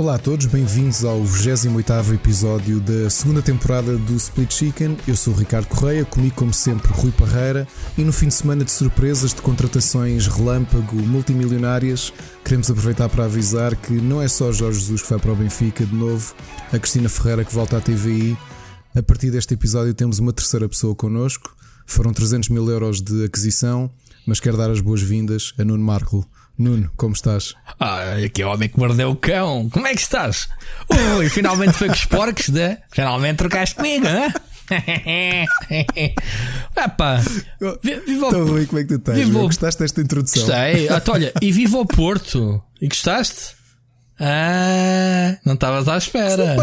Olá a todos, bem-vindos ao 28 episódio da segunda temporada do Split Chicken. Eu sou o Ricardo Correia, comigo, como sempre, Rui Parreira. E no fim de semana de surpresas, de contratações relâmpago multimilionárias, queremos aproveitar para avisar que não é só Jorge Jesus que vai para o Benfica de novo, a Cristina Ferreira que volta à TVI. A partir deste episódio, temos uma terceira pessoa connosco. Foram 300 mil euros de aquisição, mas quero dar as boas-vindas a Nuno Marco. Nuno, como estás? Ah, aqui é o homem que mordeu o cão. Como é que estás? Ui, finalmente foi com os porcos, né? Finalmente trocaste comigo, né? Epá, viva o... Então, como é que tu estás? Viva... Gostaste desta introdução? Gostei. Ah, olha, e viva o Porto. E gostaste? Ah, não estavas à espera.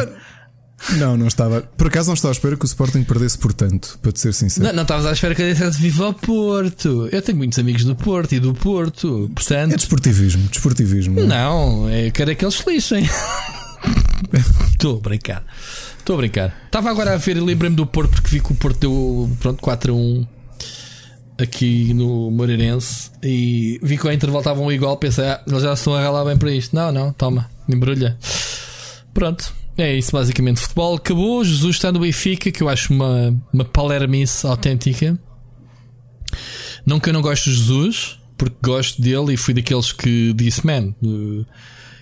Não, não estava. Por acaso não estava à espera que o Sporting perdesse por tanto, para te ser sincero. Não, não estavas à espera que eu dissesse viva ao Porto. Eu tenho muitos amigos do Porto e do Porto, portanto. É desportivismo, desportivismo. Não, é, quero é que eles se lixem. Estou a brincar. Estou a brincar. Estava agora a ver e lembrei-me do Porto porque vi que o Porto deu pronto, 4 a 1 aqui no Moreirense e vi que ao intervalo estavam igual. Pensei, ah, eles já estão a ralar bem para isto. Não, não, toma, embrulha. Pronto, é isso, basicamente. Futebol acabou. Jesus está no Benfica, que eu acho uma, uma palermice autêntica. Não que eu não gosto de Jesus, porque gosto dele e fui daqueles que disse: Man, eh,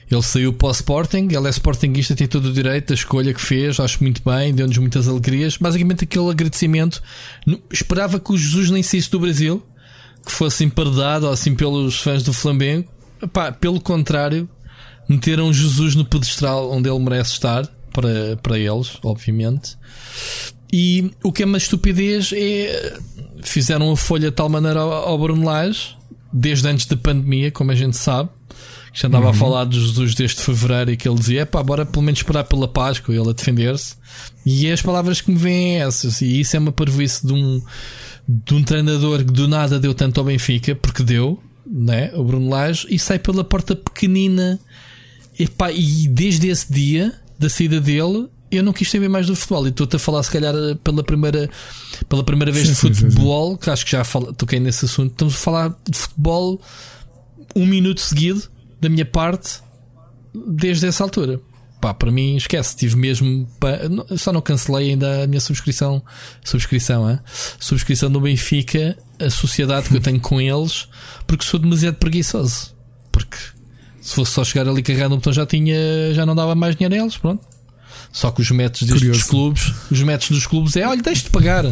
ele saiu para o Sporting, ele é Sportingista, tem todo o direito da escolha que fez, acho muito bem, deu-nos muitas alegrias. Basicamente, aquele agradecimento. Esperava que o Jesus nem saísse do Brasil, que fosse emparedado assim pelos fãs do Flamengo. Epá, pelo contrário, meteram Jesus no pedestral onde ele merece estar, para, para eles, obviamente. E o que é uma estupidez é. Fizeram a folha de tal maneira ao, ao Bruno Lage, desde antes da pandemia, como a gente sabe. Já andava uhum. a falar de Jesus desde fevereiro e que ele dizia: pá, bora pelo menos esperar pela Páscoa, ele a defender-se. E as palavras que me vêm é essas. E isso é uma parvoíce de um, de um treinador que do nada deu tanto ao Benfica, porque deu, né? O Bruno Lage, e sai pela porta pequenina Epá, e desde esse dia da saída dele, eu não quis saber mais do futebol. E estou-te a falar, se calhar, pela primeira, pela primeira vez sim, de futebol, sim, sim. que acho que já falo, toquei nesse assunto. Estamos a falar de futebol um minuto seguido, da minha parte, desde essa altura. Pá, para mim, esquece. Tive mesmo. Só não cancelei ainda a minha subscrição. Subscrição, é? Subscrição do Benfica, a sociedade que eu tenho com eles, porque sou demasiado preguiçoso. Porque se fosse só chegar ali carregando um botão já tinha, já não dava mais dinheiro a eles, pronto. Só que os métodos dos clubes, os métodos dos clubes é, olha, deixe de pagar.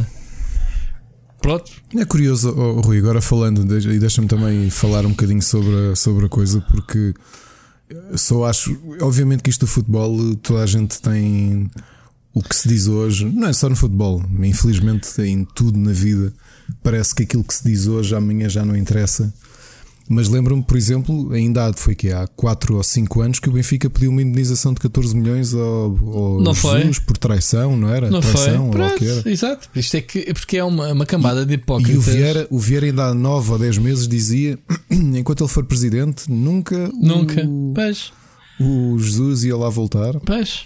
Pronto. É curioso, oh, Rui, agora falando, e deixa-me também falar um bocadinho sobre a, sobre a coisa, porque só acho, obviamente que isto do futebol, toda a gente tem o que se diz hoje, não é só no futebol, infelizmente em tudo na vida, parece que aquilo que se diz hoje amanhã já não interessa. Mas lembro-me, por exemplo, ainda há, foi que há 4 ou 5 anos que o Benfica pediu uma indenização de 14 milhões ao, ao não Jesus foi. por traição, não era? Não traição, foi. Pronto, era. Exato. Isto é, que, é porque é uma, uma cambada de hipócritas. E o Vieira, o Vieira ainda há 9 ou 10 meses dizia: enquanto ele for presidente, nunca. Nunca. O, pois. o Jesus ia lá voltar. Pois.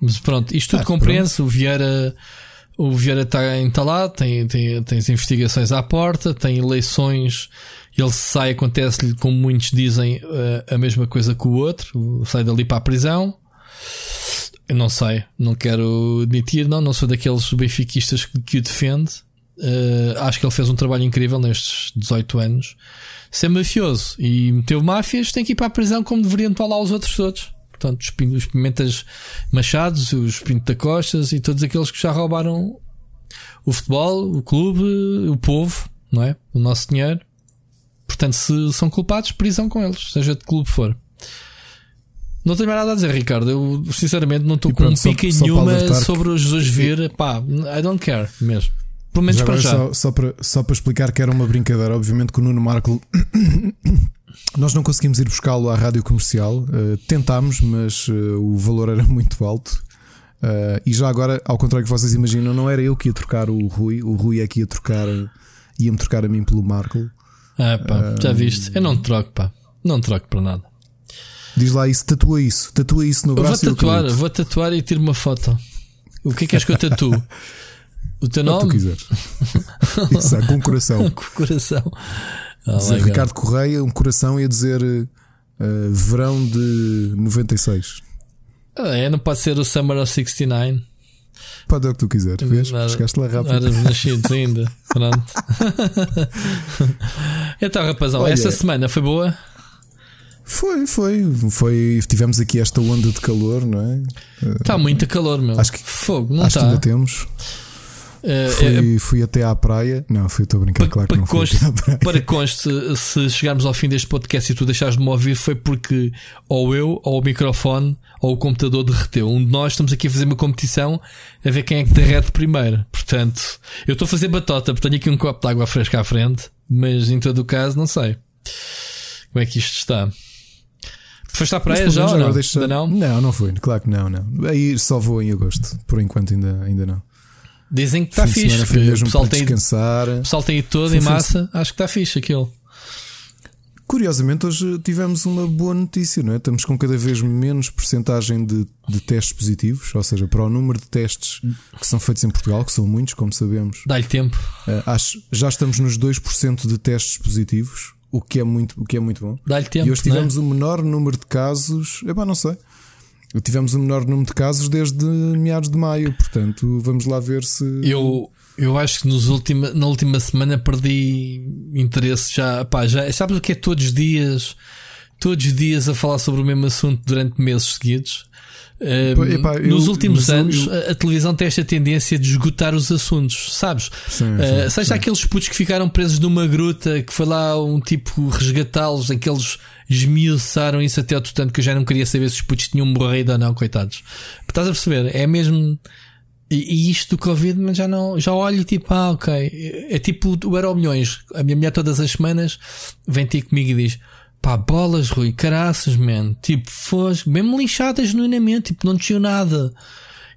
Mas pronto, isto tudo ah, compreende-se. O Vieira. O Vieira está entalado, tem, tem, tem as investigações à porta, tem eleições ele sai, acontece-lhe, como muitos dizem, eh, a mesma coisa que o outro, sai dali para a prisão. Eu não sei, não quero admitir, não, não sou daqueles benfiquistas que, o defende. Uh, acho que ele fez um trabalho incrível nestes 18 anos. Se é mafioso e meteu máfias, tem que ir para a prisão como deveriam estar lá os outros todos. Portanto, os, os Pimentas Machados, os Pinto da Costas e todos aqueles que já roubaram o futebol, o clube, o povo, não é? O nosso dinheiro. Portanto, se são culpados, prisão com eles, seja de clube for. Não tenho mais nada a dizer, Ricardo. Eu sinceramente não estou com pica nenhuma sobre o Jesus vir. Pá, I don't care mesmo. Pelo menos já para já. Só, só, para, só para explicar que era uma brincadeira, obviamente que o Nuno Marco. Nós não conseguimos ir buscá-lo à rádio comercial. Uh, tentámos, mas uh, o valor era muito alto. Uh, e já agora, ao contrário que vocês imaginam, não era eu que ia trocar o Rui. O Rui é que ia trocar, ia-me trocar a mim pelo Marco. Ah, pá, já viste? Eu não troco, pá. Não troco para nada. Diz lá isso, tatua isso, tatua isso no braço. Vou tatuar, vou tatuar e tiro uma foto. O que é que és que eu tatuo? O teu nome? O que tu quiseres. isso, com coração. com coração. Dizer Ricardo Correia, um coração e a dizer Uh, verão de 96. Ah, é, não pode ser o Summer of 69. Pode é o que tu quiser, vês? Chegaste lá rápido. Éramos nascidos ainda. Pronto. então, rapazão, Olha, essa semana foi boa? Foi, foi, foi. Tivemos aqui esta onda de calor, não é? Está muito calor, meu. Acho que, Fogo, não acho está. que ainda temos. Uh, fui, fui, até à praia. Não, fui, estou a brincar, claro que não conste, fui praia. Para conste, se chegarmos ao fim deste podcast e tu deixares de me ouvir, foi porque ou eu, ou o microfone, ou o computador derreteu. Um de nós estamos aqui a fazer uma competição a ver quem é que derrete primeiro. Portanto, eu estou a fazer batota, porque tenho aqui um copo de água fresca à frente, mas em todo o caso, não sei como é que isto está. Foste à praia já ou não? Deixa... não? Não, não fui, claro que não, não. Aí só vou em agosto, por enquanto ainda, ainda não. Dizem que está fixe. Que o pessoal tem, descansar. O pessoal tem todo em massa. Acho que está fixe aquilo. Curiosamente, hoje tivemos uma boa notícia, não é? Estamos com cada vez menos porcentagem de, de testes positivos, ou seja, para o número de testes que são feitos em Portugal, que são muitos, como sabemos. Dá-lhe tempo. Uh, acho, já estamos nos 2% de testes positivos, o que é muito, o que é muito bom. Dá-lhe tempo. E hoje tivemos é? o menor número de casos. Epá, não sei. Tivemos o menor número de casos desde meados de maio, portanto, vamos lá ver se. Eu, eu acho que nos última, na última semana perdi interesse já. Pá, já sabes o que é todos os dias? Todos os dias a falar sobre o mesmo assunto durante meses seguidos. Um, Epá, eu, nos últimos anos, eu... a, televisão tem esta tendência de esgotar os assuntos, sabes? Sim, uh, seja sim. aqueles putos que ficaram presos numa gruta, que foi lá um tipo resgatá-los, aqueles esmiuçaram isso até ao tanto que eu já não queria saber se os putos tinham morrido ou não, coitados. Estás a perceber? É mesmo. E, e isto do Covid, mas já não, já olho tipo, ah, ok. É, é tipo o Euro Milhões. A minha mulher todas as semanas vem ter comigo e diz: pá, bolas, Rui, caraças, man. Tipo, foge, mesmo lixada genuinamente, tipo, não tinha nada.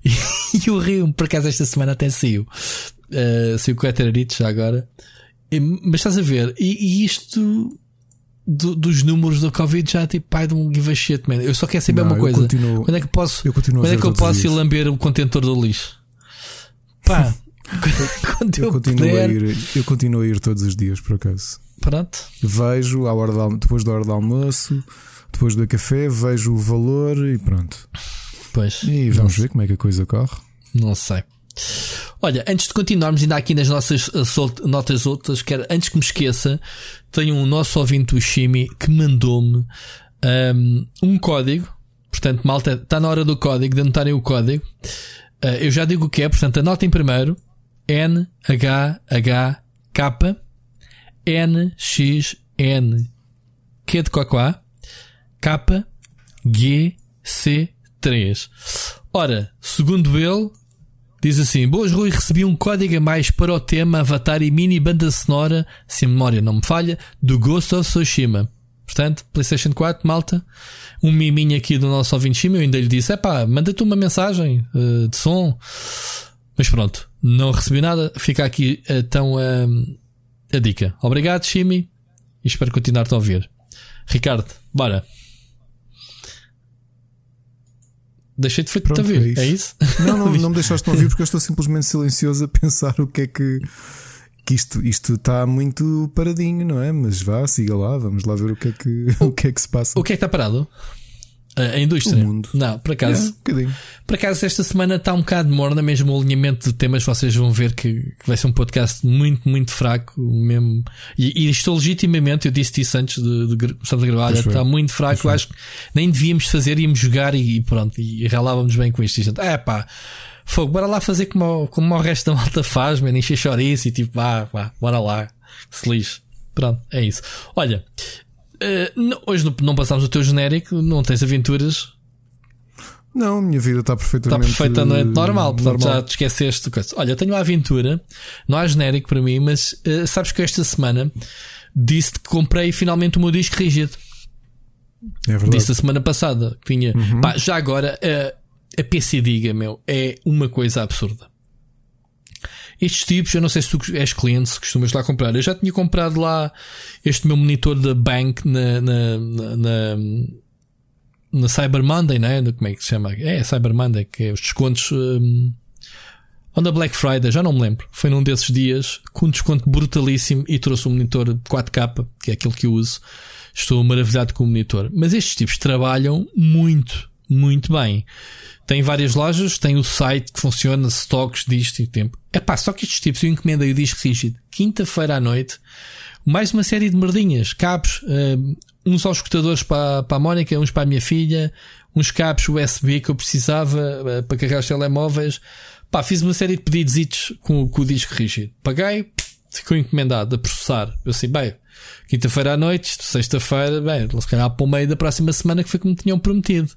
E, e eu rio por acaso esta semana até saiu. Uh, saiu com o já agora. E, mas estás a ver, e, e isto do, dos números do Covid já tipo pai de um give a shit, man. Eu só quero saber não, uma coisa. Continuo, quando é que posso, eu quando é que eu posso ir lamber o contentor do lixo? Pá, quando eu, eu, continuo puder... a ir, eu continuo a ir todos os dias, por acaso. Pronto. Vejo à hora de, depois da hora do almoço, depois do café, vejo o valor e pronto. Pois. E vamos ver como é que a coisa corre. Não sei. Olha, antes de continuarmos, ainda aqui nas nossas eh, notas outras, quero, antes que me esqueça, tenho um nosso ouvinte, o Shimi, que mandou-me um, ehm, um, código. Portanto, malta, está na hora do código, de anotarem o código. Uh, eu já digo o que é, portanto, anotem primeiro N H H K N X N Q de Cocoá K G C 3. Ora, segundo ele, Diz assim: Boas, Rui, recebi um código a mais para o tema Avatar e mini banda sonora, se a memória não me falha, do Ghost of Tsushima. Portanto, PlayStation 4, malta. Um miminho aqui do nosso ouvinte Shima. Eu ainda lhe disse: é pá, manda-te uma mensagem uh, de som. Mas pronto, não recebi nada. Fica aqui então uh, a dica. Obrigado, Shimi. E espero continuar-te a ouvir. Ricardo, bora. Deixei-te feito Pronto, a ver. É isso? É isso? Não, não, não me deixaste ouvir porque eu estou simplesmente silencioso a pensar o que é que. Que isto, isto está muito paradinho, não é? Mas vá, siga lá, vamos lá ver o que é que, o que, é que se passa. O que é que está parado? A indústria. O mundo. Não, por acaso. É, um por acaso, esta semana está um bocado morna, mesmo o alinhamento de temas. Vocês vão ver que, que vai ser um podcast muito, muito fraco. Mesmo. E, e estou legitimamente, eu disse isso antes de, de começarmos a gravar, está muito fraco. Eu acho que nem devíamos fazer, íamos jogar e, e pronto. E, e relávamos bem com isto. É pá, fogo, bora lá fazer como, como o resto da malta faz, man, encher chouriço e tipo, vá, vá, bora lá, se lixe. Pronto, é isso. Olha, Uh, não, hoje não passámos o teu genérico, não tens aventuras. Não, a minha vida está perfeitamente Está perfeitamente normal, portanto normal. já te esqueceste. Olha, tenho uma aventura, não há genérico para mim, mas uh, sabes que esta semana disse que comprei finalmente o meu disco rígido. É verdade. Disse a semana passada que tinha. Uhum. Pá, já agora, a PC Diga, meu, é uma coisa absurda. Estes tipos, eu não sei se tu és cliente, se costumas lá comprar. Eu já tinha comprado lá este meu monitor da Bank na, na, na, na, Cyber Monday, né? Como é que se chama? É, Cyber Monday, que é os descontos. Um, the Black Friday, já não me lembro. Foi num desses dias com um desconto brutalíssimo e trouxe um monitor 4K, que é aquele que eu uso Estou maravilhado com o monitor. Mas estes tipos trabalham muito, muito bem. Tem várias lojas, tem o site que funciona, stocks disto e tempo. É pá, só que estes tipos eu encomendei o disco rígido quinta-feira à noite, mais uma série de merdinhas, cabos, uh, uns aos escutadores para, para a Mónica, uns para a minha filha, uns cabos USB que eu precisava uh, para carregar os telemóveis. Pá, fiz uma série de pedidos com, com o disco rígido. Paguei, ficou encomendado a processar. Eu assim, bem, quinta-feira à noite, sexta-feira, bem, se calhar para o meio da próxima semana que foi como tinham prometido.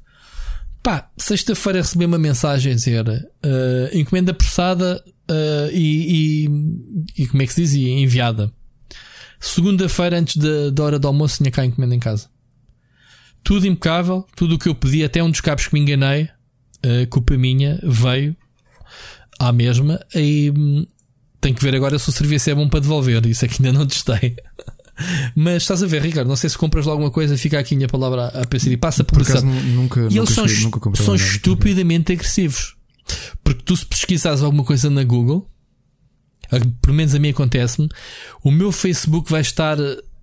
Pá, sexta-feira recebi uma mensagem a dizer uh, encomenda processada uh, e, e, e, como é que se diz? enviada. Segunda-feira, antes da hora do almoço, tinha cá a encomenda em casa. Tudo impecável, tudo o que eu pedi, até um dos cabos que me enganei, uh, culpa minha, veio à mesma. E hum, tenho que ver agora se o serviço é bom para devolver. Isso aqui ainda não testei. Mas estás a ver, Ricardo, não sei se compras alguma coisa, fica aqui a minha palavra a pensar e passa por, por acaso, nunca, E nunca eles são, nunca são estupidamente agressivos. Porque tu, se pesquisares alguma coisa na Google, pelo menos a mim acontece-me, o meu Facebook vai estar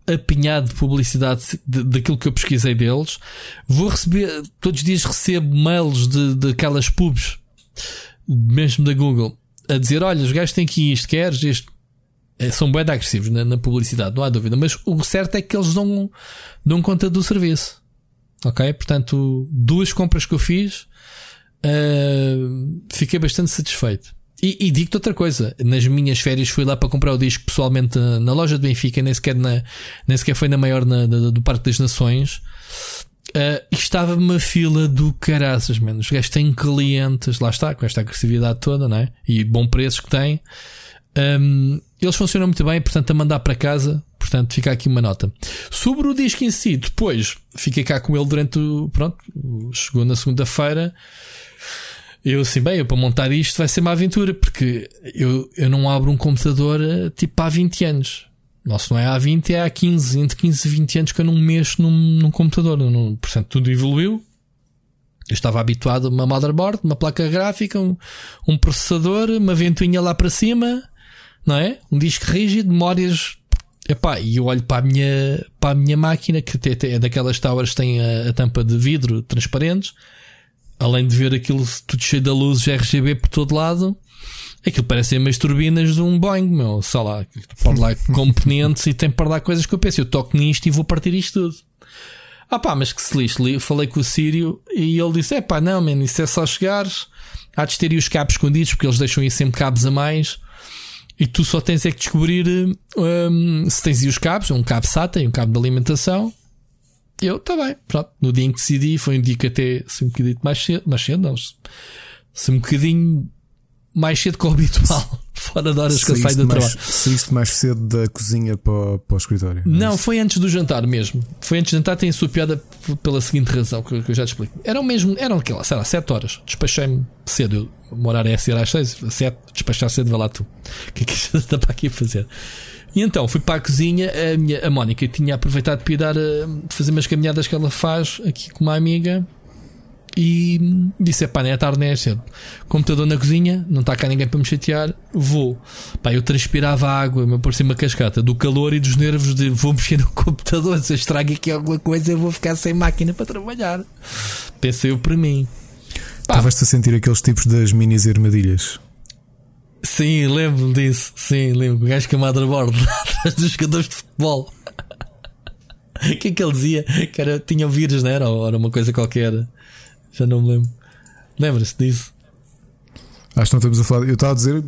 apinhado de publicidade daquilo que eu pesquisei deles. Vou receber, todos os dias recebo mails de, de aquelas pubs, mesmo da Google, a dizer: Olha, os gajos têm aqui isto, queres isto? É, são bem agressivos na, na, publicidade, não há dúvida. Mas o certo é que eles dão, dão conta do serviço. Ok? Portanto, duas compras que eu fiz, uh, fiquei bastante satisfeito. E, e digo-te outra coisa: nas minhas férias fui lá para comprar o disco pessoalmente na loja de Benfica, nem sequer, na, nem sequer foi na maior na, na, do Parque das Nações. Uh, estava uma fila do caraças, menos. Os gajos têm clientes, lá está, com esta agressividade toda, não é? E bom preço que têm. Um, eles funcionam muito bem, portanto, a mandar para casa. Portanto, fica aqui uma nota. Sobre o disco em si, depois fiquei cá com ele durante o. Pronto, chegou na segunda-feira. Eu assim, bem, eu para montar isto vai ser uma aventura, porque eu, eu não abro um computador eh, tipo há 20 anos. Nossa, não é há 20, é há 15, entre 15 e 20 anos que eu não mexo num, num computador. Não, portanto, tudo evoluiu. Eu estava habituado a uma motherboard, uma placa gráfica, um, um processador, uma ventoinha lá para cima não é? Um disco rígido, memórias. Epá, e eu olho para a minha, para a minha máquina, que é daquelas towers que tem a, a, tampa de vidro transparentes, além de ver aquilo tudo cheio de luzes RGB por todo lado, aquilo parece umas turbinas de um Boeing, meu, sei lá, pode lá componentes e tem para dar coisas que eu penso, eu toco nisto e vou partir isto tudo. Ah pá, mas que se lixe, falei com o Sírio e ele disse: é pá, não, man, isso é só chegares, há de ter os cabos escondidos, porque eles deixam aí sempre cabos a mais. E tu só tens é que descobrir um, se tens aí os cabos, um cabo SATA e um cabo de alimentação. Eu, tá bem, pronto. No dia em que decidi, foi um dia que até se um bocadinho mais cedo, mais cedo, não, se um bocadinho mais cedo que o habitual. Fora de horas que eu saio do mais, trabalho. Saíste mais cedo da cozinha para, para o escritório? É não, foi antes do jantar mesmo. Foi antes do jantar, tem a sua piada pela seguinte razão que, eu já te explico. Eram mesmo, eram aquelas, sei lá, 7 horas. Despachei-me cedo. Eu, horário é ser às 6, 7, despachar cedo, vai lá tu. O que é que isto está para aqui a fazer? E então fui para a cozinha. A, minha, a Mónica tinha aproveitado para ir dar, eh, fazer umas caminhadas que ela faz aqui com uma amiga e disse: pá, nem é tarde nem é cedo. Computador na cozinha, não está cá ninguém para me chatear, vou. Pá, eu transpirava água, me parecia uma cascata do calor e dos nervos de vou mexer no computador. Se eu estrago aqui alguma coisa, eu vou ficar sem máquina para trabalhar. Pensei eu para mim. Estavas-te a sentir aqueles tipos das minis armadilhas? Sim, lembro disso. Sim, lembro. O gajo com a motherboard atrás dos jogadores de futebol. O que é que ele dizia? Que era, tinha vírus, não era? Ou era uma coisa qualquer. Já não me lembro. Lembra-se disso? Acho que não estamos a falar. Eu estava a dizer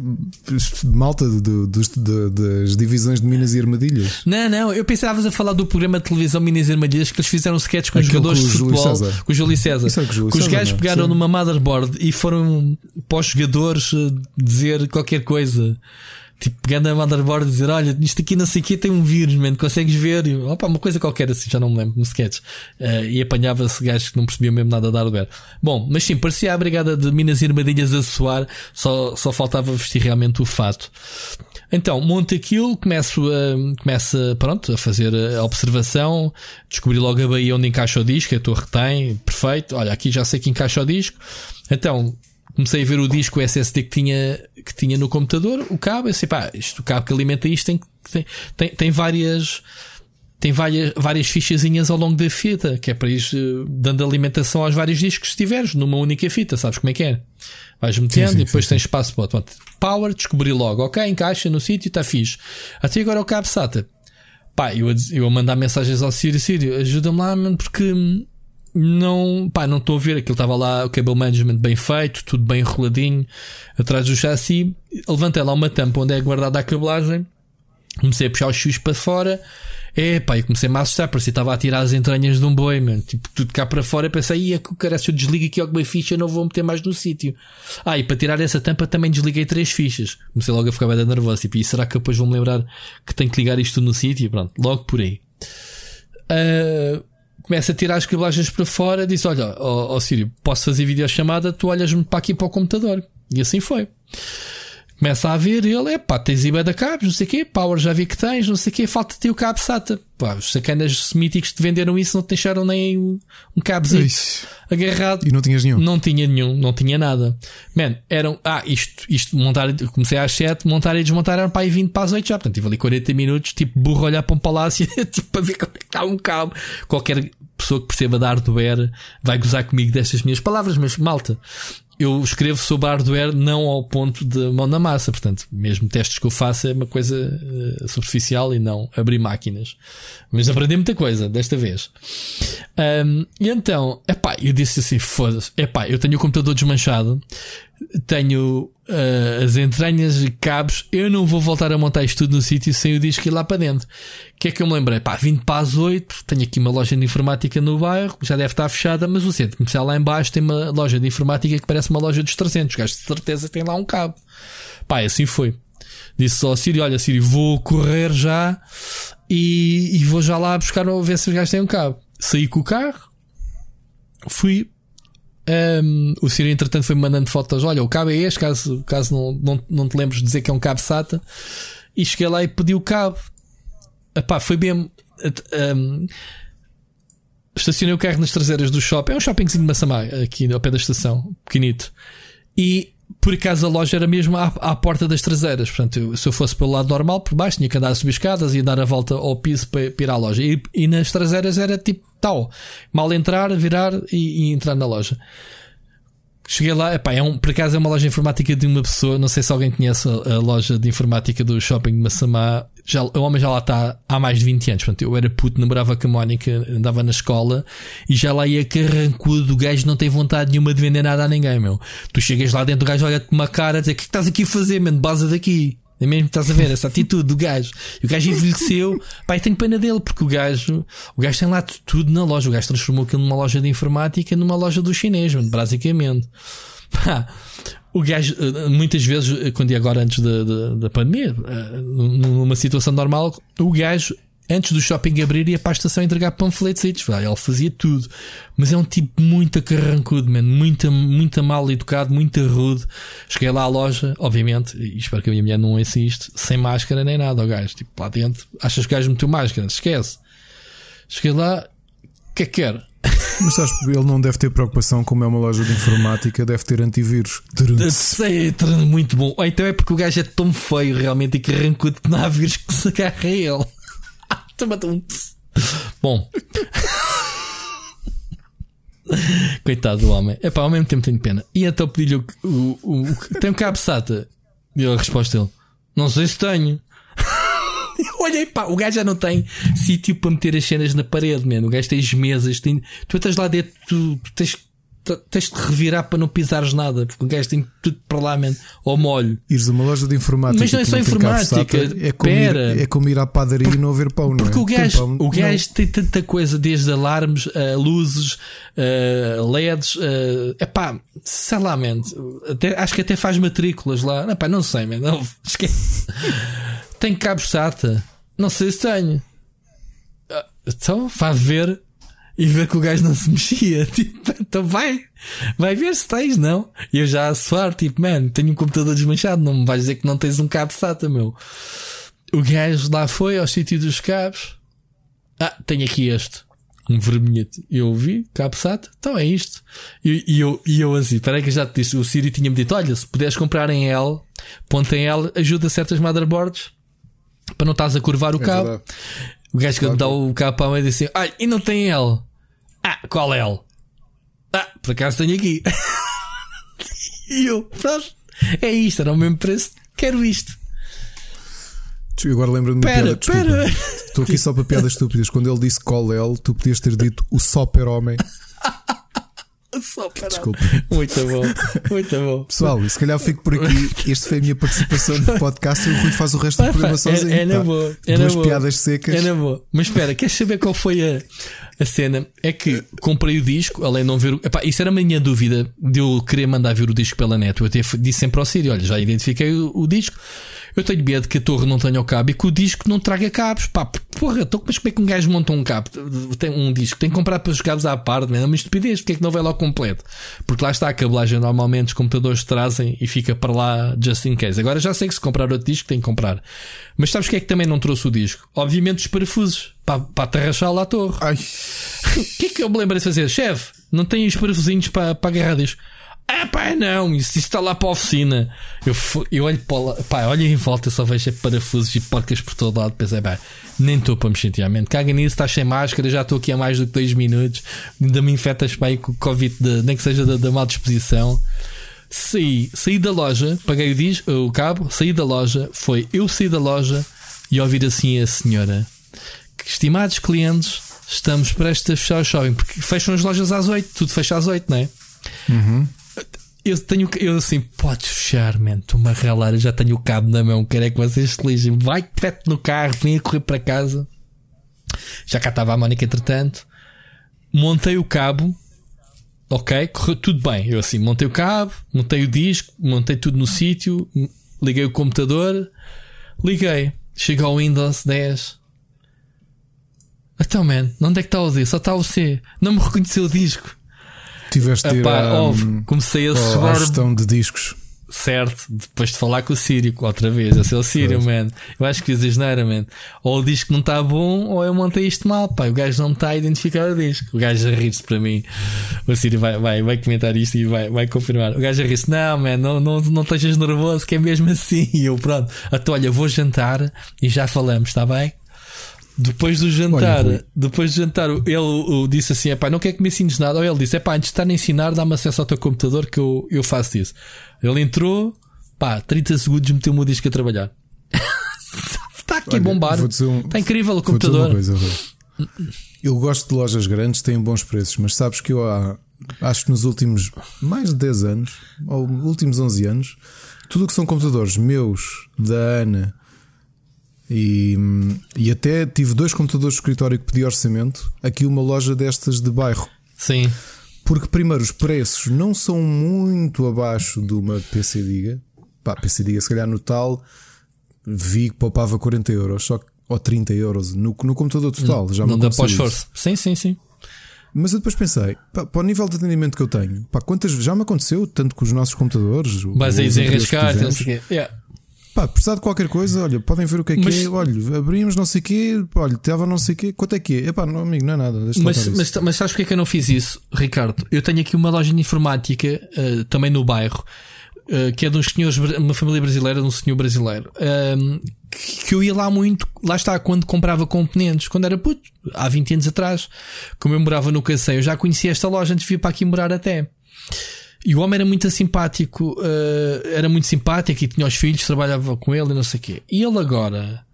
malta de, de, de, das divisões de Minas e Armadilhas. Não, não, eu pensava a falar do programa de televisão Minas e Armadilhas que eles fizeram sketches com os jogadores com de futebol. Com o Júlio César. Isso é com, os gajos pegaram Sim. numa motherboard e foram para os jogadores eh, dizer qualquer coisa. Tipo, pegando a motherboard e dizer: Olha, isto aqui não sei o que tem um vírus, man, consegues ver? E, opa, uma coisa qualquer assim, já não me lembro, um sketch. Uh, e apanhava-se gajos que não percebiam mesmo nada da hardware. Bom, mas sim, parecia a brigada de Minas e Armadilhas a soar, só, só faltava vestir realmente o fato. Então, monto aquilo, começo a, começo, pronto, a fazer a observação, descobri logo a baía onde encaixa o disco, a torre tem, perfeito. Olha, aqui já sei que encaixa o disco. Então, comecei a ver o disco SSD que tinha, que tinha no computador, o cabo, eu sei, pá, isto, o cabo que alimenta isto tem, tem, tem, tem várias, tem várias, várias fichazinhas ao longo da fita, que é para ir eh, dando alimentação aos vários discos que estiveres numa única fita, sabes como é que é? Vais metendo sim, sim, e depois sim, tens espaço para Power, descobri logo, ok, encaixa no sítio, está fixe. Até agora o cabo SATA. Pá, eu, eu a mandar mensagens ao Sírio, Sírio, ajuda-me lá, porque não, pá, não estou a ver. Aquilo estava lá, o cable management bem feito, tudo bem enroladinho, atrás do chassi. Levantei lá uma tampa onde é guardada a cabelagem, comecei a puxar os fios para fora é pá, e comecei-me a assustar, parecia que estava a tirar as entranhas de um boi, mano. Tipo, tudo cá para fora. Pensei, ia que o cara, se eu desligo aqui alguma ficha, não vou meter mais no sítio. Ah, e para tirar essa tampa também desliguei três fichas. Comecei logo a ficar bem nervoso. Tipo, e será que depois vou-me lembrar que tenho que ligar isto no sítio? Pronto, logo por aí. Uh, começa a tirar as cabelagens para fora. Diz: Olha, ó, ó Sírio, posso fazer videochamada? Tu olhas-me para aqui para o computador. E assim foi. Começa a ver ele, é pá, tens IBA da cabos, não sei o quê, Power já vi que tens, não sei o quê, falta-te o cabo SATA. Pá, os sacanas semíticos te venderam isso, não te deixaram nem um, um cabozinho agarrado. E não tinhas nenhum? Não tinha nenhum, não tinha nada. Man, eram, ah, isto, isto, montar, comecei às 7, montar e desmontar eram para aí 20 para as 8 já. Portanto, tive ali 40 minutos, tipo burro olhar para um palácio tipo, para ver como é que está um cabo. Qualquer pessoa que perceba de hardware vai gozar comigo destas minhas palavras, mas malta, eu escrevo sobre hardware não ao ponto de mão na massa, portanto, mesmo testes que eu faço é uma coisa uh, superficial e não abrir máquinas. Mas aprendi muita coisa desta vez. Um, e então, epá, eu disse assim: foda-se, epá, eu tenho o computador desmanchado, tenho uh, as entranhas e cabos, eu não vou voltar a montar isto tudo no sítio sem o disco ir lá para dentro. O que é que eu me lembrei? Pá, 20 para as 8, tenho aqui uma loja de informática no bairro, já deve estar fechada, mas o centro comercial lá embaixo tem uma loja de informática que parece uma loja dos 300, gajos de certeza tem lá um cabo. Pá, assim foi. Disse só ao Siri: Olha, Siri, vou correr já e, e vou já lá buscar, ver se os gajos têm um cabo. Saí com o carro, fui um, o Siri, entretanto, foi-me mandando fotos. Olha, o cabo é este, caso, caso não, não, não te lembres de dizer que é um cabo SATA. E cheguei lá e pedi o cabo. Epá, foi bem. Um, estacionei o carro nas traseiras do shopping. É um shoppingzinho de Massamá, aqui ao pé da estação, pequenito. E por acaso a loja era mesmo à, à porta das traseiras. Portanto, eu, se eu fosse pelo lado normal, por baixo, tinha que andar a subir escadas e dar a volta ao piso para, para ir à loja. E, e nas traseiras era tipo tal. Mal entrar, virar e, e entrar na loja. Cheguei lá, epá, é um, por acaso é uma loja informática de uma pessoa, não sei se alguém conhece a, a loja de informática do shopping de Massamá. Já, o homem já lá está há mais de 20 anos. Portanto, eu era puto, namorava com a Mónica, andava na escola e já lá ia carrancudo. O gajo não tem vontade nenhuma de vender nada a ninguém, meu. Tu chegas lá dentro, o gajo olha-te uma cara a dizer: O que estás aqui a fazer, mano? Base daqui. É mesmo estás a ver essa atitude do gajo. E o gajo envelheceu. Pai, tenho pena dele, porque o gajo, o gajo tem lá tudo na loja. O gajo transformou aquilo numa loja de informática numa loja do chinês, mano, basicamente. Pá, o gajo, eh, muitas vezes, eh, quando ia agora antes da, da, da pandemia, eh, numa situação normal, o gajo antes do shopping abrir, ia para a estação entregar panfletos. Ele fazia tudo. Mas é um tipo muito carrancudo, man. Muito, muito mal educado, muito rude. Cheguei lá à loja, obviamente, e espero que a minha mulher não isto, sem máscara nem nada, o gajo. Tipo, lá dentro, achas que o gajo meteu máscara? Esquece. Cheguei lá, que é que quer? Mas sabes, ele não deve ter preocupação, como é uma loja de informática, deve ter antivírus. Sei, muito bom. Ou então é porque o gajo é tão feio realmente e que não há vírus que se agarre a ele. Bom. Coitado do homem. É pá, ao mesmo tempo tenho pena. E então pedi-lhe o, o, Tem um cabo SATA? E a resposta dele: Não sei se tenho. Olhei pá, o gajo já não tem sítio para meter as cenas na parede, mano. O gajo tem as mesas, tem... tu estás lá dentro, tu, tu tens tens de revirar para não pisares nada, porque o gajo tem tudo para lá, man, ao molho. Ires a uma loja de informática. Mas não é só informática. É como, ir, é como ir à padaria e não haver pão, não é? Porque o gajo, pão, o gajo tem tanta coisa, desde alarmes, uh, luzes, LEDs, uh, epá, sei lá, man, até, acho que até faz matrículas lá. Epá, não sei, man, não, esquece. Tem cabos SATA. Não sei se tenho. Ah, então, faz ver e ver que o gajo não se mexia. Tipo, então vai, vai ver se tens, não? E eu já a suar, tipo, man, tenho um computador desmanchado, não me vais dizer que não tens um cabo SATA, meu. O gajo lá foi ao sítio dos cabos. Ah, tenho aqui este. Um vermelhete. Eu vi, cabo SATA, então é isto. E, e eu, e eu assim, peraí que eu já te disse, o Siri tinha-me dito: olha, se puderes comprar em L, ponto em L, ajuda certas motherboards para não estás a curvar o é cabo. Verdade. O gajo que dá o cabo para a mãe diz assim: Olha, e não tem L? Ah, qual L? Ah, por acaso tenho aqui. e eu, pronto, é isto, era o mesmo preço, quero isto. Agora lembro-me de piada. Pera. Estou aqui só para piadas estúpidas. Quando ele disse qual L, tu podias ter dito o super homem. Só para Desculpa. Muito bom, muito bom. Pessoal, se calhar fico por aqui. Este foi a minha participação no podcast e o Rui faz o resto do programa sozinho. É, é na boa. É Duas na piadas secas. É na boa. Mas espera, queres saber qual foi a, a cena? É que comprei o disco, além de não ver. Epá, isso era a minha dúvida de eu querer mandar ver o disco pela net. Eu até disse sempre ao Siri: olha, já identifiquei o, o disco. Eu tenho medo que a torre não tenha o cabo e que o disco não traga cabos. Pá, porra, então, mas como é que um gajo monta um cabo? Tem um disco, tem que comprar para os cabos à parte, é uma estupidez. Porque é que não vai lá completo? Porque lá está a cabelagem, normalmente os computadores trazem e fica para lá just in case. Agora já sei que se comprar outro disco tem que comprar. Mas sabes o que é que também não trouxe o disco? Obviamente os parafusos para, para atarrachar lá a torre. O que é que eu me lembro de fazer? Chefe, não tem os parafusinhos para, para agarrar disco. Ah, pá, não, isso está lá para a oficina. Eu, eu olho para lá, pá, olho em volta, só vejo parafusos e porcas por todo lado. Pensei, pá, nem estou para me chatear, mente. Caga nisso, estás sem máscara, já estou aqui há mais do que 2 minutos. Ainda me infectas para aí com o Covid, de, nem que seja da, da má disposição. Saí, saí da loja, paguei o, diz, o cabo, saí da loja. Foi eu saí da loja e ouvir assim a senhora: Estimados clientes, estamos prestes a fechar o shopping, porque fecham as lojas às 8, tudo fecha às 8, não é? Uhum. Eu tenho eu assim, podes fechar, man. Estou-me a ralar, eu já tenho o cabo na mão. Quero é que vocês se lixem. Vai, pete no carro, vem a correr para casa. Já cá estava a Mónica, entretanto. Montei o cabo, ok, correu tudo bem. Eu assim, montei o cabo, montei o disco, montei tudo no sítio, liguei o computador, liguei. Chega ao Windows 10. Então, man, onde é que está o D? Só está o C. Não me reconheceu o disco. Tiveste de ir a, um, comecei a suar. gestão de discos. Certo, depois de falar com o Sírio outra vez, a ser o Sírio, man. Eu acho que dizes era, man. Ou o disco não está bom, ou eu montei isto mal, pá. O gajo não está a identificar o disco. O gajo a rir-se para mim. O Sírio vai, vai, vai comentar isto e vai, vai confirmar. O gajo a rir-se, não, man, não, não, não estejas nervoso, que é mesmo assim. E eu, pronto, então olha, vou jantar e já falamos, está bem? Depois do jantar, Olha, depois do jantar, ele, ele disse assim: não quer que me ensines nada. Ou ele disse: pá, antes de estar a ensinar, dá-me acesso ao teu computador que eu, eu faço isso. Ele entrou, pá, 30 segundos, meteu-me o disco a trabalhar. Está aqui Olha, bombar. Um, Está incrível o computador. Coisa, eu gosto de lojas grandes, têm bons preços, mas sabes que eu há, acho que nos últimos mais de 10 anos, ou últimos 11 anos, tudo o que são computadores meus, da Ana e, e até tive dois computadores de escritório que pedi orçamento. Aqui uma loja destas de bairro. Sim. Porque primeiro os preços não são muito abaixo de uma PC Diga. Pá, PC Diga se calhar no tal vi que poupava 40 euros, só ou 30 euros no, no computador total. Não, já não dá pós-esforço. Sim, sim, sim. Mas eu depois pensei, pá, para o nível de atendimento que eu tenho, pá, quantas já me aconteceu, tanto com os nossos computadores. Vais aí desenrascar, não sei o quê. Yeah. Pá, precisar de qualquer coisa, olha, podem ver o que é mas, que é. Olha, abrimos não sei o quê, olha, estava não sei o quê, quanto é que é? Epá, não, amigo, não é nada. Mas, mas, mas, sabes porque é que eu não fiz isso, Ricardo? Eu tenho aqui uma loja de informática uh, também no bairro, uh, que é de uns senhores, uma família brasileira, de um senhor brasileiro, uh, que, que eu ia lá muito, lá está, quando comprava componentes, quando era puto, há 20 anos atrás, como eu morava no Cacém, eu já conhecia esta loja antes de vir para aqui morar até. E o homem era muito simpático, uh, era muito simpático e tinha os filhos, trabalhava com ele e não sei o quê. E ele agora,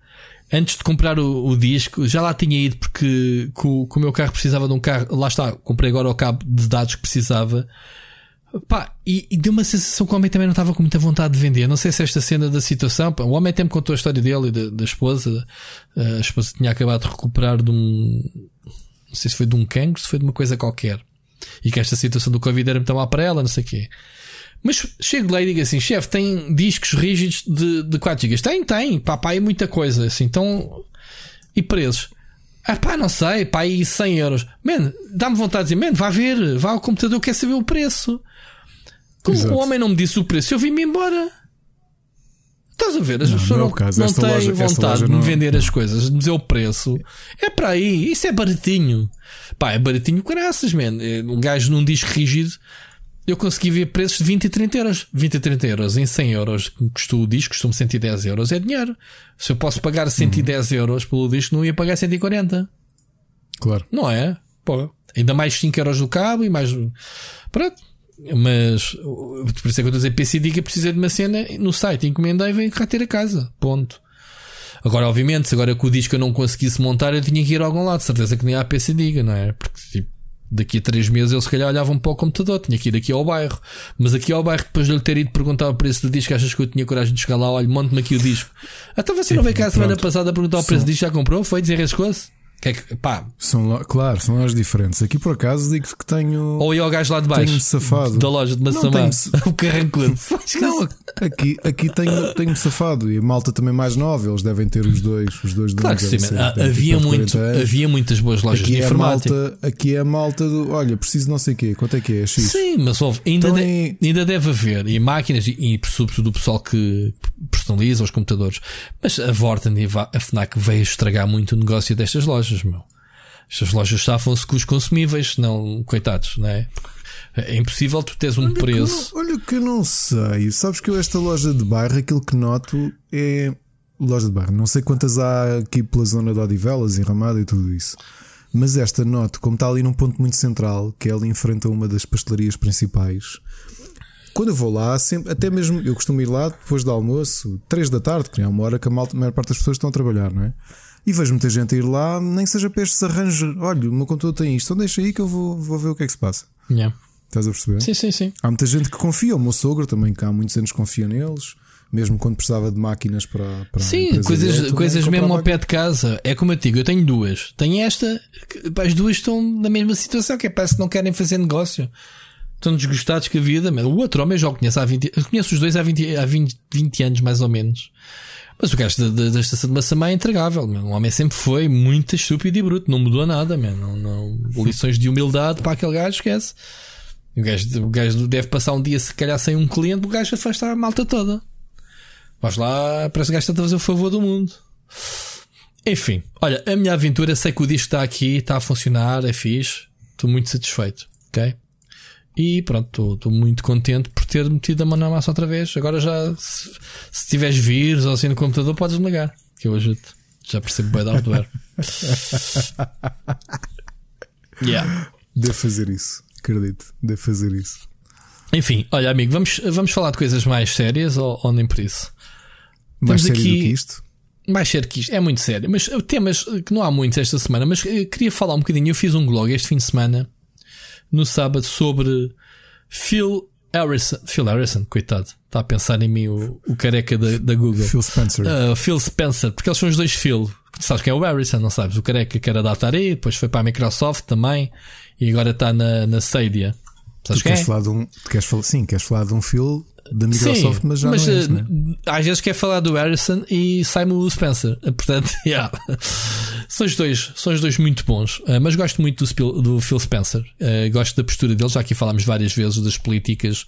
antes de comprar o, o disco, já lá tinha ido porque com, com, o meu carro precisava de um carro. Lá está, comprei agora o cabo de dados que precisava. Pá, e, e deu uma sensação que o homem também não estava com muita vontade de vender. Não sei se esta cena da situação. Pá, o homem até me contou a história dele e da, da esposa. Uh, a esposa tinha acabado de recuperar de um. Não sei se foi de um cancro, se foi de uma coisa qualquer e que esta situação do Covid era muito mal para ela, não sei o quê. Mas chego lá e digo assim: chefe, tem discos rígidos de, de 4 GB? Tem, tem, pá, pá, é muita coisa, assim, então. E preços? Ah, pá, não sei, pá, aí 100 euros. Man, dá-me vontade de dizer: man, vá ver, vá ao computador, quer saber o preço. Como Exato. o homem não me disse o preço, eu vim-me embora. Estás a ver? As pessoas não, não, não têm loja, vontade de me vender não. as coisas, de dizer o preço. É para aí, isso é baratinho. Pá, é baratinho graças, man. É, um gajo num disco rígido eu consegui ver preços de 20 e 30 euros. 20 e 30 euros em 100 euros que custou o disco, custou-me 110 euros. É dinheiro. Se eu posso pagar 110 uhum. euros pelo disco, não ia pagar 140. Claro. Não é? Pô, ainda mais 5 euros do cabo e mais. Pronto. Mas por isso é que eu estou a dizer PC Diga precisa de uma cena no site, encomendei e vem cá ter a casa. Ponto. Agora, obviamente, se agora com o disco eu não conseguisse montar, eu tinha que ir a algum lado. Certeza que nem há PC Diga, não é? Porque tipo, daqui a 3 meses eles se calhar olhavam para o computador, tinha que ir aqui ao bairro. Mas aqui ao bairro, depois de lhe ter ido perguntar o preço do disco, achas que eu tinha coragem de chegar lá? Olha, monte-me aqui o disco. Então você não veio cá a semana passada a perguntar o preço do disco, já comprou? Foi desenrascou-se? Que é que, pá. São, claro, são lojas diferentes. Aqui por acaso digo que tenho. Ou ia ao gajo lá de baixo. Tenho safado. Da loja de Massamá. o carrancudo. não, aqui, aqui tenho, tenho safado. E a malta também mais nova. Eles devem ter os dois. Os dois claro que sim. havia, muito, havia muitas boas lojas aqui de é. Malta, aqui é a malta do. Olha, preciso não sei o quê. Quanto é que é? X? Sim, mas ouve, ainda, então, de, ainda deve haver. E máquinas, e, e sobretudo o pessoal que personaliza os computadores. Mas a Vorten e a Fnac veio estragar muito o negócio destas lojas, meu. Estas lojas safam-se com os consumíveis, não, coitados, não é? É impossível tu teres um olha preço. Que não, olha que eu não sei. Sabes que eu, esta loja de bairro, aquilo que noto é. Loja de bairro, não sei quantas há aqui pela zona de Odivelas, em Ramada e tudo isso. Mas esta noto, como está ali num ponto muito central, que ela enfrenta uma das pastelarias principais. Quando eu vou lá, sempre, até mesmo eu costumo ir lá depois do almoço, 3 da tarde, que é uma hora que a, malta, a maior parte das pessoas estão a trabalhar, não é? E vejo muita gente a ir lá, nem seja para estes arranjos. Olha, o meu computador tem isto, então deixa aí que eu vou, vou ver o que é que se passa. Yeah. Estás a perceber? Sim, sim, sim. Há muita gente que confia, o meu sogro também, que há muitos anos confia neles, mesmo quando precisava de máquinas para. para sim, coisas, dele, coisas mesmo ao pé de casa. É como eu digo, eu tenho duas. Tenho esta, as duas estão na mesma situação, que é parece que não querem fazer negócio. Estão desgostados com a vida. Mas o outro homem já o conheço há 20 Eu conheço os dois há 20, há 20, 20 anos, mais ou menos. Mas o gajo da, da, da estação de Massamá é intragável. O homem sempre foi muito estúpido e bruto, não mudou nada. Não, não, lições de humildade para aquele gajo, esquece. O gajo, o gajo deve passar um dia, se calhar, sem um cliente, o gajo afasta a malta toda. Vais lá, parece que o gajo está a fazer o favor do mundo. Enfim, olha, a minha aventura, sei que o disco está aqui, está a funcionar, é fixe. Estou muito satisfeito, ok? E pronto, estou muito contente por ter metido a mão na massa outra vez. Agora já, se, se tiveres vírus ou assim no computador, podes me ligar, que eu ajudo. Já percebo bem da hardware. yeah. Devo fazer isso, acredito, devo fazer isso. Enfim, olha, amigo, vamos, vamos falar de coisas mais sérias ou, ou nem por isso? Mais sério aqui... do que isto? Mais sério que isto, é muito sério. Mas temas que não há muitos esta semana, mas eh, queria falar um bocadinho. Eu fiz um blog este fim de semana no sábado sobre Phil Harrison. Phil Harrison, coitado. Está a pensar em mim o, o careca da, da Google. Phil Spencer. Uh, Phil Spencer, porque eles são os dois Phil. Sabes quem é o Harrison, não sabes? O careca que era da Atari, depois foi para a Microsoft também e agora está na, na Stadia. Sabes tu queres é? falar de um, queres falar, sim, queres falar de um Phil da Microsoft, Sim, mas já mas, não é isso, né? Às vezes quer falar do Harrison e sai-me o Spencer. Portanto, yeah. São, os dois, são os dois muito bons. Uh, mas gosto muito do, do Phil Spencer. Uh, gosto da postura dele. Já aqui falámos várias vezes das políticas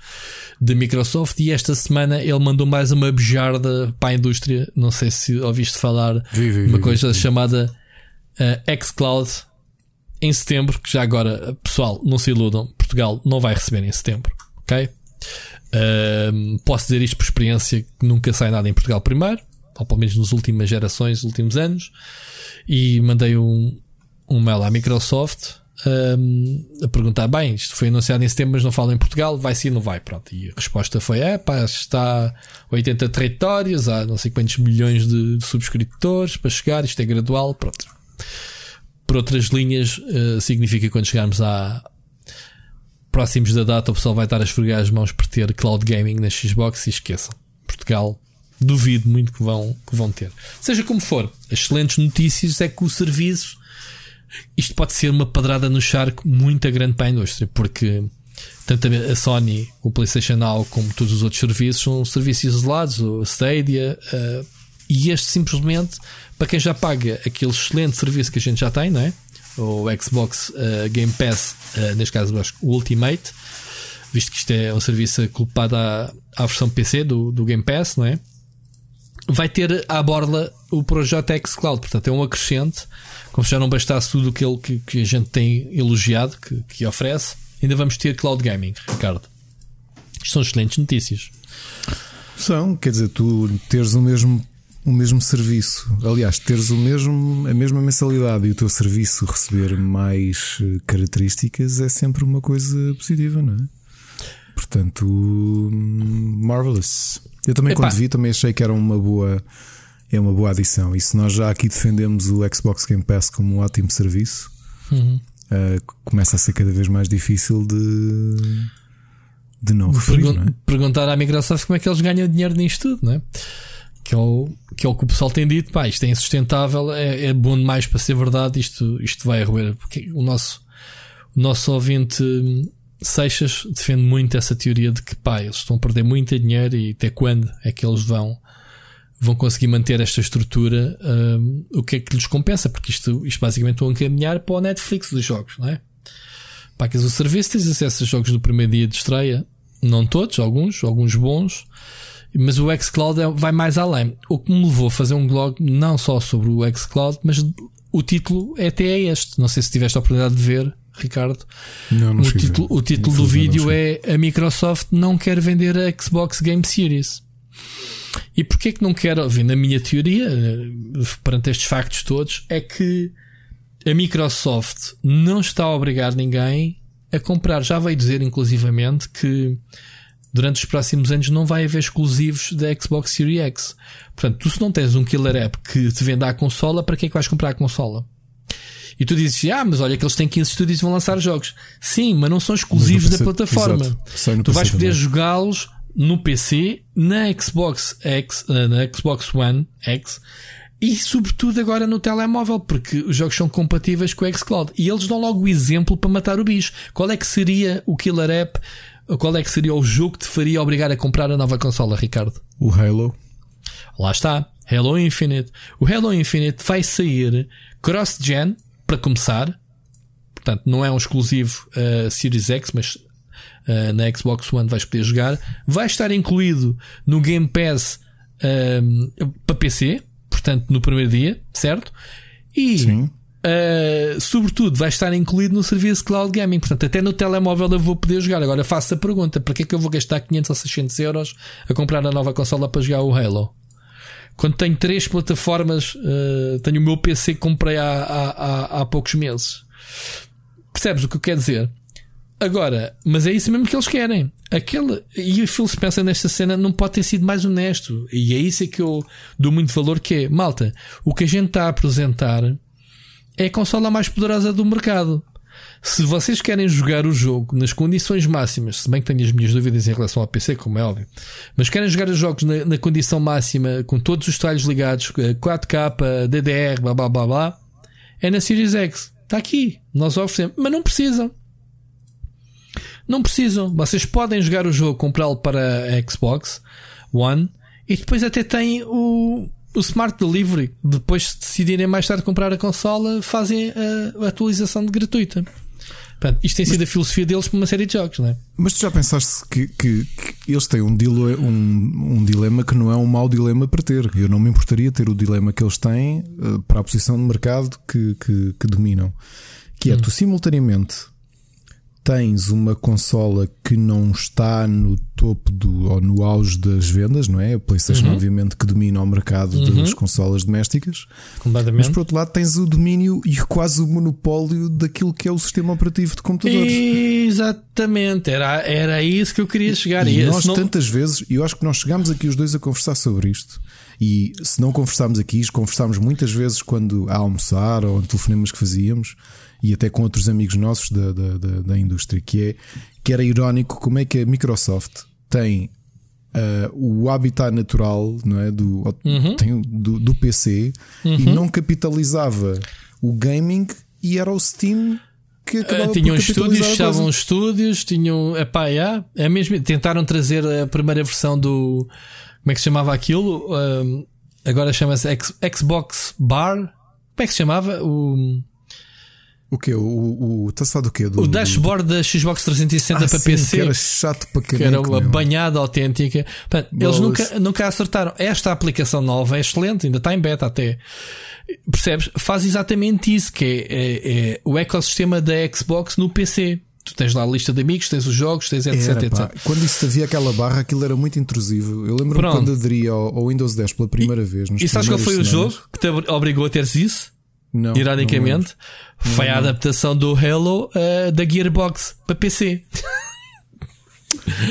da Microsoft. E esta semana ele mandou mais uma bejarda para a indústria. Não sei se ouviste falar vi, vi, uma vi, coisa chamada uh, xCloud em setembro. Que já agora, pessoal, não se iludam. Portugal não vai receber em setembro. Ok? posso dizer isto por experiência que nunca sai nada em Portugal primeiro, ou pelo menos nas últimas gerações, nos últimos anos, e mandei um, um mail à Microsoft um, a perguntar: bem, isto foi anunciado em setembro, mas não fala em Portugal, vai sim, não vai? Pronto, e a resposta foi: é pá, está 80 territórios, há não sei quantos milhões de, de subscritores para chegar, isto é gradual, pronto. Por outras linhas, uh, significa que quando chegarmos à, próximos da data o pessoal vai estar a esfregar as mãos por ter cloud gaming na Xbox e esqueçam. Portugal, duvido muito que vão, que vão ter. Seja como for, excelentes notícias é que o serviço, isto pode ser uma padrada no charco muito grande para a indústria, porque tanto a Sony, o PlayStation Now, como todos os outros serviços, são serviços isolados, o Stadia, uh, e este simplesmente, para quem já paga aquele excelente serviço que a gente já tem, não é? o Xbox uh, Game Pass, uh, neste caso o Ultimate, visto que isto é um serviço culpado à, à versão PC do, do Game Pass, não é? Vai ter à borla o projeto xCloud, portanto é um acrescente, como se já não bastasse tudo aquilo que, que a gente tem elogiado, que, que oferece, ainda vamos ter cloud gaming, Ricardo. Isto são excelentes notícias. São, quer dizer, tu teres o mesmo, o mesmo serviço, aliás, teres o mesmo, a mesma mensalidade e o teu serviço receber mais eh, características é sempre uma coisa positiva, não é? Portanto, hum, marvelous. Eu também, Epá. quando vi, também achei que era uma boa. É uma boa adição. E se nós já aqui defendemos o Xbox Game Pass como um ótimo serviço, uhum. uh, começa a ser cada vez mais difícil de de não referir. Pergun é? Perguntar à Microsoft como é que eles ganham dinheiro nisto tudo, não é? Que é, o, que é o que o pessoal tem dito, pá, isto é insustentável, é, é bom demais para ser verdade, isto, isto vai arroer. Porque o nosso, o nosso ouvinte Seixas defende muito essa teoria de que, pá, eles estão a perder muito dinheiro e até quando é que eles vão vão conseguir manter esta estrutura, um, o que é que lhes compensa? Porque isto, isto basicamente estão a caminhar para o Netflix dos jogos, não é? Pagas o serviço, tens acesso a jogos no primeiro dia de estreia. Não todos, alguns, alguns bons. Mas o xCloud é, vai mais além. O que me levou a fazer um blog não só sobre o xCloud, mas o título até é este. Não sei se tiveste a oportunidade de ver, Ricardo. Não, não o, título, o título do vídeo é A Microsoft não quer vender a Xbox Game Series. E porquê que não quer, na minha teoria, eh, perante estes factos todos, é que a Microsoft não está a obrigar ninguém a comprar. Já veio dizer, inclusivamente, que durante os próximos anos não vai haver exclusivos da Xbox Series X. Portanto, tu se não tens um killer app que te venda a consola, para que é que vais comprar a consola? E tu dizes, ah, mas olha que eles têm 15 estúdios e vão lançar jogos. Sim, mas não são exclusivos da plataforma. Tu vais poder jogá-los no PC, na Xbox X, eh, na Xbox One X e sobretudo agora no telemóvel, porque os jogos são compatíveis com o xCloud. E eles dão logo o exemplo para matar o bicho. Qual é que seria o killer app? Qual é que seria o jogo que te faria obrigar a comprar a nova consola, Ricardo? O Halo. Lá está. Halo Infinite. O Halo Infinite vai sair cross-gen, para começar. Portanto, não é um exclusivo uh, Series X, mas uh, na Xbox One vais poder jogar. Vai estar incluído no Game Pass uh, para PC portanto, no primeiro dia, certo? E, uh, sobretudo, vai estar incluído no serviço Cloud Gaming. Portanto, até no telemóvel eu vou poder jogar. Agora, faço a pergunta: para que é que eu vou gastar 500 ou 600 euros a comprar a nova consola para jogar o Halo? Quando tenho três plataformas, uh, tenho o meu PC que comprei há, há, há, poucos meses. Percebes o que eu quero dizer? Agora, mas é isso mesmo que eles querem. Aquele, e o Phil Spencer nesta cena não pode ter sido mais honesto. E é isso que eu dou muito valor que é, malta, o que a gente está a apresentar é a consola mais poderosa do mercado. Se vocês querem jogar o jogo nas condições máximas, se bem que tenho as minhas dúvidas em relação ao PC, como é óbvio, mas querem jogar os jogos na, na condição máxima, com todos os detalhes ligados, 4K, DDR, blá blá blá blá, é na Series X. Está aqui. Nós oferecemos. Mas não precisam. Não precisam. Vocês podem jogar o jogo, comprá-lo para a Xbox One e depois até têm o, o Smart Delivery. Depois, se decidirem mais tarde comprar a consola, fazem a, a atualização de gratuita. Portanto, isto tem sido mas, a filosofia deles para uma série de jogos, não é? Mas tu já pensaste que, que, que eles têm um, dilo, um, um, dilema que não é um mau dilema para ter. Eu não me importaria ter o dilema que eles têm uh, para a posição de mercado que, que, que dominam. Que é hum. tu simultaneamente tens uma consola que não está no topo do, ou no auge das vendas, não é? A PlayStation, uhum. obviamente, que domina o mercado uhum. das consolas domésticas. Mas por outro lado, tens o domínio e quase o monopólio daquilo que é o sistema operativo de computadores. Exatamente, era, era isso que eu queria chegar. E, e nós, não... tantas vezes, e eu acho que nós chegámos aqui os dois a conversar sobre isto. E se não conversámos aqui, conversámos muitas vezes quando a almoçar ou em telefonemas que fazíamos e até com outros amigos nossos da, da, da, da indústria, que, é, que era irónico como é que a Microsoft tem Uh, o habitat natural não é? do, uhum. tem, do, do PC uhum. e não capitalizava o gaming e era o Steam que acabava uh, tinham estúdios, fechavam estúdios, tinham epá, yeah, é mesmo, tentaram trazer a primeira versão do como é que se chamava aquilo? Uh, agora chama-se Xbox Bar. Como é que se chamava? O o quê? O, o, falar do quê? Do, o dashboard do... da Xbox 360 ah, para sim, PC. Que era chato para Que era uma mesmo. banhada autêntica. Portanto, eles nunca, nunca acertaram. Esta aplicação nova é excelente, ainda está em beta até. Percebes? Faz exatamente isso, que é, é, é o ecossistema da Xbox no PC. Tu tens lá a lista de amigos, tens os jogos, tens etc, Era, etc. quando isso havia aquela barra, aquilo era muito intrusivo. Eu lembro-me quando aderi ao, ao Windows 10 pela primeira vez. nos E sabes qual foi o primeiras jogo semanas. que te obrigou a teres isso? Não, Ironicamente, foi a adaptação do Halo eh, da Gearbox para PC.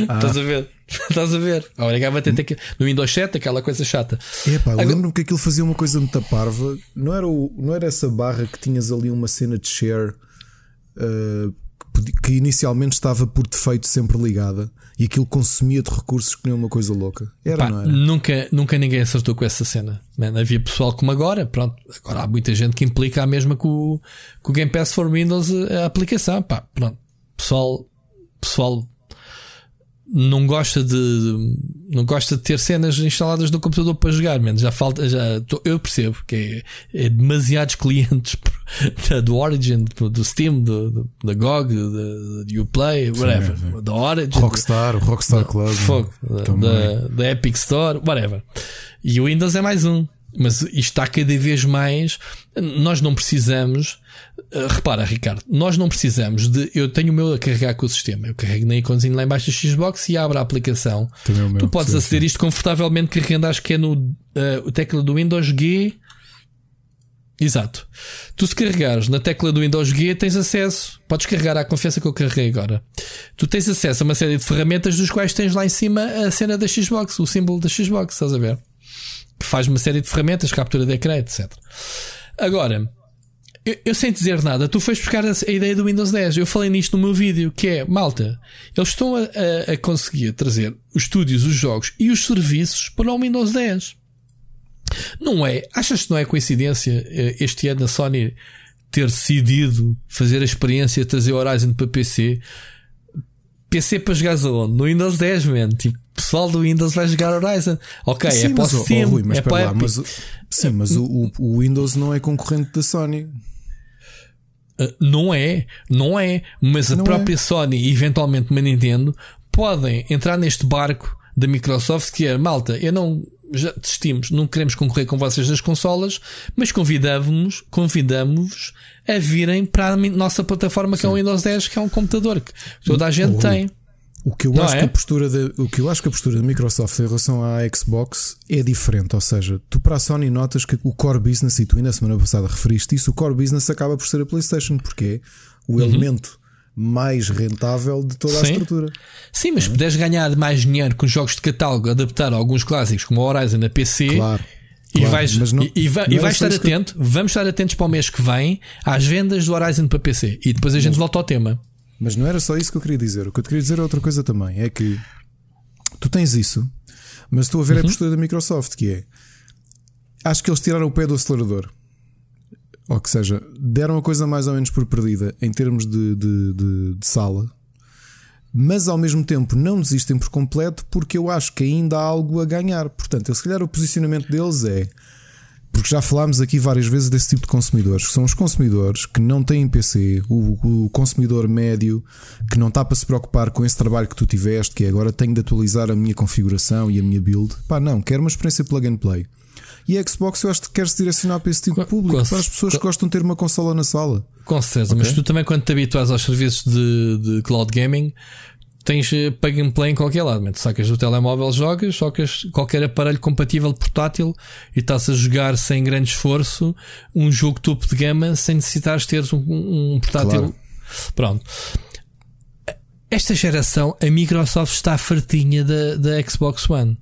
Ah. Estás a ver? Estás a ver? Obrigava a ter que no Windows 7, aquela coisa chata. não. Epá, Agora- lembro-me que aquilo fazia uma coisa muito parva. Não era, o- não era essa barra que tinhas ali uma cena de share uh, que inicialmente estava por defeito sempre ligada e aquilo consumia de recursos que nem uma coisa louca. Era, Pá, não era? nunca, nunca ninguém acertou com essa cena. Man, havia pessoal como agora, pronto. Agora há muita gente que implica a mesma com o, o Game Pass for Windows a, a aplicação. Pá, pronto. Pessoal, pessoal não gosta de não gosta de ter cenas instaladas no computador para jogar, man. já falta, já tô- eu percebo que é, é demasiados clientes da- do Origin, do, do Steam, do, do, da GOG, do, do Uplay, whatever, da Origin, Rockstar, o Rockstar Club. Fogo, da, Também. da, da Epic Store, whatever. E o Windows é mais um. Mas isto está cada vez mais. Nós não precisamos. Eh, repara, Ricardo, nós não precisamos de. Eu tenho o meu a carregar com o sistema. Eu carrego na iconzinho lá embaixo da Xbox e abro a aplicação. Também é o meu, tu podes sim, aceder isto confortavelmente carregando, acho que é no o tecla do Windows G. Exato. Tu se carregares na tecla do Windows G tens acesso. Podes carregar à confiança que eu carreguei agora. Tu tens acesso a uma série de ferramentas dos quais tens lá em cima a cena da Xbox, o símbolo da Xbox, estás a ver? Que faz uma série de ferramentas, captura de ecrã, etc. Agora, eu, eu sem dizer nada, tu foste buscar a, a ideia do Windows 10. Eu falei nisto no meu vídeo, que é, malta, eles estão a, a- a conseguir trazer os estúdios, os jogos e os serviços para o Windows 10. Não é? Achas que não é coincidência eh, este ano a Sony ter decidido fazer a experiência de trazer o Horizon para PC? PC para jogar onde? No Windows 10, man. Tipo, pessoal do Windows vai jogar Horizon. Ok, Sim, é para o mas, oh, Steam, Rui, mas é para lá, mas Sim, mas o- o Windows não é concorrente da Sony. Uh, Não é, não é. Mas a Não própria é. Sony e eventualmente uma Nintendo podem entrar neste barco da Microsoft que é malta. Eu não já desistimos, não queremos concorrer com vocês nas consolas, mas convidamos-vos convidamos a virem para a nossa plataforma que é o Windows 10, que é um computador que toda a gente Rui, tem. O que eu Não acho é? que a postura da, o que eu acho que a postura da Microsoft em relação à Xbox é diferente, ou seja, tu para a Sony notas que o core business e tu ainda na semana passada referiste isso, o core business acaba por ser a PlayStation, porque é o elemento mais rentável de toda a Uhum. Sim. estrutura. Sim, mas se puderes ganhar mais dinheiro com jogos de catálogo, adaptar a alguns clássicos como Horizon na PC, Claro. E claro, vais, mas não- e, e vai- e era vais estar isso que atento, vamos estar atentos para o mês que vem às vendas do Horizon para PC. E depois a gente volta ao tema. Mas não era só isso que eu queria dizer. O que eu te queria dizer é outra coisa também. É que tu tens isso, mas estou a ver a postura da Microsoft, que é acho que eles tiraram o pé do acelerador. Ou que seja, deram a coisa mais ou menos por perdida em termos de, de, de- de sala, mas ao mesmo tempo não desistem por completo porque eu acho que ainda há algo a ganhar. Portanto, se calhar o posicionamento deles é porque já falámos aqui várias vezes desse tipo de consumidores, que são os consumidores que não têm PC, o, o consumidor médio que não está para se preocupar com esse trabalho que tu tiveste, que é agora tenho de atualizar a minha configuração e a minha build. Pá, não, quero uma experiência plug and play. E a Xbox eu acho que quer se direcionar para esse tipo de Com- público, com- para as pessoas que gostam de ter uma consola na sala. Com certeza, mas tu também, quando te habituas aos serviços de, de cloud gaming, tens eh, plug and play em qualquer lado. man. Tu sacas do telemóvel, jogas, socas qualquer aparelho compatível portátil e estás a jogar sem grande esforço um jogo topo de gama sem necessitares teres um, um portátil. Claro. Pronto. Esta geração, a Microsoft está fartinha da, da Xbox One.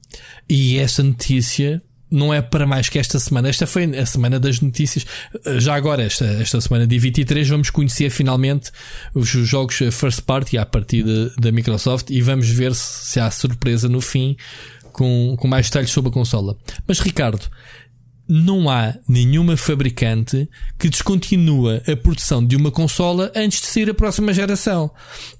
E essa notícia não é para mais que esta semana. Esta foi a semana das notícias. Já agora, esta, esta semana de 23, vamos conhecer finalmente os jogos first party a partir da Microsoft e vamos ver se, se há surpresa no fim com, com mais detalhes sobre a consola. Mas, Ricardo, não há nenhuma fabricante que descontinua a produção de uma consola antes de sair a próxima geração.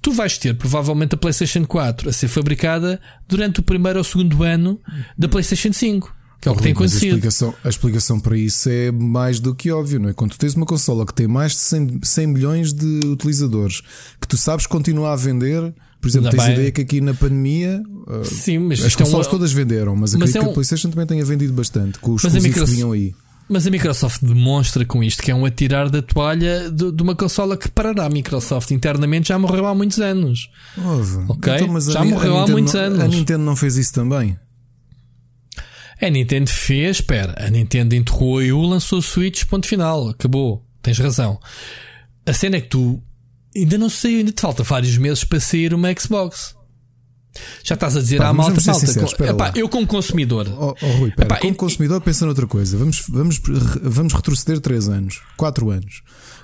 Tu vais ter provavelmente a PlayStation 4 a ser fabricada durante o primeiro ou segundo ano da PlayStation 5, que é o que tem Mas a acontecido. explicação, a explicação para isso é mais do que óbvio, não é? Quando tu tens uma consola que tem mais de 100, 100 milhões de utilizadores, que tu sabes continuar a vender, por exemplo, Ainda tens bem. ideia que aqui na pandemia uh, Sim, mas as é um- consolas todas venderam, mas, Mas acredito é que um- a PlayStation também tenha vendido bastante, com os Mas exclusivos que Microsoft- vinham aí. Mas a Microsoft demonstra com isto que é um atirar da toalha de, de uma consola que parará. A Microsoft internamente já morreu há muitos anos. Ouve. Ok? Então, Já a, morreu a há Nintendo muitos anos. A Nintendo não fez isso também. A Nintendo fez, espera, a Nintendo enterrou a Wii U, lançou o Switch, ponto final, acabou. Tens razão. A cena é que tu ainda não saiu, ainda te falta vários meses para sair uma Xbox. Já estás a dizer Pá, à malta, malta, sinceros, com- epá, eu como consumidor, Oh, oh, Rui, pera, Epá, como e- consumidor pensa noutra coisa. Vamos, vamos, vamos retroceder 3 anos, 4 anos.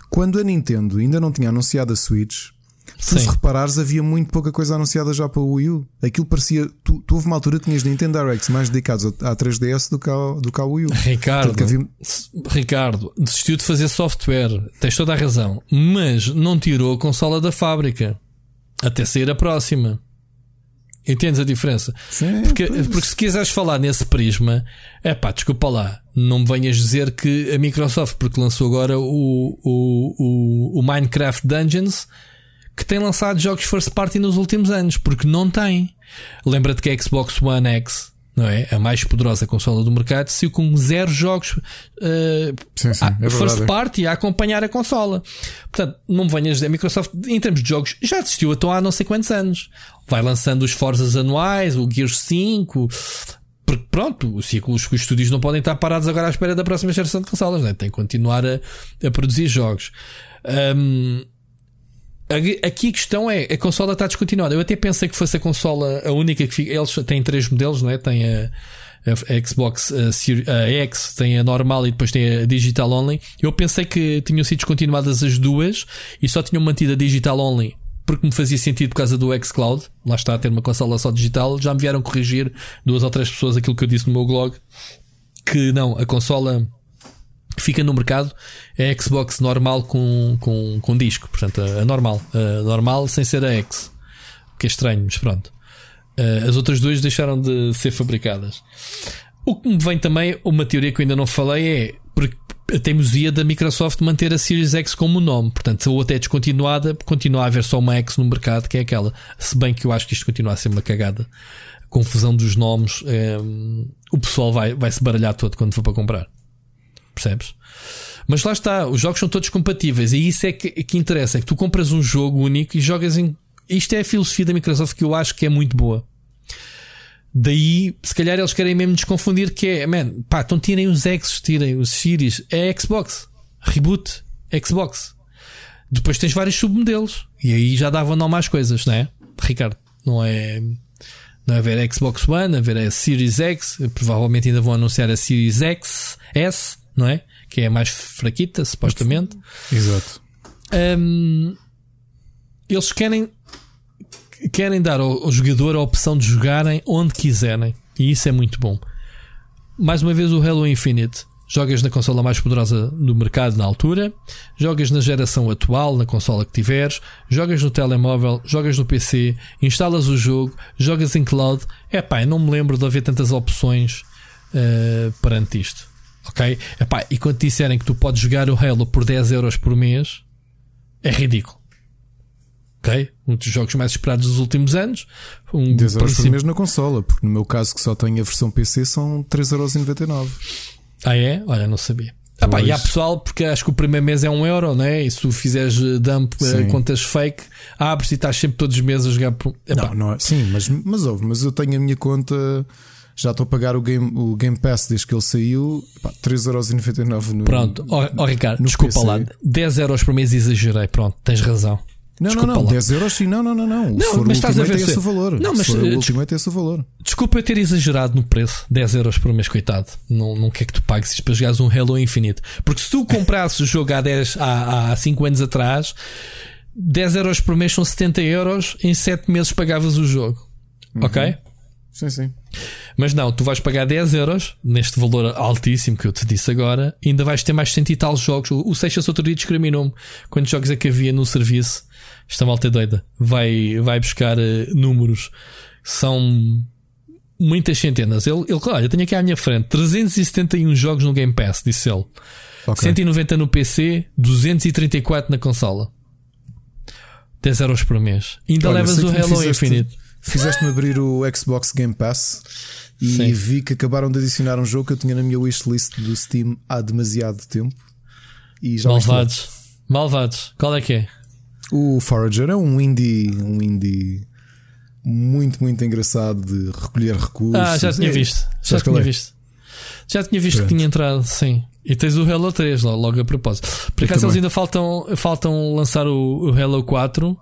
Quando a Nintendo ainda não tinha anunciado a Switch, tu se reparares havia muito pouca coisa anunciada já para o Wii U. Aquilo parecia. Tu, tu houve uma altura que tinhas Nintendo Directs mais dedicados à à 3DS do que ao, do que ao Wii U. Ricardo, havia- Ricardo desistiu de fazer software, tens toda a razão, mas não tirou a consola da fábrica até sair a próxima. Entendes a diferença? Sim, Porque, pois. porque se quiseres falar nesse prisma, é pá, desculpa lá, não me venhas dizer que a Microsoft, porque lançou agora o, o, o, o Minecraft Dungeons, que tem lançado jogos first party nos últimos anos, porque não tem. Lembra-te que a Xbox One X, não é? A mais poderosa consola do mercado, saiu com zero jogos eh, Sim, sim, é first party a acompanhar a consola. Portanto, não me venhas dizer, a Microsoft, em termos de jogos, já desistiu então há não sei quantos anos. Vai lançando os Forzas anuais, o Gears 5. Porque pronto, os ciclos que os estúdios não podem estar parados agora à espera da próxima geração de consolas, né? tem que continuar a, a produzir jogos. A- Aqui a questão é, a consola está descontinuada. Eu até pensei que fosse a consola a única que fica. Eles têm três modelos, não é? Tem a, a- Xbox a, a X, tem a normal e depois tem a digital only. Eu pensei que tinham sido descontinuadas as duas e só tinham mantido a digital only porque me fazia sentido por causa do xCloud. Lá está a ter uma consola só digital. Já me vieram corrigir duas ou três pessoas aquilo que eu disse no meu blog que não, a consola fica no mercado é a Xbox normal com, com, com disco, portanto, a, a normal, a normal sem ser a X, o que é estranho, mas pronto. As outras duas deixaram de ser fabricadas. O que me vem também, uma teoria que eu ainda não falei é a teimosia da Microsoft manter a Series X como nome, portanto, ou até descontinuada, continua a haver só uma X no mercado, que é aquela. Se bem que eu acho que isto continua a ser uma cagada, a confusão dos nomes, um, o pessoal vai, vai se baralhar todo quando for para comprar. Percebes? Mas lá está, os jogos são todos compatíveis e isso é que, que interessa, é que tu compras um jogo único e jogas em. Isto é a filosofia da Microsoft que eu acho que é muito boa. Daí, se calhar eles querem mesmo desconfundir que é, man, pá, então tirem os X, tirem os Series, é Xbox, reboot, Xbox. Depois tens vários submodelos e aí já dava nome às coisas, não é? Ricardo, não é. Não é haver Xbox One, haver a Series X, provavelmente ainda vão anunciar a Series X, S, não é? Que é a mais fraquita, supostamente. Exato. Hum, eles querem querem dar ao, ao jogador a opção de jogarem onde quiserem e isso é muito bom. Mais uma vez o Halo Infinite. Jogas na consola mais poderosa do mercado na altura, jogas na geração atual, na consola que tiveres, jogas no telemóvel, jogas no PC, instalas o jogo, jogas em cloud. É pá, não me lembro de haver tantas opções uh, perante isto. Ok? Epá, e quando disserem que tu podes jogar o Halo por 10 euros por mês, é ridículo. Ok? Um dos jogos mais esperados dos últimos anos. Um 10 euros por mês na consola, porque no meu caso que só tenho a versão PC são 3,99€. Ah, é? Olha, não sabia. Ah, pá, e há pessoal, porque acho que o primeiro mês é um euro, né? E se tu fizeres eh, dump eh, Sim. contas fake, abres e estás sempre todos os meses a jogar por. Epá, Não, não é. Sim, mas, mas ouve, mas eu tenho a minha conta. Já estou a pagar o Game, o game Pass desde que ele saiu. Pá, 3,99€ no. Pronto, ó ó, Ricardo, no desculpa PC. lá, 10 euros por mês exagerei, pronto, tens razão. Não, Desculpa não, não. lá. 10 euros sim, não, não, não, não. Não, se for mas o estás a Ultimate ver é se- esse valor. Não, mas, se for o Ultimate é esse valor. Desculpa eu ter exagerado no preço, 10 euros por mês, coitado. Não, não quer que tu pagues isto para jogares um Halo Infinite. Porque se tu comprasses o jogo há, 10, há, há 5 anos atrás, 10 euros por mês são 70 euros, em 7 meses pagavas o jogo. Uhum. Ok? Sim, sim. Mas não, tu vais pagar 10 euros neste valor altíssimo que eu te disse agora, ainda vais ter mais 100 e tal jogos. O o Seixas outro dia discriminou-me quantos jogos é que havia no serviço. Esta malta é doida. Vai, vai buscar eh, números. São muitas centenas. Ele, ele, olha, eu tenho aqui à minha frente 371 jogos no Game Pass, disse ele. Ok. 190 no PC, 234 na consola. 10 euros por mês. Ainda Olha, levas o Halo Infinite. Fizeste-me abrir o Xbox Game Pass e Sim. vi que acabaram de adicionar um jogo que eu tinha na minha wishlist do Steam há demasiado tempo. E já Malvados. Malvados. Qual é que é? O Forager é um indie, um indie muito, muito engraçado de recolher recursos. Ah, já tinha é, visto. Já tinha é? visto. Já tinha visto Pronto. que tinha entrado, sim. E tens o Halo 3 logo a propósito. Por acaso eles ainda faltam, faltam lançar o, o Halo 4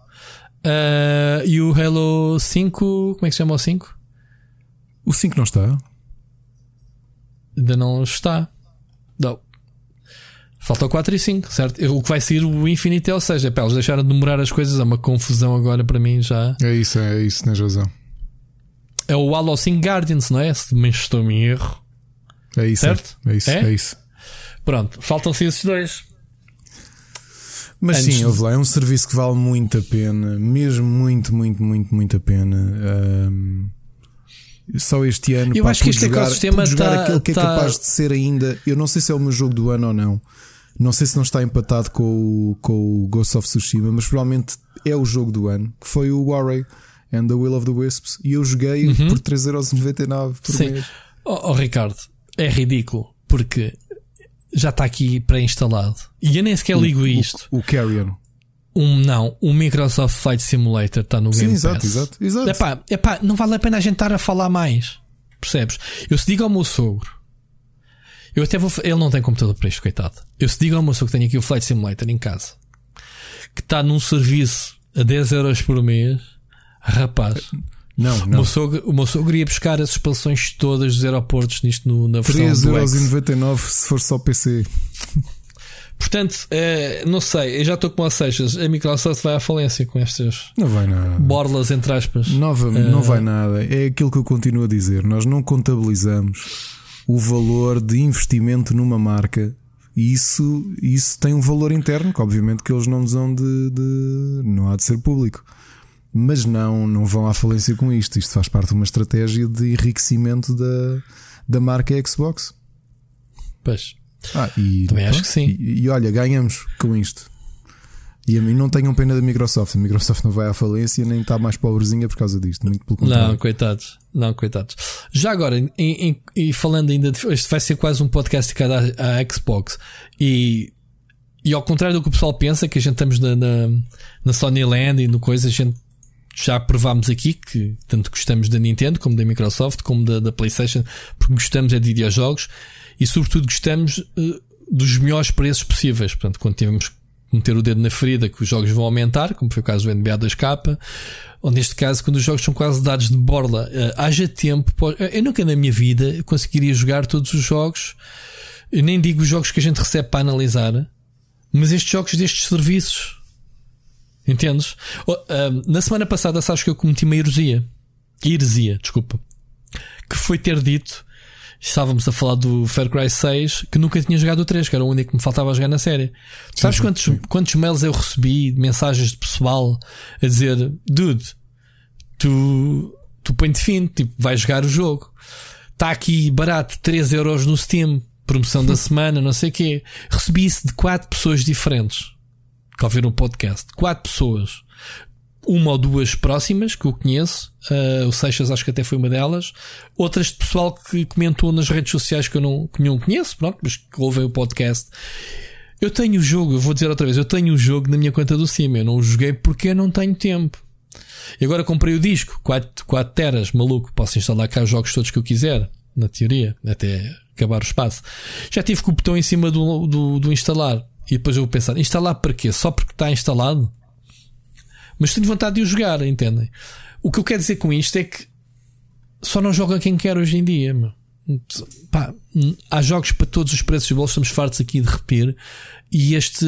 uh, e o Halo 5. Como é que se chama o 5? O 5 não está. Ainda não está. Não. Falta o 4 e 5, certo? O que vai ser o Infinite é, ou seja, pá, eles deixaram de demorar as coisas, é uma confusão agora para mim já. É isso, é isso, tens razão. É o Halo 5 Guardians, não é? Se me estou em erro. É isso, certo? É, é isso, é, é isso. Pronto, faltam-se esses dois. Mas Antes sim, de... lá, é um serviço que vale muito a pena, mesmo muito, muito, muito, muito a pena. Um, só este ano, eu pá, acho que este jogar, ecossistema jogar tá, aquele que é tá... é capaz de ser ainda. Eu não sei se é o meu jogo do ano ou não. Não sei se não está empatado com o, com o Ghost of Tsushima, mas provavelmente é o jogo do ano, que foi o Warray and the Will of the Wisps. E eu joguei uhum. por 3,99€ por Sim. mês. Oh, oh, Ricardo, é ridículo, porque já está aqui pré-instalado. E eu nem sequer ligo o, isto. O, o Carrion. Um, não, o Microsoft Flight Simulator está no Sim, Game exato, Pass. Exato, exato. Epá, epá, não vale a pena a gente estar a falar mais. Percebes? Eu se digo ao meu sogro, eu até vou. Ele não tem computador para isto, coitado. Eu se digo ao meu sogro que tenho aqui o Flight Simulator em casa, que está num serviço a 10 euros por mês, rapaz. Não, não. O meu sogro, o meu sogro ia buscar as expansões todas dos aeroportos nisto no, na versão 3,99€ se for só PC. Portanto, é, não sei, eu já estou com as seixas. A Microsoft vai à falência com estas não vai nada. borlas, entre aspas. Nova, uh, não vai nada. É aquilo que eu continuo a dizer. Nós não contabilizamos o valor de investimento numa marca. E isso, isso tem um valor interno, que obviamente que eles não nos de, de. não há de ser público. Mas não, não vão à falência com isto. Isto faz parte de uma estratégia de enriquecimento da, da marca Xbox. Pois. Ah, e, Também acho que sim. E, e, olha, ganhamos com isto. E a mim não tenham pena da Microsoft. A Microsoft não vai à falência nem está mais pobrezinha por causa disto. Muito pelo contrário. Não, coitados. Não, coitados. Já agora, em, em, e falando ainda, de, este vai ser quase um podcast dedicado à, à Xbox. E, e ao contrário do que o pessoal pensa, que a gente estamos na, na, na Sony Land e no coisa, a gente já provámos aqui que tanto gostamos da Nintendo como da Microsoft, como da, da PlayStation, porque gostamos é de videojogos e sobretudo gostamos uh, dos melhores preços possíveis. Portanto, quando tivemos que meter o dedo na ferida que os jogos vão aumentar, como foi o caso do NBA 2K, ou neste caso, quando os jogos são quase dados de borla, uh, haja tempo. Eu nunca na minha vida conseguiria jogar todos os jogos. Eu nem digo os jogos que a gente recebe para analisar, mas estes jogos destes serviços. Entendes? Uh, na semana passada, sabes que eu cometi uma heresia. Heresia, desculpa. Que foi ter dito estávamos a falar do Far Cry 6 que nunca tinha jogado o 3, que era o único que me faltava jogar na série. Sabes sim, quantos, sim. quantos mails eu recebi, mensagens de pessoal a dizer: Dude, tu, tu põe-te fim, tipo, vais jogar o jogo. Está aqui barato, 3 euros no Steam, promoção da semana, não sei o quê. Recebi isso de 4 pessoas diferentes que ouviram o podcast. 4 pessoas uma ou duas próximas que eu conheço, uh, o Seixas acho que até foi uma delas, outras de pessoal que comentou nas redes sociais que eu não, que não conheço, pronto, mas que ouvem o podcast. Eu tenho o jogo, eu vou dizer outra vez, eu tenho o jogo na minha conta do Sim, eu não o joguei porque eu não tenho tempo. E agora comprei o disco, 4, 4 teras, maluco, posso instalar cá os jogos todos que eu quiser, na teoria, até acabar o espaço. Já tive com o botão em cima do, do, do instalar. E depois eu vou pensar, instalar para quê? Só porque está instalado? Mas tenho vontade de o jogar, entendem? O que eu quero dizer com isto é que só não joga quem quer hoje em dia. Meu. Pá, há jogos para todos os preços de bolsa, estamos fartos aqui de repetir. E este,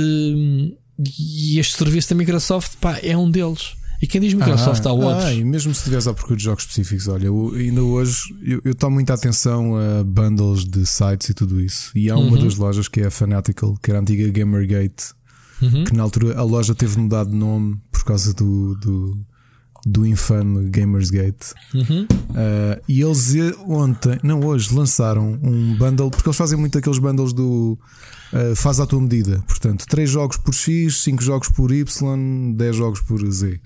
e este serviço da Microsoft pá, é um deles. E quem diz Microsoft ah, há outros. Ah, e mesmo se estiveres à procura de jogos específicos, olha, eu, ainda hoje eu, eu tomo muita atenção a bundles de sites e tudo isso. E há uma uhum. das lojas que é a Fanatical, que era a antiga Gamergate, uhum. que na altura a loja teve mudado de nome por causa do, do, do infame Gamersgate. Uhum. Uh, e eles ontem, não hoje, lançaram um bundle, porque eles fazem muito aqueles bundles do uh, faz à tua medida. Portanto, 3 jogos por X, 5 jogos por Y, 10 jogos por Z.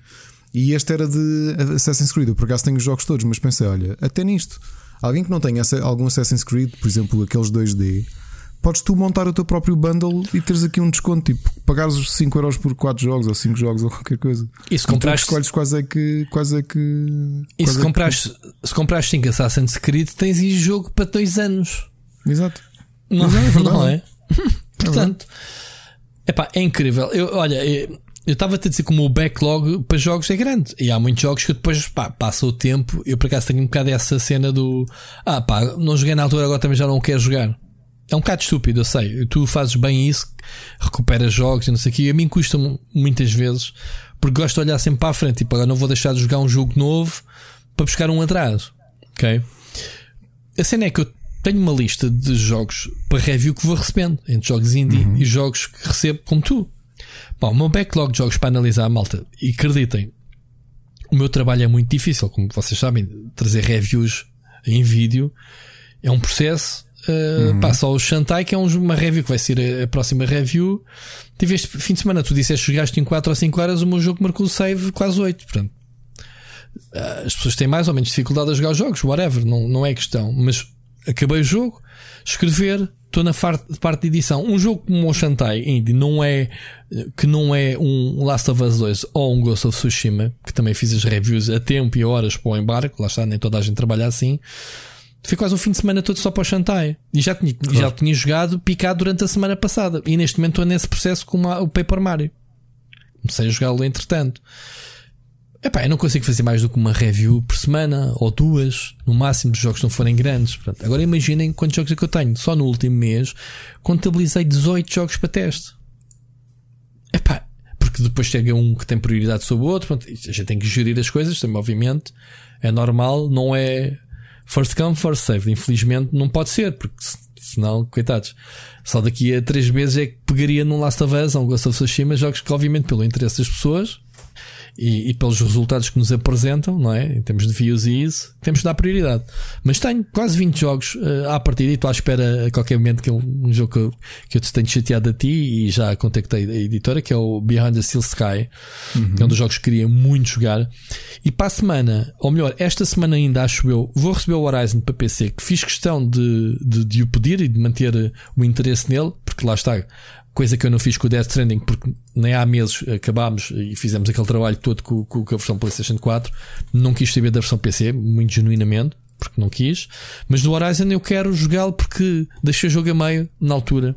E este era de Assassin's Creed. Eu por acaso tenho os jogos todos, mas pensei, olha, até nisto, alguém que não tenha algum Assassin's Creed, por exemplo, aqueles 2D, podes tu montar o teu próprio bundle e teres aqui um desconto, tipo, pagares os 5 euros por 4 jogos ou 5 jogos ou qualquer coisa. E se compraste. escolhes quais é que. Quais é que e se, é compraste, que... se compraste 5 Assassin's Creed, tens aí jogo para 2 anos. Exato. Não, é, não é? Portanto, é epá, é incrível. Eu, olha, eu estava-te a dizer como o backlog para jogos é grande. E há muitos jogos que depois pá, passa o tempo. Eu por acaso tenho um bocado essa cena do ah pá, não joguei na altura, agora também já não quero jogar. É um bocado estúpido, eu sei. Tu fazes bem isso, recuperas jogos e não sei o que. A mim custa muitas vezes, porque gosto de olhar sempre para a frente. Tipo, agora não vou deixar de jogar um jogo novo para buscar um atraso. Ok? A cena é que eu tenho uma lista de jogos para review que vou recebendo, entre jogos indie uhum. e jogos que recebo como tu. Bom, o meu backlog de jogos para analisar, malta, e acreditem, o meu trabalho é muito difícil, como vocês sabem, trazer reviews em vídeo é um processo Uh, uhum. Pá, só o Shantai, que é uma review que vai ser a, próxima review. Tive este fim de semana, tu disseste jogaste em 4 ou 5 horas, o meu jogo marcou o save quase 8. Portanto, uh, as pessoas têm mais ou menos dificuldade a jogar jogos, whatever, não, não é questão. Mas acabei o jogo, escrever, estou na parte de edição. Um jogo como o Shantai Indie não é que não é um Last of Us 2 ou um Ghost of Tsushima, que também fiz as reviews a tempo e horas para o embarque, lá está, nem toda a gente trabalha assim. Foi quase um fim de semana todo só para o Shantai. E já tinha, claro. já tinha jogado picado durante a semana passada. E neste momento estou nesse processo com uma, o Paper Mario. Comecei a jogá-lo entretanto. Epá, eu não consigo fazer mais do que uma review por semana ou duas, no máximo, os jogos não forem grandes. Portanto, agora imaginem quantos jogos é que eu tenho. Só no último mês contabilizei 18 jogos para teste. Epá, porque depois chega um que tem prioridade sobre o outro. Portanto, a gente tem que gerir as coisas, também, obviamente. É normal, não é first come, first served. Infelizmente não pode ser, porque senão, coitados, só daqui a três meses é que pegaria num Last of Us ou um Ghost of Tsushima, jogos que, obviamente, pelo interesse das pessoas, e, e, pelos resultados que nos apresentam, não é? Em termos de views e isso, temos de dar prioridade. Mas tenho quase 20 jogos uh, à partida e estou à espera a qualquer momento que um jogo que eu, que eu te tenho chateado a ti e já contactei a editora, que é o Behind the Steel Sky, uhum. que é um dos jogos que queria muito jogar. E para a semana, ou melhor, esta semana ainda acho eu, vou receber o Horizon para PC, que fiz questão de, de, de o pedir e de manter o interesse nele, porque lá está coisa que eu não fiz com o Death Stranding porque nem há meses acabámos e fizemos aquele trabalho todo com, com, a versão PlayStation 4. Não quis saber da versão PC, muito genuinamente, porque não quis. Mas do Horizon eu quero jogá-lo porque deixei o jogo a meio na altura.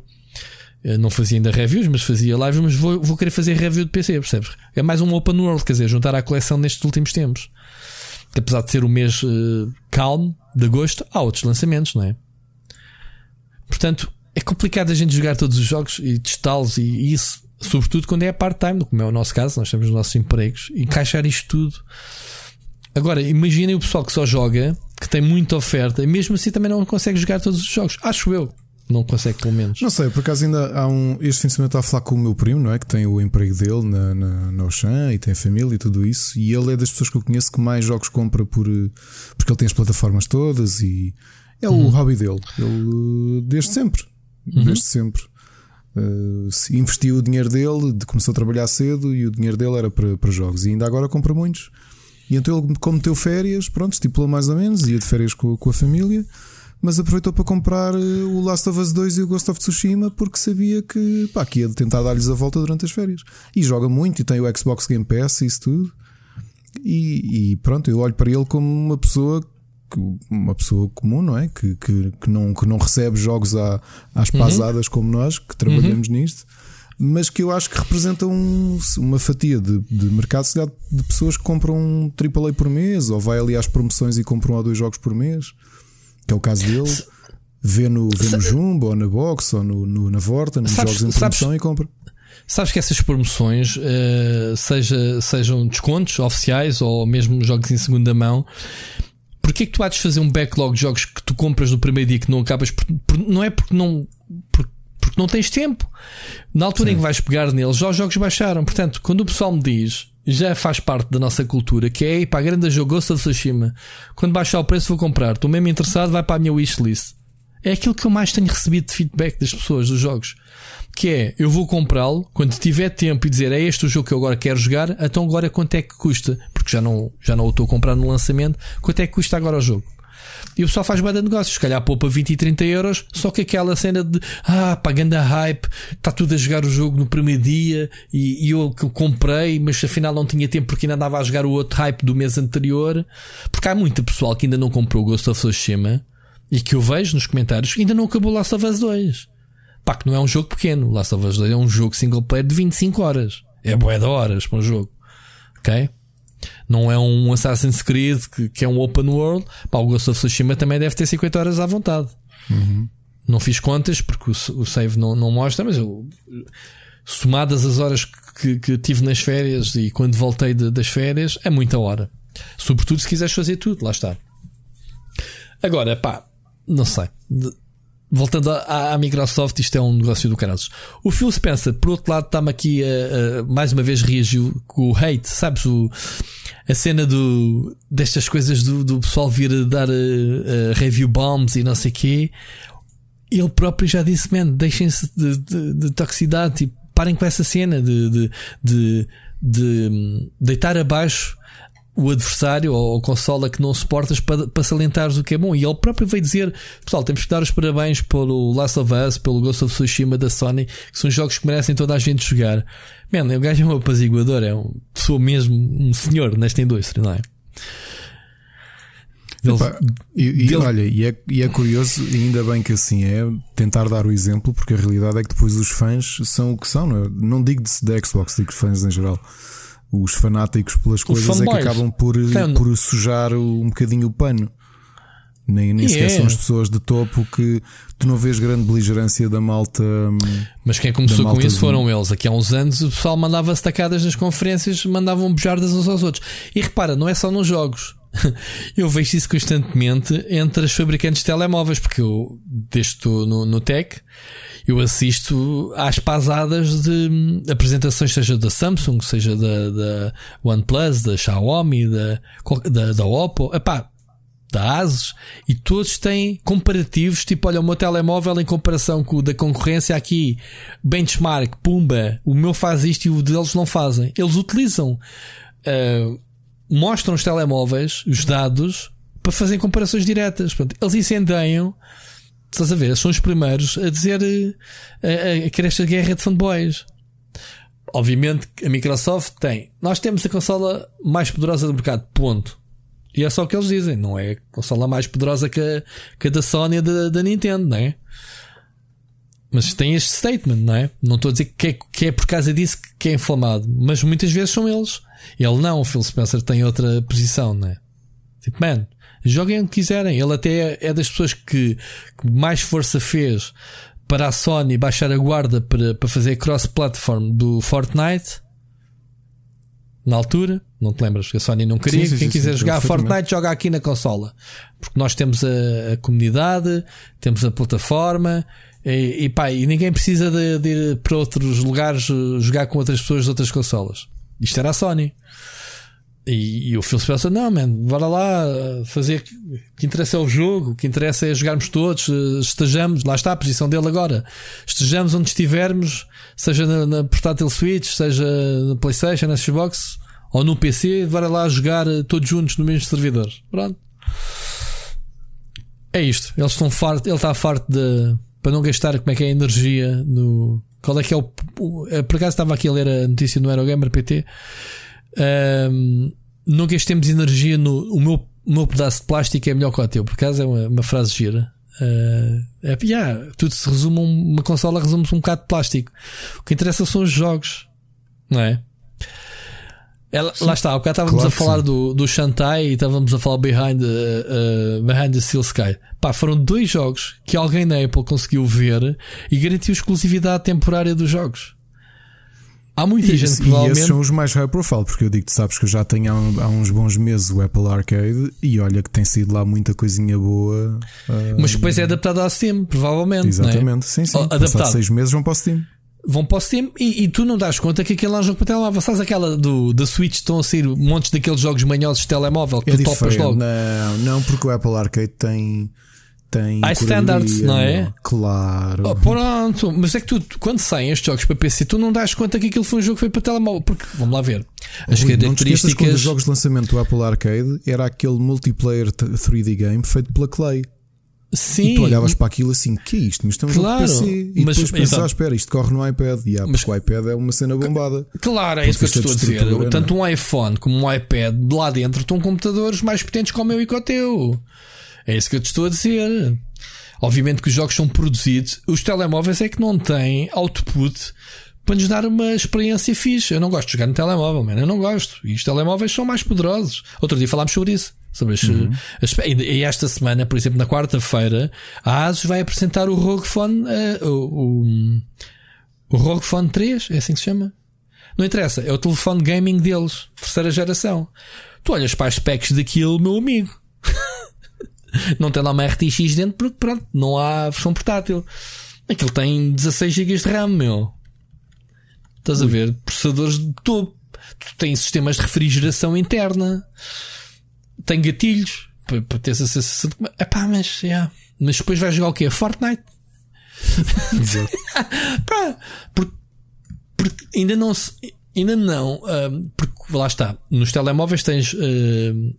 Eu não fazia ainda reviews, mas fazia lives, mas vou, vou querer fazer review de PC, percebes? É mais um open world, quer dizer, juntar à coleção nestes últimos tempos. Apesar de ser o mês uh, calmo de agosto, há outros lançamentos, não é? Portanto, é complicado a gente jogar todos os jogos e testá-los e isso, sobretudo quando é part-time, como é o nosso caso, nós temos os nossos empregos, e encaixar isto tudo. Agora, imaginem o pessoal que só joga, que tem muita oferta, e mesmo assim também não consegue jogar todos os jogos. Acho eu. Não consegue, pelo menos. Não sei, por acaso ainda há um. Este fim de semana estava a falar com o meu primo, não é? Que tem o emprego dele na, na, na Ocean e tem família e tudo isso. E ele é das pessoas que eu conheço que mais jogos compra por. Porque ele tem as plataformas todas e. É o uhum. hobby dele. Ele, desde sempre uhum. desde sempre. Uh, investiu o dinheiro dele, começou a trabalhar cedo e o dinheiro dele era para, para jogos. E ainda agora compra muitos. E então ele, como teve férias, pronto, estipulou mais ou menos, ia de férias com, com a família, mas aproveitou para comprar eh, o Last of Us 2 e o Ghost of Tsushima porque sabia que, pá, que ia tentar dar-lhes a volta durante as férias. E joga muito e tem o Xbox Game Pass e isso tudo. E, e pronto, eu olho para ele como uma pessoa uma pessoa comum, não é? Que, que, que, não, que não recebe jogos à, às uhum. pasadas como nós, que trabalhamos uhum. nisto, mas que eu acho que representa um, uma fatia de, de mercado de pessoas que compram um AAA por mês, ou vai ali às promoções e compram um ou dois jogos por mês, que é o caso dele. Vê no, vê no Jumbo, ou na Box, ou no, no na Vorta, nos sabes, jogos em promoção sabes, e compra. Sabes que essas promoções, uh, seja, sejam descontos oficiais ou mesmo jogos em segunda mão, Porquê é que tu há de fazer um backlog de jogos que tu compras no primeiro dia que não acabas? Por, por, não é porque não. Por, porque não tens tempo. Na altura Sim. em que vais pegar neles, já os jogos baixaram. Portanto, quando o pessoal me diz, já faz parte da nossa cultura, que é para a grande jogo Ghost of Tsushima. Quando baixar o preço, vou comprar. Estou mesmo interessado, vai para a minha wishlist. É aquilo que eu mais tenho recebido de feedback das pessoas, dos jogos. Que é, eu vou comprá-lo quando tiver tempo e dizer é este o jogo que eu agora quero jogar, então agora quanto é que custa? Porque já não, já não o estou a comprar no lançamento, quanto é que custa agora o jogo? E o pessoal faz bem de negócios, se calhar poupa 20 e 30 euros, só que aquela cena de ah, pagando a hype, está tudo a jogar o jogo no primeiro dia e, e eu que comprei, mas afinal não tinha tempo porque ainda andava a jogar o outro hype do mês anterior. Porque há muita pessoal que ainda não comprou o Ghost of Tsushima e que eu vejo nos comentários ainda não acabou Last of Us 2. Pá, que não é um jogo pequeno. Last of Us 2 é um jogo single player de 25 horas. É boé de horas para um jogo. Ok? Não é um Assassin's Creed que, que é um open world. Pá, o Ghost of Tsushima também deve ter 50 horas à vontade. Uhum. Não fiz contas porque o, o save não, não mostra, mas eu, somadas as horas que, que tive nas férias e quando voltei de, das férias, é muita hora. Sobretudo se quiseres fazer tudo, lá está. Agora, pá, não sei. Voltando à, à, Microsoft, isto é um negócio do caralho. O Phil Spencer, por outro lado, está-me aqui a, a, mais uma vez reagiu com o hate, sabes? O, a cena do, destas coisas do, do pessoal vir dar a, a review bombs e não sei o quê. Ele próprio já disse, man, deixem-se de, de, de, toxicidade, tipo, parem com essa cena de, de, de, de deitar abaixo o adversário ou a consola que não suportas para, para salientares o que é bom. E ele próprio veio dizer: Pessoal, temos que dar os parabéns pelo Last of Us, pelo Ghost of Tsushima da Sony, que são jogos que merecem toda a gente jogar. Mano, o gajo é um apaziguador, é um, sou mesmo um senhor nesta indústria, não é? Epá, e, e dele... olha, e é, e é curioso, e ainda bem que assim é, tentar dar o exemplo, porque a realidade é que depois os fãs são o que são, não, é? não digo de, de Xbox, digo fãs em geral os fanáticos pelas coisas é que acabam por, por sujar um bocadinho o pano. Nem, nem sequer é. são as pessoas de topo que tu não vês grande beligerância da malta. Hum, Mas quem começou com isso foram eles. Aqui há uns anos o pessoal mandava tacadas nas conferências, mandavam bujardas uns aos outros. E repara, não é só nos jogos. Eu vejo isso constantemente entre os fabricantes de telemóveis, porque eu, desde estou no, no tech, eu assisto às pasadas de hum, apresentações, seja da Samsung, seja da, da OnePlus, da Xiaomi, da, da, da Oppo, epá, da ASUS, e todos têm comparativos, tipo, olha, o meu telemóvel em comparação com o da concorrência aqui, benchmark, pumba, o meu faz isto e o deles não fazem. Eles utilizam, uh, mostram os telemóveis, os dados, para fazerem comparações diretas. Portanto, eles incendeiam Estás a ver? São os primeiros a dizer a, a, a querer esta guerra de fanboys. Obviamente a Microsoft tem. Nós temos a consola mais poderosa do mercado. Ponto. E é só o que eles dizem. Não é a consola mais poderosa que a, que a da Sony e da, da Nintendo, não é? Mas tem este statement, não é? Não estou a dizer que é, que é por causa disso que é inflamado. Mas muitas vezes são eles. Ele não, o Phil Spencer tem outra posição, não é? Tipo, man, Joguem onde quiserem. Ele até é das pessoas que, que mais força fez para a Sony baixar a guarda para, para fazer cross-platform do Fortnite. Na altura, não te lembras que a Sony não queria. Sim, sim, Quem sim, quiser jogar Fortnite, joga aqui na consola. Porque nós temos a, a comunidade, temos a plataforma e, e, pá, e ninguém precisa de, de, ir para outros lugares jogar com outras pessoas de outras consolas. Isto era a Sony. E, e, o Phil Spencer, não, man, bora lá fazer. O que interessa é o jogo, o que interessa é jogarmos todos, estejamos, lá está a posição dele agora. Estejamos onde estivermos, seja na, na portátil Switch, seja na PlayStation, na Xbox ou no PC, bora lá jogar todos juntos no mesmo servidor. Pronto. É isto. Eles estão farto, ele está farto de. para não gastar como é que é a energia no. Qual é que é o. Eh, por acaso estava aqui a ler a notícia no Aerogamer PT um, não gastemos energia no. O meu, o meu pedaço de plástico é melhor que o teu, por acaso é uma, uma frase gira. Uh, é, yeah, tudo se resume, uma consola resume-se um bocado de plástico. O que interessa são os jogos, não é? Ela, lá está, o bocado estávamos claro, a falar do, do Shantai e estávamos a falar Behind, uh, uh, Behind the Steel Sky. Pá, foram dois jogos que alguém na Apple conseguiu ver e garantiu exclusividade temporária dos jogos. Há muita e, gente que provavelmente... esses são os mais high profile, porque eu digo, tu sabes que eu já tenho há, há, uns bons meses o Apple Arcade e olha que tem sido lá muita coisinha boa. Uh... Mas depois é adaptado à Steam, provavelmente. É? Exatamente, é? sim, sim. Adaptado. seis meses vão para o Steam. Vão para o Steam e, e, tu não das conta que aquele é um jogo para telemóvel. Sabes aquela do, da Switch estão a sair montes daqueles jogos manhosos de telemóvel que é tu topas logo? Não, não, porque o Apple Arcade tem tem. High standards, não é? Claro. Oh, pronto, mas é que tu, quando saem estes jogos para PC, tu não das conta que aquilo foi um jogo que foi para telemóvel. Porque, vamos lá ver, as Rui, características. Não os jogos de lançamento do Apple Arcade era aquele multiplayer 3D game feito pela Clay. Sim. E tu olhavas para aquilo assim, que é isto? Mas estamos claro, PC. E mas, depois pensas, ah, espera, isto corre no iPad. E ah, mas, o iPad é uma cena bombada. Claro, é isso que eu estou a dizer. Tanto um iPhone como um iPad, de lá dentro estão computadores mais potentes que o meu e que o teu. É isso que eu te estou a dizer. Obviamente que os jogos são produzidos, os telemóveis é que não têm output para nos dar uma experiência fixe. Eu não gosto de jogar no telemóvel, man. eu não gosto. E os telemóveis são mais poderosos. Outro dia falámos sobre isso. Sobre as, uhum. as, e esta semana, por exemplo, na quarta-feira, a ASUS vai apresentar o ROG Phone, uh, o, o, o ROG Phone 3, é assim que se chama? Não interessa, é o telefone gaming deles, terceira geração. Tu olhas para as specs daquilo, meu amigo. não tem lá uma RTX dentro porque pronto, não há versão portátil. Aquilo tem 16 GB de RAM, meu. Estás a ver? Processadores de topo. Tu tens sistemas de refrigeração interna tem gatilhos para, para teres acesso a. Epá, mas, yeah. mas depois vais jogar o quê? Fortnite? Pá, porque, porque, ainda não se. Ainda não, uh, porque lá está, nos telemóveis tens uh,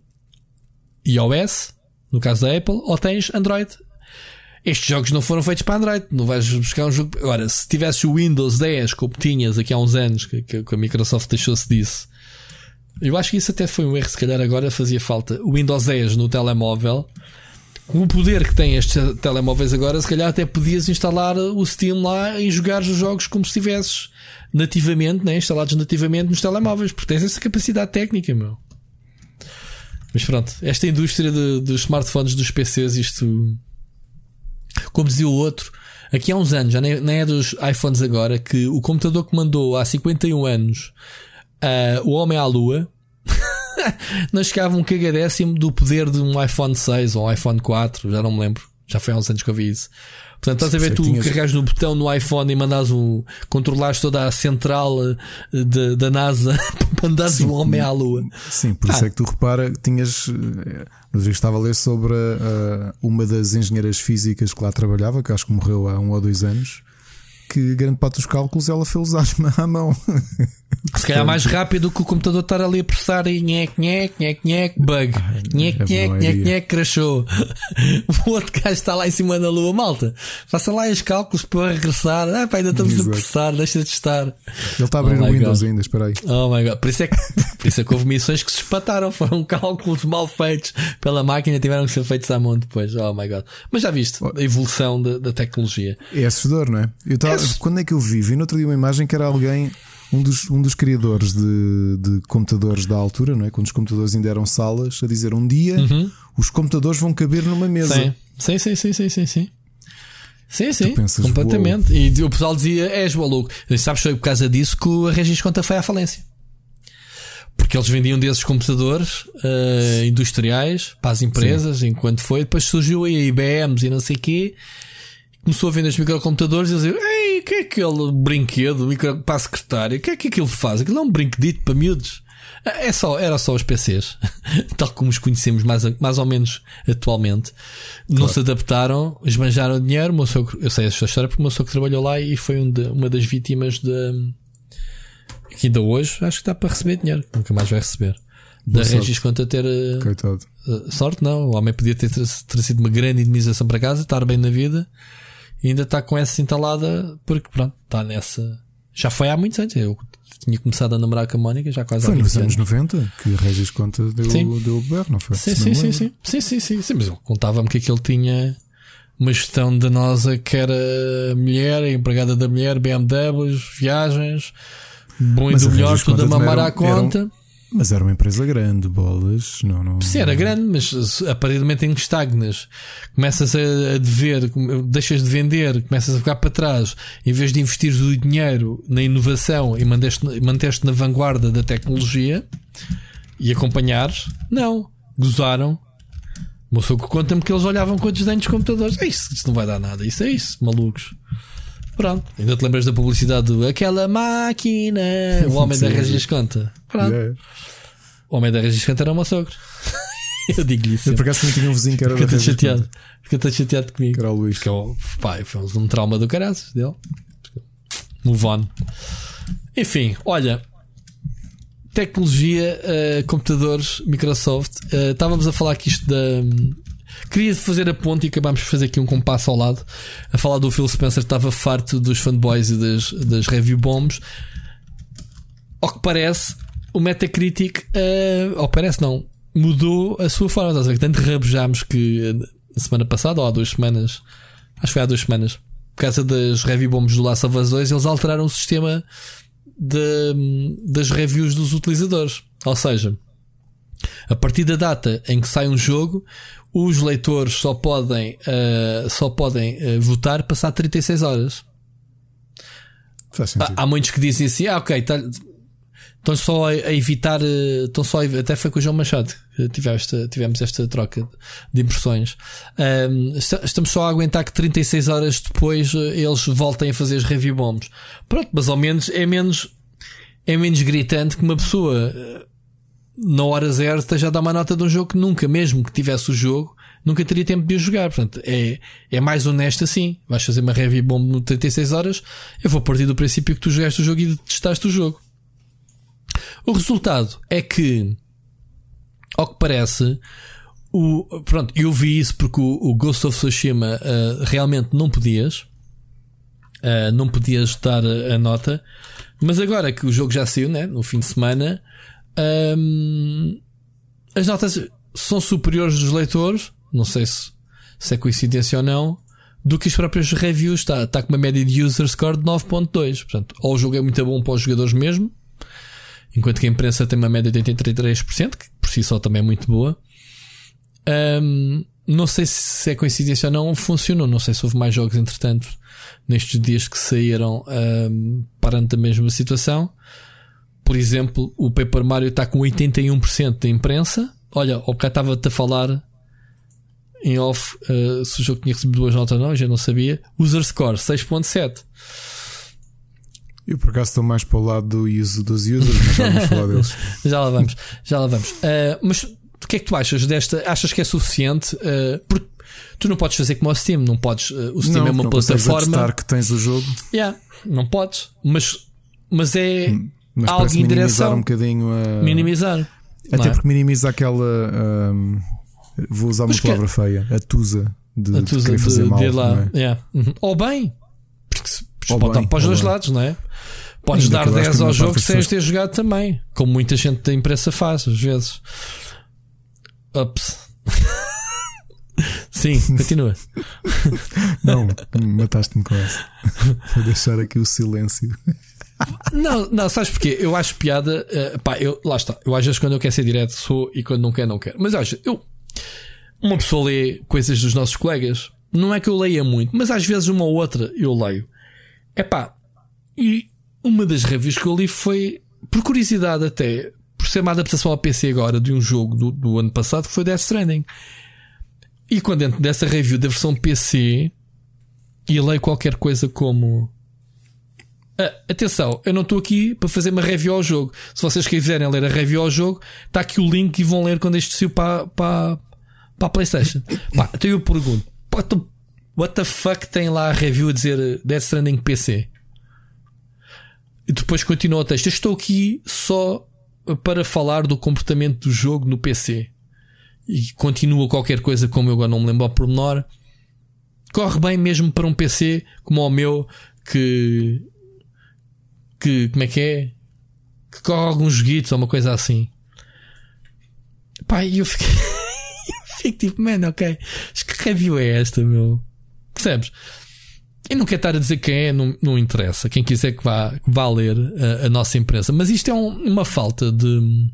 iOS, no caso da Apple, ou tens Android. Estes jogos não foram feitos para Android, não vais buscar um jogo. Agora, se tivesse o Windows 10, como tinhas aqui há uns anos, que, que a Microsoft deixou-se disso, eu acho que isso até foi um erro, se calhar agora fazia falta. O Windows 10 no telemóvel, com o poder que têm estes telemóveis agora, se calhar até podias instalar o Steam lá e jogar os jogos como se estivesses nativamente, né, instalados nativamente nos telemóveis, porque tens essa capacidade técnica, meu. Mas pronto, esta indústria de, dos smartphones, dos PCs, isto. Como dizia o outro, aqui há uns anos, já nem, nem é dos iPhones agora, que o computador que mandou há 51 anos uh, o Homem à Lua não chegava um cagadécimo do poder de um iPhone 6 ou um iPhone 4, já não me lembro. Já foi há uns anos que eu vi isso. Portanto, estás a ver, tu tinhas... carregas no botão no iPhone e mandas um. controlares toda a central eh, de, da NASA para mandares o um homem à Lua. Sim, por ah. isso é que tu repara, tinhas. Eh, eu estava a ler sobre uh, uma das engenheiras físicas que lá trabalhava, que acho que morreu há um ou dois anos, que grande parte dos cálculos ela fez à mão. Se calhar mais rápido que o computador estar ali a processar e nhec, nhec, nhec, nhec, bug. Nhec, nhec, nhec, nhec, crashou. O outro gajo está lá em cima da lua, malta. Faça lá os cálculos para regressar. Ah, pá, ainda estamos Exato. a processar, deixa de estar. Ele está a abrir oh o Windows God. ainda, espera aí. Oh my god. Por isso, é que, por isso é que houve missões que se espataram. Foram cálculos mal feitos pela máquina tiveram que ser feitos à mão depois. Oh my god. Mas já viste a evolução da, da tecnologia. É assustador, não é? Eu tava, é... Quando é que eu vi? Vi no outro dia uma imagem que era alguém um dos, um dos criadores de, de computadores da altura, não é? quando os computadores ainda eram salas, a dizer um dia uhum. os computadores vão caber numa mesa. Sim, sim, sim, sim, sim, sim. Sim, sim, pensas, completamente. Uou. E o pessoal dizia: És maluco. E sabes, foi por causa disso que a Regis Conta foi à falência. Porque eles vendiam desses computadores uh, industriais para as empresas, sim. enquanto foi. Depois surgiu aí a IBMs e não sei o quê começou a vender os microcomputadores e dizer: Ei, o que é aquele brinquedo micro, para a secretária? O que é que aquilo faz? Aquilo é um brinquedito para miúdos. É só, era só os PCs, tal como os conhecemos mais, mais ou menos atualmente. Claro. Não se adaptaram, esbanjaram dinheiro. Meu sogro, eu sei esta história porque o meu sogro trabalhou lá e foi um de, uma das vítimas de. Que ainda hoje acho que está para receber dinheiro, nunca mais vai receber. Da Regis conta ter. Eh, Coitado. Uh, sorte não, o homem podia ter trazido uma grande indemnização para casa, estar bem na vida e ainda está com essa entalada porque pronto, está nessa. Já foi há muitos anos. Eu tinha começado a namorar com a Mónica já quase foi há nos anos 90 que Regis Conta deu, sim. deu o ber, não foi? Sim, sim, sim, sim, sim, sim, sim, sim, mas ele contava-me que aquele tinha uma gestão danosa que era mulher, empregada da mulher, BMWs, viagens, bom e do melhor, tudo a mamar à conta. Eram mas era uma empresa grande, bolas. Não, não, Sim, era grande, mas a momento em que estagnas, começas a dever, deixas de vender, começas a ficar para trás, em vez de investir o dinheiro na inovação e manteste na vanguarda da tecnologia e acompanhares, não. Gozaram. O meu conta-me que eles olhavam com desdém dos computadores. É isso, isso não vai dar nada. Isso é isso, malucos. Pronto. Ainda te lembras da publicidade do aquela máquina? O homem da Regis conta. Pronto. Yeah. O homem da Regis conta era o meu sogro. eu digo isso. Eu por acaso não tinha um vizinho que era Fica da todo Reviews chateado. Point, Fica todo chateado comigo. que era o Luís. Que é o pai, foi um trauma do caraças dele. Move on. Enfim, olha. Tecnologia, eh, computadores, Microsoft. eh, estávamos a falar aqui isto da. Queria fazer a ponte e acabámos por fazer aqui um compasso ao lado. A falar do Phil Spencer, estava farto dos fanboys e das, das review bombs. Ao que parece, o Metacritic, ou parece não, mudou a sua forma. Estás a ver? Tanto rabejámos que eh, na semana passada, ou há duas semanas, acho que foi há duas semanas, por causa das review bombs do Us 2, eles alteraram o sistema de- das reviews dos utilizadores. Ou seja, a partir da data em que sai um jogo, os leitores só podem, eh, só podem eh, votar passar 36 horas. Há, há muitos que dizem assim: ah, ok, tá- estão só a, evitar. eh, Estão só a até foi com o João Machado que tivemos esta, tivemos esta troca de impressões. Esta- estamos só a aguentar que 36 horas depois eles voltem a fazer as review bombs. Pronto, mas ao menos é menos. É menos gritante que uma pessoa na hora zero esteja a dar uma nota de um jogo que nunca, mesmo que tivesse o jogo, nunca teria tempo de o jogar. Portanto, é, é mais honesto assim. Vais fazer uma review bomb no 36 horas, eu vou partir do princípio que tu jogaste o jogo e testaste o jogo. O resultado é que, ao que parece, o, pronto, eu vi isso porque o, o Ghost of Tsushima ah, realmente não podias. Ah, não podias dar a, a nota. Mas agora que o jogo já saiu, né, no fim de semana, ahm, as notas são superiores dos leitores. Não sei se, se é coincidência ou não. Do que as próprias reviews. Está, está com uma média de user score de 9.2. Portanto, ou o jogo é muito bom para os jogadores mesmo. Enquanto que a imprensa tem uma média de 83%, que por si só também é muito boa. Ahm, não sei se é coincidência ou não, funcionou. Não sei se houve mais jogos, entretanto, nestes dias que saíram, ahm, parando a mesma situação. Por exemplo, o Paper Mario está com 81% da imprensa. Olha, o bocado estava-te a falar em off ah, se o jogo tinha recebido duas notas ou não, já não sabia. User Score 6.7. Eu por acaso estou mais para o lado do uso dos users, mas já vamos falar deles. Já lá vamos, já lá vamos. Ah, mas o que é que tu achas desta? Achas que é suficiente? Ah, porque tu não podes fazer como o Steam, não podes. o Steam não, é uma não plataforma. que tens o jogo, Yeah, não podes. Mas, mas é mas algo parece em minimizar direção. um bocadinho a. minimizar. Até é? porque minimiza aquela. ahm, vou usar uma Mas que- palavra feia, a tusa de, A de tusa querer de, fazer mal. de lá. é? Yeah. Uhum. Ou bem, porque se, Ou pode dar bem, para os dois bem. lados, não é? Podes Ainda dar que eu acho 10 que a ao jogo sem pessoas- ter jogado também. Como muita gente da imprensa faz, às vezes. Ups. Sim, continua. Não, mataste-me com essa. Vou deixar aqui o silêncio. Não, não, sabes porquê? Eu acho piada. eh, pá, eu, lá está. Eu às vezes quando eu quero ser direto sou e quando não quero, não quero. Mas acho, eu. Uma pessoa lê coisas dos nossos colegas. Não é que eu leia muito, mas às vezes uma ou outra eu leio. É pá. E uma das reviews que eu li foi, por curiosidade até, por ser uma adaptação a PC agora de um jogo do, do ano passado, que foi Death Stranding. E quando dentro dessa review da versão PC, e leio qualquer coisa como. Ah, atenção, eu não estou aqui para fazer uma review ao jogo. Se vocês quiserem ler a review ao jogo, está aqui o link e vão ler quando este saiu para, para, para a PlayStation. Pá, então eu pergunto: What the fuck tem lá a review a dizer Death Stranding PC? E depois continua o texto. Eu estou aqui só para falar do comportamento do jogo no PC. E continua qualquer coisa, como eu agora não me lembro ao pormenor. Corre bem mesmo para um PC como o meu, que. Que. como é que é? Que corre alguns joguitos ou uma coisa assim. Pá, e eu fiquei. eu fico tipo, man, ok. Mas que review é esta, meu? Percebes? E não quero estar a dizer quem é, não, não interessa. Quem quiser que vá, que vá ler a, a nossa imprensa. Mas isto é um- uma falta de,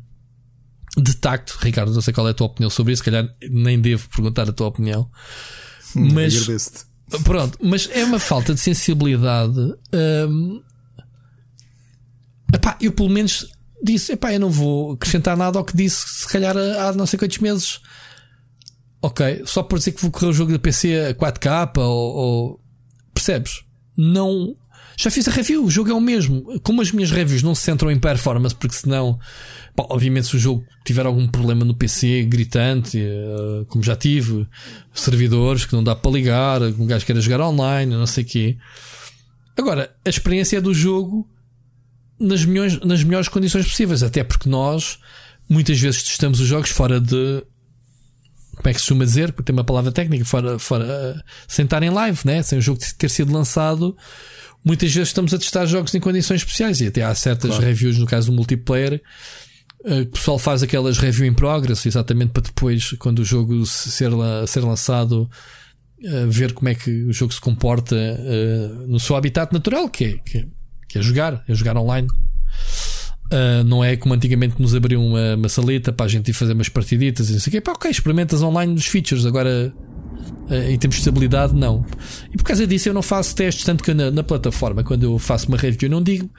de tacto. Ricardo, não sei qual é a tua opinião sobre isso. Se calhar nem devo perguntar a tua opinião. Mas- Agradeço-te. Pronto, mas é uma falta de sensibilidade. hum, epá, eu pelo menos disse: epá, eu não vou acrescentar nada ao que disse, se calhar há não sei quantos meses. Ok, só por dizer que vou correr o jogo da PC a 4K ou, ou- percebes? Não, Já fiz a review, o jogo é o mesmo. Como as minhas reviews não se centram em performance, porque senão, pá, obviamente, se o jogo tiver algum problema no PC gritante, uh, como já tive, servidores que não dá para ligar, um gajo queira jogar online, não sei o quê. Agora, a experiência do jogo nas melhores, nas melhores condições possíveis, até porque nós muitas vezes testamos os jogos fora de. Como é que se costuma dizer? Tem uma palavra técnica, fora, fora sem estar em live, né? sem o jogo ter sido lançado. Muitas vezes estamos a testar jogos em condições especiais e até há certas claro. reviews, no caso do multiplayer, eh, o pessoal faz aquelas review em progress, exatamente para depois, quando o jogo ser, ser lançado, uh, ver como é que o jogo se comporta no seu habitat natural, que é, que é, que é jogar, é jogar online. Uh, não é como antigamente nos abriam uma, uma saleta para a gente ir fazer umas partiditas e não sei o quê. Pá, ok, experimentas online dos features, agora uh, em termos de estabilidade, não. E por causa disso eu não faço testes, tanto que na, na plataforma, quando eu faço uma review, eu não digo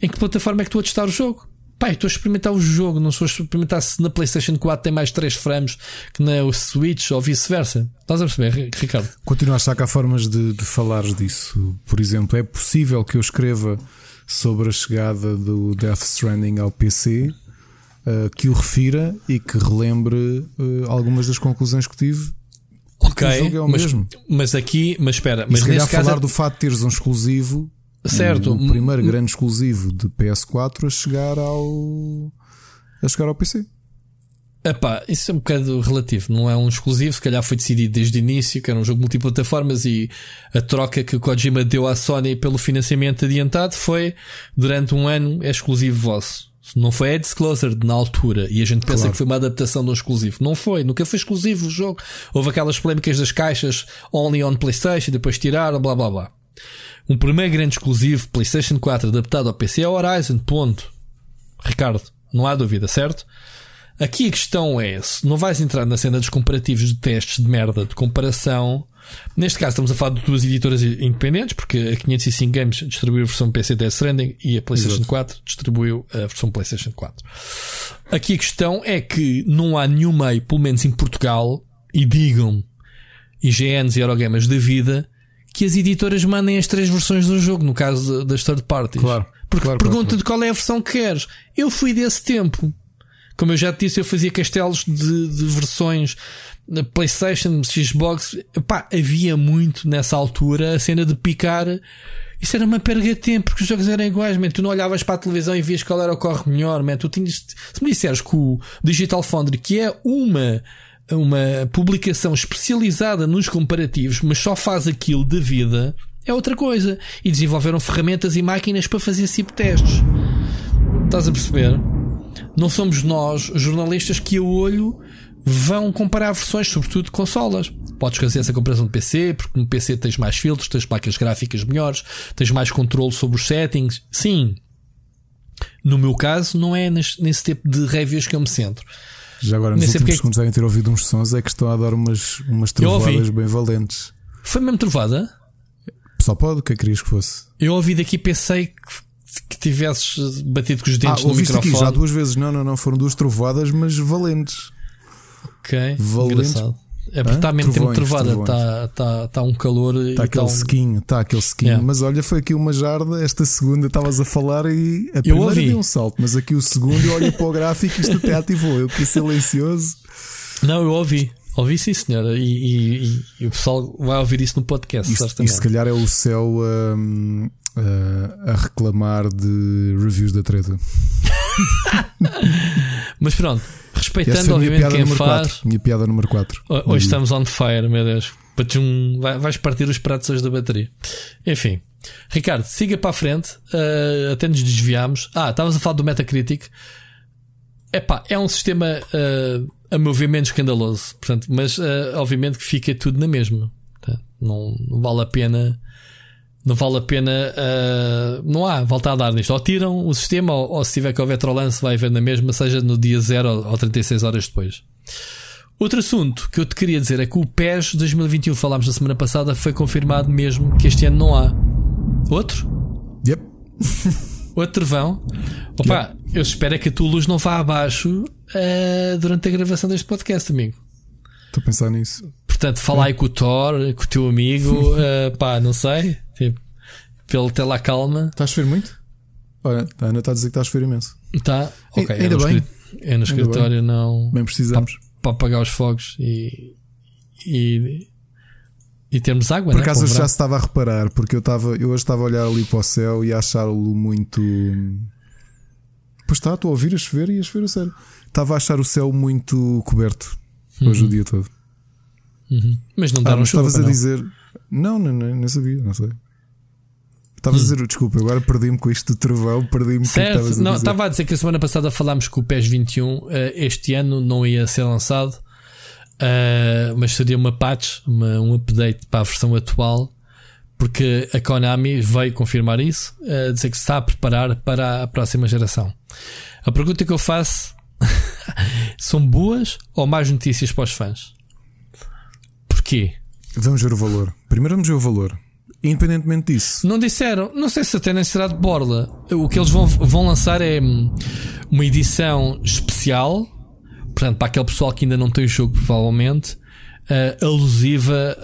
em que plataforma é que estou a testar o jogo. Pá, estou a experimentar o jogo, não estou a experimentar se na PlayStation 4 tem mais 3 frames que na Switch ou vice-versa. Estás a perceber, Ricardo? Continuo a há formas de, de falar disso. Por exemplo, é possível que eu escreva sobre a chegada do Death Stranding ao PC, uh, que o refira e que relembre uh, algumas das conclusões que tive. Ok, é mas, mesmo. mas aqui, mas espera, mas se calhar falar caso... do fato de teres um exclusivo, certo, o primeiro grande exclusivo de PS4 a chegar ao a chegar ao PC. Epá, isso é um bocado relativo, não é um exclusivo, se calhar foi decidido desde o início, que era um jogo multiplataformas e a troca que o Kojima deu à Sony pelo financiamento adiantado foi durante um ano é exclusivo vosso. Não foi a disclosure na altura e a gente pensa claro. que foi uma adaptação de um exclusivo. Não foi, nunca foi exclusivo o jogo. Houve aquelas polémicas das caixas only on PlayStation, depois tiraram, blá blá blá. Um primeiro grande exclusivo PlayStation 4 adaptado ao PC é Horizon, ponto. Ricardo, não há dúvida, certo? Aqui a questão é: se não vais entrar na cena dos comparativos de testes de merda de comparação, neste caso estamos a falar de duas editoras independentes, porque a 505 Games distribuiu a versão PC Death Stranding e a PlayStation Exato. 4 distribuiu a versão PlayStation 4. Aqui a questão é que não há nenhum meio, pelo menos em Portugal, e digam IGNs e Eurogamers da vida, que as editoras mandem as três versões do jogo, no caso das third parties. Claro. Porque claro, pergunta claro, de qual é a versão que queres. Eu fui desse tempo. Como eu já te disse, eu fazia castelos de, de versões na PlayStation, Xbox. Pá, havia muito nessa altura a cena de picar. Isso era uma perda de tempo, porque os jogos eram iguais, man. Tu não olhavas para a televisão e vias qual era o corre melhor, man. Tu tinhas, se me disseres que o Digital Foundry, que é uma, uma publicação especializada nos comparativos, mas só faz aquilo de vida, é outra coisa. E desenvolveram ferramentas e máquinas para fazer SIP testes. Estás a perceber? não somos nós, jornalistas, que a olho vão comparar versões, sobretudo de consolas. Podes fazer essa comparação de PC, porque no PC tens mais filtros, tens placas gráficas melhores, tens mais controle sobre os settings. Sim. No meu caso, não é nesse tipo de reviews que eu me centro. Já agora, nos últimos segundos devem ter ouvido uns sons, é que estão a dar umas, umas trovadas bem valentes. Foi mesmo trovada? Só pode, o que é que querias que fosse? Eu ouvi daqui pensei que que tivesses batido com os dentes ah, no microfone. aqui já duas vezes. Não, não, não. Foram duas trovadas, mas valentes. Ok. Valentes. Engraçado. É porque está mesmo tempo trovada, está tá, tá um calor. Está aquele tá um... sequinho, está aquele sequinho. Yeah. Mas olha, foi aqui uma jarda. Esta segunda estavas a falar e a primeira deu um salto, mas aqui o segundo eu olho para o gráfico e isto até ativou. Eu que silencioso. Não, eu ouvi. Ouvi sim, senhora. E, e, e, e, o pessoal vai ouvir isso no podcast. Isto, isto se calhar é o céu um, uh, a reclamar de reviews da treta. Mas pronto, respeitando obviamente quem faz. 4, minha piada número 4. Hoje estamos on fire, meu Deus. vais partir os pratos hoje da bateria. Enfim, Ricardo, siga para a frente. Uh, até nos desviámos. Ah, estavas a falar do Metacritic. Epá, é um sistema, uh, a meu ver, menos escandaloso. Portanto, mas uh, obviamente que fica tudo na mesma. Não, não vale a pena não vale a pena, uh, não há voltar a dar nisto. Ou tiram o sistema, ou, ou se tiver que haver trolance, vai haver na mesma, seja no dia 0 ou, ou 36 horas depois. Outro assunto que eu te queria dizer é que o PES 2021, falámos na semana passada, foi confirmado mesmo que este ano não há. Outro? Yep. Outro vão. Opa, yep. eu espero é que a tua luz não vá abaixo uh, durante a gravação deste podcast, amigo. Estou a pensar nisso. Portanto, fala aí com o Thor, com o teu amigo, uh, pá, não sei. Pelo ter lá calma. Estás a chover muito? Olha, a Ana está a dizer que está a chover imenso. Está, ok. Ainda é no, bem. é no escritório, não. Bem precisamos. Para apagar os fogos e. e, e termos água, Por né? acaso eu já verão. estava a reparar, porque eu, estava, eu hoje estava a olhar ali para o céu e a achá-lo muito. Pois está, estou a ouvir a chover e a chover a sério. Estava a achar o céu muito coberto hoje o dia todo. Uhum. Mas não Ah, deram mas chuva. estavas a não. dizer. Não, não, não, nem sabia, não sei. Estavas a dizer, desculpa, agora perdi-me com isto do trovão, perdi-me com que não, estava a dizer que a semana passada falámos que o PES 21 eh, este ano não ia ser lançado, eh, mas seria uma patch, uma- um update para a versão atual, porque a Konami veio confirmar isso, eh, dizer que se está a preparar para a próxima geração. A pergunta que eu faço são boas ou más notícias para os fãs? Porquê? Vamos ver o valor. Primeiro vamos ver o valor. Independentemente disso, Não disseram, não sei se até nem será de borla. O que eles vão, vão lançar é hum, uma edição especial, portanto, para aquele pessoal que ainda não tem o jogo, provavelmente, eh, alusiva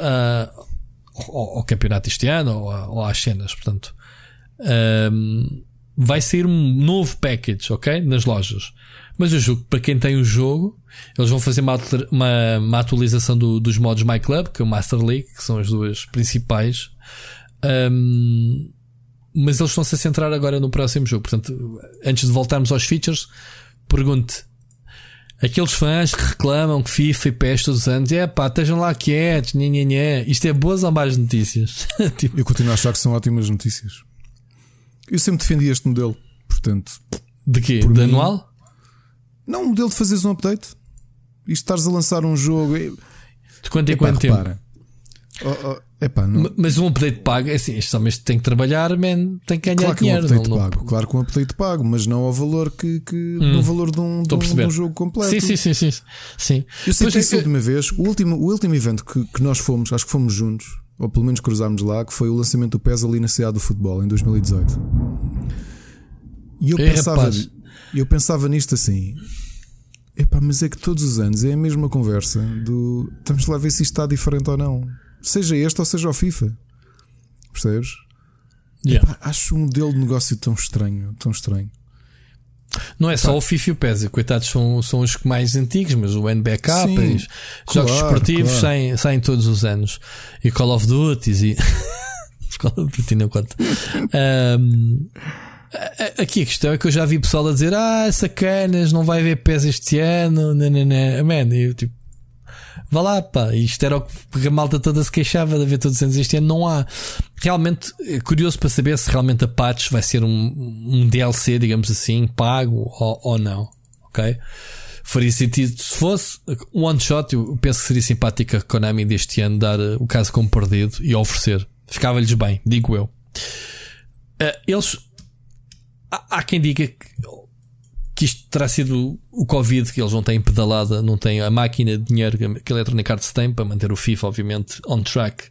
ao, ao campeonato este ano ou, ou às cenas. Portanto, hum, vai sair um novo package, ok? Nas lojas. Mas eu julgo que para quem tem o jogo, eles vão fazer uma, uma, uma atualização do- dos modos My Club, que é o Master League, que são as duas principais. Um, mas eles estão-se a centrar agora no próximo jogo. Portanto, antes de voltarmos aos features, pergunte aqueles fãs que reclamam que FIFA e PES todos os anos, é pá, estejam lá quietos, nhê, nhê, nhê. isto é boas ou más notícias? Tipo, eu continuo a achar que são ótimas notícias. Eu sempre defendi este modelo, portanto, de quê? Por De mim- anual? não, o modelo de fazeres um update. Isto estares a lançar um jogo. De quanto em quanto tempo? repara. Oh, oh, epá, não, Mas um update pago, é assim, este homem tem que trabalhar, man, tem que ganhar claro que é um dinheiro. update não- não- pago. Claro que um update pago, mas não ao valor que, que no valor de um, de a um, de um jogo completo. Sim, sim, sim, sim. sim. Eu sei que é, essa última vez, o último, o último evento que, que nós fomos, acho que fomos juntos, ou pelo menos cruzámos lá, que foi o lançamento do PES ali na cidade do futebol em 2018. E eu Ei, pensava, rapaz. eu pensava nisto assim. Epá, mas é que todos os anos é a mesma conversa do estamos lá a ver se isto está diferente ou não. Seja este ou seja o FIFA. Percebes? Yeah. Epá, acho um modelo de negócio tão estranho, tão estranho. Não é só o FIFA e o PES, coitados são, são os mais antigos, mas o NBK, Sim, os jogos claro, esportivos claro. saem, saem todos os anos. E Call of Duty e. Call of Duty não conta. A- aqui a questão é que eu já vi pessoal a dizer: Ah, sacanas, não vai haver PES este ano. Nananã. Man, e eu tipo. Vá lá, pá. Isto era o que a malta toda se queixava de haver todos os anos. Este ano não há. Realmente, é curioso para saber se realmente a patch vai ser um, um DLC, digamos assim, pago ou, ou não. Ok? Faria sentido se fosse um one shot. Eu penso que seria simpático a Konami deste ano dar eh, o caso como perdido e oferecer. Ficava-lhes bem, digo eu. Eh, eles. Há, há quem diga que que isto terá sido o Covid, que eles não têm pedalada, não têm a máquina de dinheiro que a- Electronic Arts tem para manter o FIFA, obviamente, on track.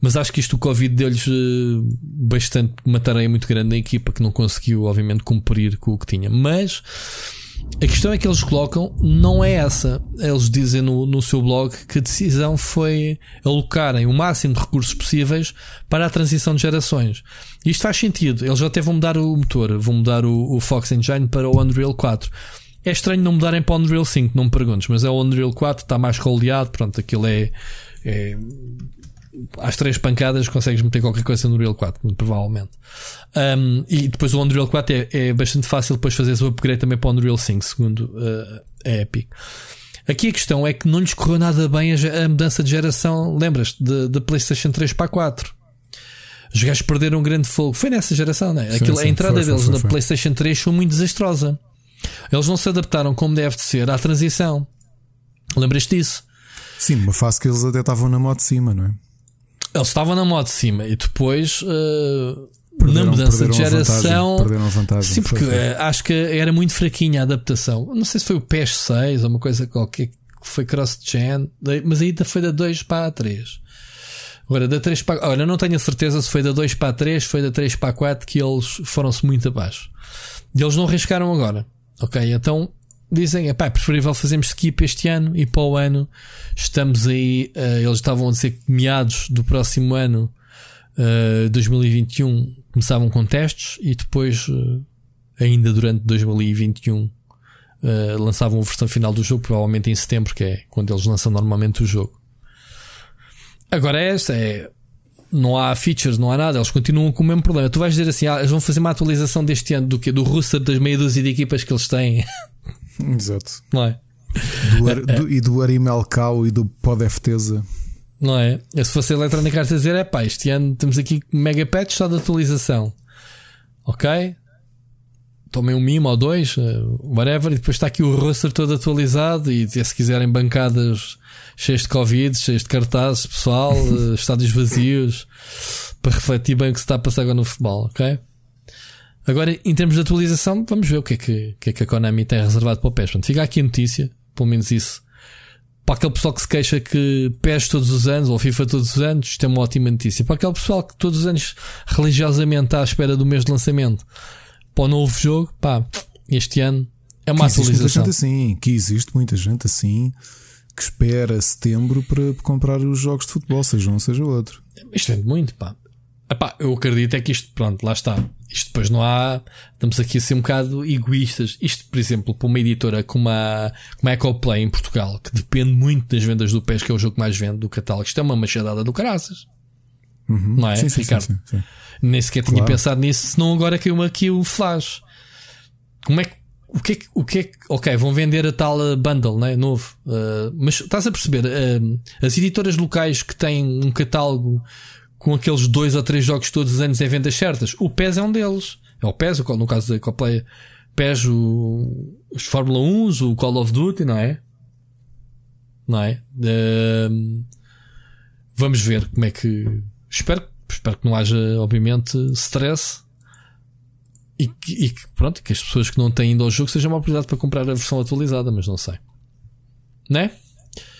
Mas acho que isto o Covid deu-lhes eh, bastante uma tarefa muito grande na equipa que não conseguiu, obviamente, cumprir com o que tinha. Mas a questão é que eles colocam não é essa. Eles dizem no, no seu blog que a decisão foi alocarem o máximo de recursos possíveis para a transição de gerações. Isto faz sentido. Eles até vão mudar o motor, vão mudar o, o Fox Engine para o Unreal 4. É estranho não mudarem para o Unreal 5, não me perguntes, mas é o Unreal 4, está mais caldeado, pronto, aquilo é, é às três pancadas consegues meter qualquer coisa no Unreal 4, muito provavelmente. Um, e depois o Unreal 4 é, é bastante fácil depois fazeres o upgrade também para o Unreal 5, segundo uh, a Epic. Aqui a questão é que não lhes correu nada bem a, a mudança de geração, lembras-te, de, de PlayStation 3 para a 4. Os gajos perderam um grande fogo. Foi nessa geração, né? Aquilo, sim, a entrada foi, deles foi, na foi. PlayStation 3 foi muito desastrosa. Eles não se adaptaram como deve de ser à transição. Lembras-te disso? Sim, numa fase que eles até estavam na moto de cima, não é? Eles estavam na moto de cima e depois uh, na mudança de geração. vantagem, vantagem. Sim, porque eh, acho que era muito fraquinha a adaptação. Não sei se foi o PES 6 ou uma coisa qualquer que foi cross-gen, mas ainda foi da 2 para a 3. Agora, da 3 para. Olha, não tenho a certeza se foi da 2 para a 3, foi da 3 para a 4 que eles foram-se muito abaixo. E eles não arriscaram agora. Ok, então dizem, é preferível fazermos skip este ano e para o ano estamos aí. eh, eles estavam a dizer que meados do próximo ano, eh, 2021, começavam com testes e depois, eh, ainda durante 2021, uh, lançavam a versão final do jogo, provavelmente em setembro, que é quando eles lançam normalmente o jogo. Agora é esta, é. Não há features, não há nada, eles continuam com o mesmo problema. Tu vais dizer assim, ah, eles vão fazer uma atualização deste ano do que? Do roster das meia dúzia de equipas que eles têm. Exato. Não é? Do, Ar- do- e do Arimel Cow e do Podefteza. Não é? Se fosse a Electronic Arts a dizer, é pá, este ano temos aqui mega patch só de atualização. Ok? Tomem um mimo ou dois, eh, whatever, e depois está aqui o roster todo atualizado. E se quiserem bancadas cheias de Covid, cheias de cartazes, pessoal, eh, estádios vazios, para refletir bem o que se está a passar agora no futebol, ok? Agora, em termos de atualização, vamos ver o que é que, que, é que a Konami tem reservado para o PES. Portanto, fica aqui a notícia, pelo menos isso. Para aquele pessoal que se queixa que PES todos os anos ou FIFA todos os anos, isto é uma ótima notícia. Para aquele pessoal que todos os anos religiosamente está à espera do mês de lançamento para o novo jogo, pá, este ano é uma que existe muita atualização. gente assim, que existe muita gente assim que espera setembro para comprar os jogos de futebol, seja um, seja outro. Isto vende muito, pá. Epá, eu acredito é que isto, pronto, lá está. Isto depois não há. Estamos aqui a ser um bocado egoístas. Isto, por exemplo, para uma editora como a, como a Ecoplay em Portugal, que depende muito das vendas do PES, que é o jogo que mais vende do catálogo, isto é uma machadada do caraças. Uhum. Não é, sim, sim, Ricardo? sim, sim. Nem sequer tinha Claro. pensado nisso, senão agora caiu-me aqui o flash. Como é que. O que é que. O que é que ok, vão vender a tal uh, bundle, né? Novo. Uh, mas estás a perceber? uh, as editoras locais que têm um catálogo com aqueles dois ou três jogos todos os anos em vendas certas, o PES é um deles. É o PES, no caso da Ecoplay, PES, o, os Fórmula 1, o Call of Duty, não é? Não é? Um, vamos ver como é que. Espero, espero que não haja, obviamente, stress. E que, e que, pronto, que as pessoas que não têm ainda o jogo sejam uma oportunidade para comprar a versão atualizada, mas não sei. Né?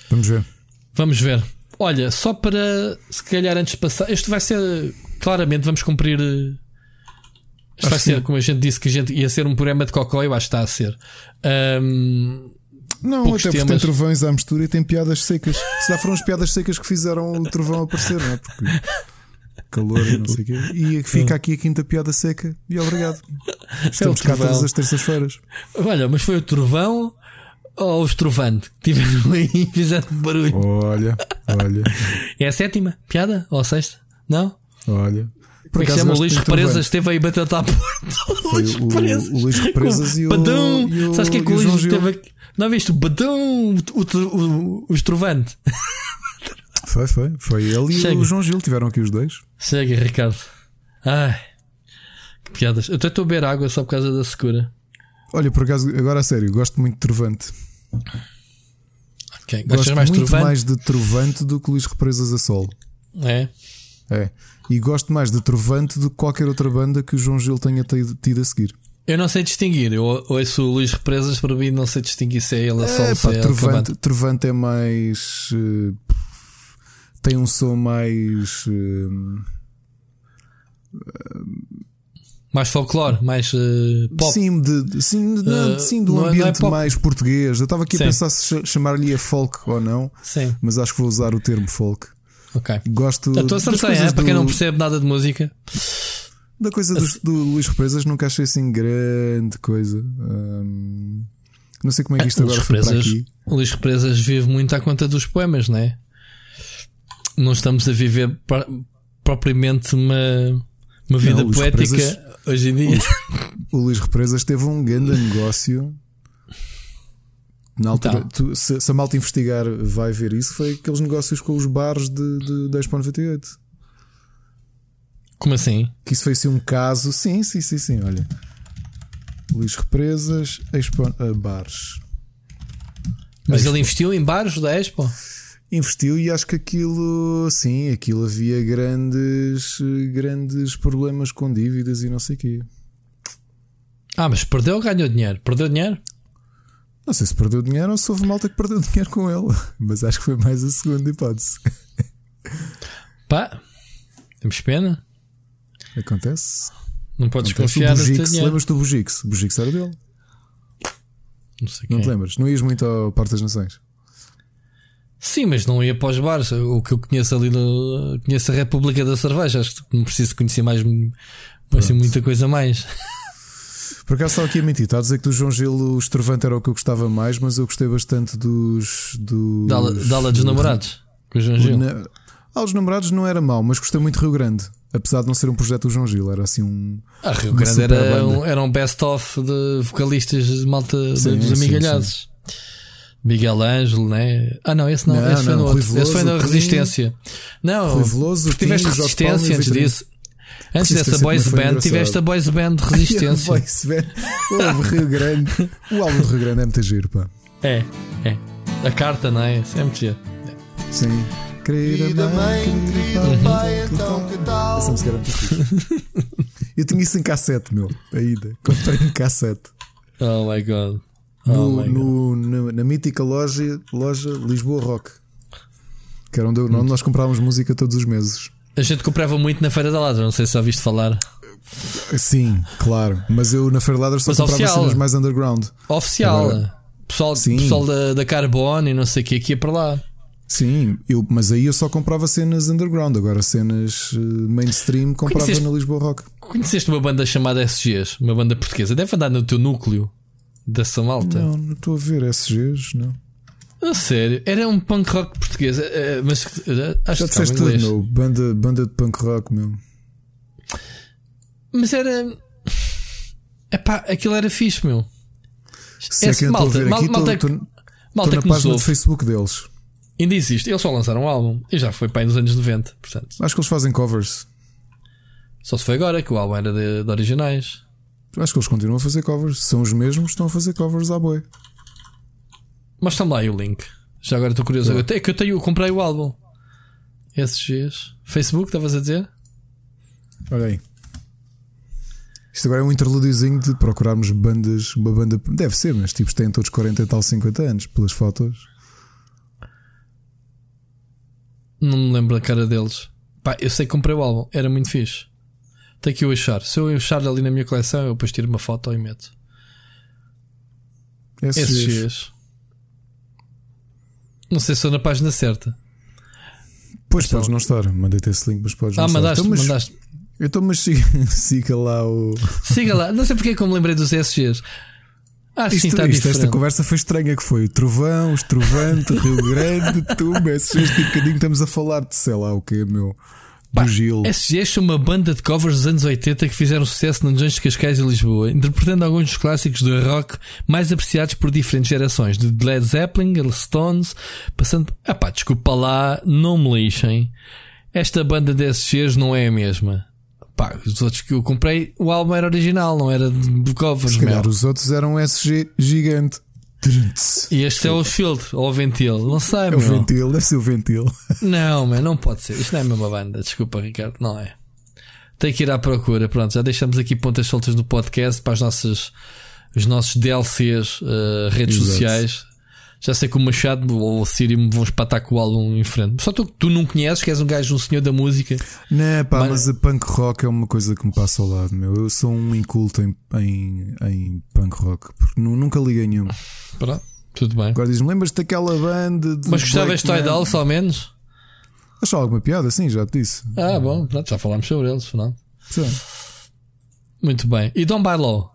Vamos ver. Vamos ver. Olha, só para se calhar antes de passar, este vai ser claramente vamos cumprir. eh, Isto Acho vai ser, sim. como a gente disse, que a gente ia ser um programa de cocó, eu acho que está a ser. Ahm, Não, até porque tem temas. trovões à mistura e tem piadas secas. Se lá foram as piadas secas que fizeram o trovão aparecer, não é? Porque calor e não sei o quê. E fica aqui a quinta piada seca. E obrigado. Estamos cá trovão. todas as terças-feiras. olha, mas foi o trovão ou os trovante que tiveram aí e fizeram barulho? Olha, olha, É a sétima piada? Ou a sexta? Não? olha. Como é que chama? O Luís Represas esteve aí batendo à porta. O Luís o, Represas. o Luís Represas e o, Badum! e o, Sabes o que é que e o o Luís teve aqui? Não viste o Badum? O, o, o, o estrovante. Foi, foi. Foi ele e Chega. o João Gil. Tiveram aqui os dois. Chega, Ricardo. Ai, que piadas. Eu até estou a beber água só por causa da secura. Olha, por acaso, agora a sério, gosto muito de Trovante. Ok, Gostas Gosto mais de muito trovante? mais de Trovante do que Luís Represas a Sol. É. É. E gosto mais de Trovante do que qualquer outra banda que o João Gil tenha tido, a seguir. Eu não sei distinguir. Eu ouço o Luís Represas para mim, não sei distinguir se é ele a sol, É, se pá, é ele Trovante, Trovante é mais. eh, tem um som mais. eh, Mais folclore, mais eh, pop. Sim, de, sim, de- Eh, sim, um não é- não é ambiente pop. mais português. Eu estava aqui Sim. a pensar se cha- chamar-lhe a folk ou não, Sim, mas acho que vou usar o termo folk. ok. Gosto Então das acertei, coisas é? Para quem do- não percebe nada de música. Da coisa do, do Luís Represas nunca achei assim grande coisa. Hum, não sei como é que isto Ah, Luís agora foi para Represas, aqui. o Luís Represas vive muito à conta dos poemas, não é? Não estamos a viver pro- propriamente uma, uma vida Luís poética Represas- hoje em dia. O Luís Represas teve um grande negócio. Na altura, Então. tu- se, se a malta investigar vai ver isso, foi aqueles negócios com os bares de, de 10.98. Como assim? Que isso foi assim um caso. Sim, sim, sim, sim. Olha, Luís Represas, Expo, ah, bares. Mas ele investiu em bares da Expo? Investiu e acho que aquilo, sim, aquilo havia grandes, grandes problemas com dívidas e não sei o quê. Ah, mas perdeu ou ganhou dinheiro? Perdeu dinheiro? Não sei se perdeu dinheiro ou se houve malta que perdeu dinheiro com ele, mas acho que foi mais a segunda hipótese. Pá, temos pena. Acontece. Não podes Acontece. confiar no teu dinheiro. lembras-te do Bugix? O Bugix era dele. Não sei Não te lembras? Não ias muito ao Parque das Nações. Sim, mas não ia para os bares. O que eu conheço ali no. Conheço a República da Cerveja. Acho que não preciso conhecer mais, ser muita coisa mais. Por acaso estava aqui a mentir, está a dizer que do João Gil o Estrovante era o que eu gostava mais, mas eu gostei bastante dos. dos da aula dos namorados. Com o João Gil. Na, ah, os namorados não era mau, mas gostei muito de Rio Grande. Apesar de não ser um projeto do João Gil, era assim um. Ah, Rio Grande era um, era um best-of de vocalistas de malta sim, dos amigalhados. Sim, sim. Miguel Ângelo, né? Ah, não, esse não, não esse, não, foi no outro. Veloso, esse foi na Resistência. Não, Veloso, tiveste Resistência antes disso. Antes dessa boys band, tiveste a boys band Resistência. boys band. O Rio Grande. O álbum do Rio Grande é muito giro, pá. É, é. A carta, não é? É muito giro. Sim. Querida mãe, querido pai, então que tal? Essa música era muito fixe. Eu tinha isso em cassete, meu. Ainda. Comprei em cassete. Oh my god. Oh no, my no, god. na mítica loja, loja Lisboa Rock. Que era onde, eu, onde nós comprávamos música todos os meses. A gente comprava muito na Feira da Ladra, não sei se já ouviste falar. Sim, claro. Mas eu na Feira da Ladra só Mas comprava oficial. cenas mais underground. Oficial. Agora, pessoal, pessoal da, da Carbone e não sei o que aqui ia para lá. Sim, eu, mas aí eu só comprava cenas underground, agora cenas uh, mainstream comprava conheceste, na Lisboa Rock. Conheceste uma banda chamada SGs, uma banda portuguesa? Deve andar no teu núcleo dessa malta. Não, não estou a ver SGs, não. A sério, era um punk rock português, eh, mas eh, acho Já disseste tudo, meu. Banda, banda de punk rock, meu. Mas era. Epá, aquilo era fixe, meu. Se é, é malta, malta, malta, malta, tô, tô, malta tô na página do Facebook deles. Ainda existe. Eles só lançaram um álbum e já foi para aí nos anos 90. Portanto. Acho que eles fazem covers. Só se foi agora que o álbum era de, de originais. Acho que eles continuam a fazer covers. São os mesmos, estão a fazer covers à boi. Mas está lá aí o link. Já agora estou curioso. É que eu tenho, eu comprei o álbum. SGs. Facebook, estavas a dizer? Olha aí. Isto agora é um interlúdiozinho de procurarmos bandas. Uma banda. Deve ser, mas tipos têm todos 40 e tal, 50 anos, pelas fotos. Não me lembro da cara deles. Pá, eu sei que comprei o álbum, era muito fixe. Tem que eu achar. Se eu achar ali na minha coleção, eu depois tiro uma foto e meto. SGs. Não sei se estou na página certa. Pois então, podes não estar. Mandei-te esse link, mas podes ah, não mandaste, estar. Então, mas, mandaste. Então, mas siga, siga lá o. Siga lá. Não sei porque é que eu me lembrei dos SGs. Ah, isto, sim, está isto, Esta conversa foi estranha que foi o Trovão, os Trovante, Rio Grande, Tumba, esses este bocadinho estamos a falar de sei lá o que, meu. Do Gil. SGs são uma banda de covers dos anos 80 que fizeram sucesso nos anos de Cascais e Lisboa, interpretando alguns dos clássicos do rock mais apreciados por diferentes gerações, de Led Zeppelin, Stones, passando. Ah pá, desculpa lá, não me lixem. Esta banda de SGs não é a mesma. Pá, os outros que eu comprei, o álbum era original, não era de covers. Se calhar os outros eram SG gigante. E este é o Shield, ou o Ventil, não sei, É o Ventil, deve ser o Ventil. Não, mas não pode ser. Isto não é a mesma banda, desculpa, Ricardo, não é. Tem que ir à procura. Pronto, já deixamos aqui pontas soltas do podcast para as nossas, os nossos DLCs, uh, eh, redes Exato. sociais. Já sei que o Machado ou o Siri me vão espatar com o álbum em frente. Só tu, tu não conheces, que és um gajo, um senhor da música. Não, pá, mas, mas a punk rock é uma coisa que me passa ao lado, meu. Eu sou um inculto em, em, em punk rock, porque nunca liguei nenhum. Pronto, tudo bem. Agora diz-me, lembras-te daquela banda de. Mas gostavas de Tidal, ao menos? Achou alguma piada? Sim, já te disse. Ah, bom, pronto, já falámos sobre eles, não? Sim. Muito bem. E Dom Bailou?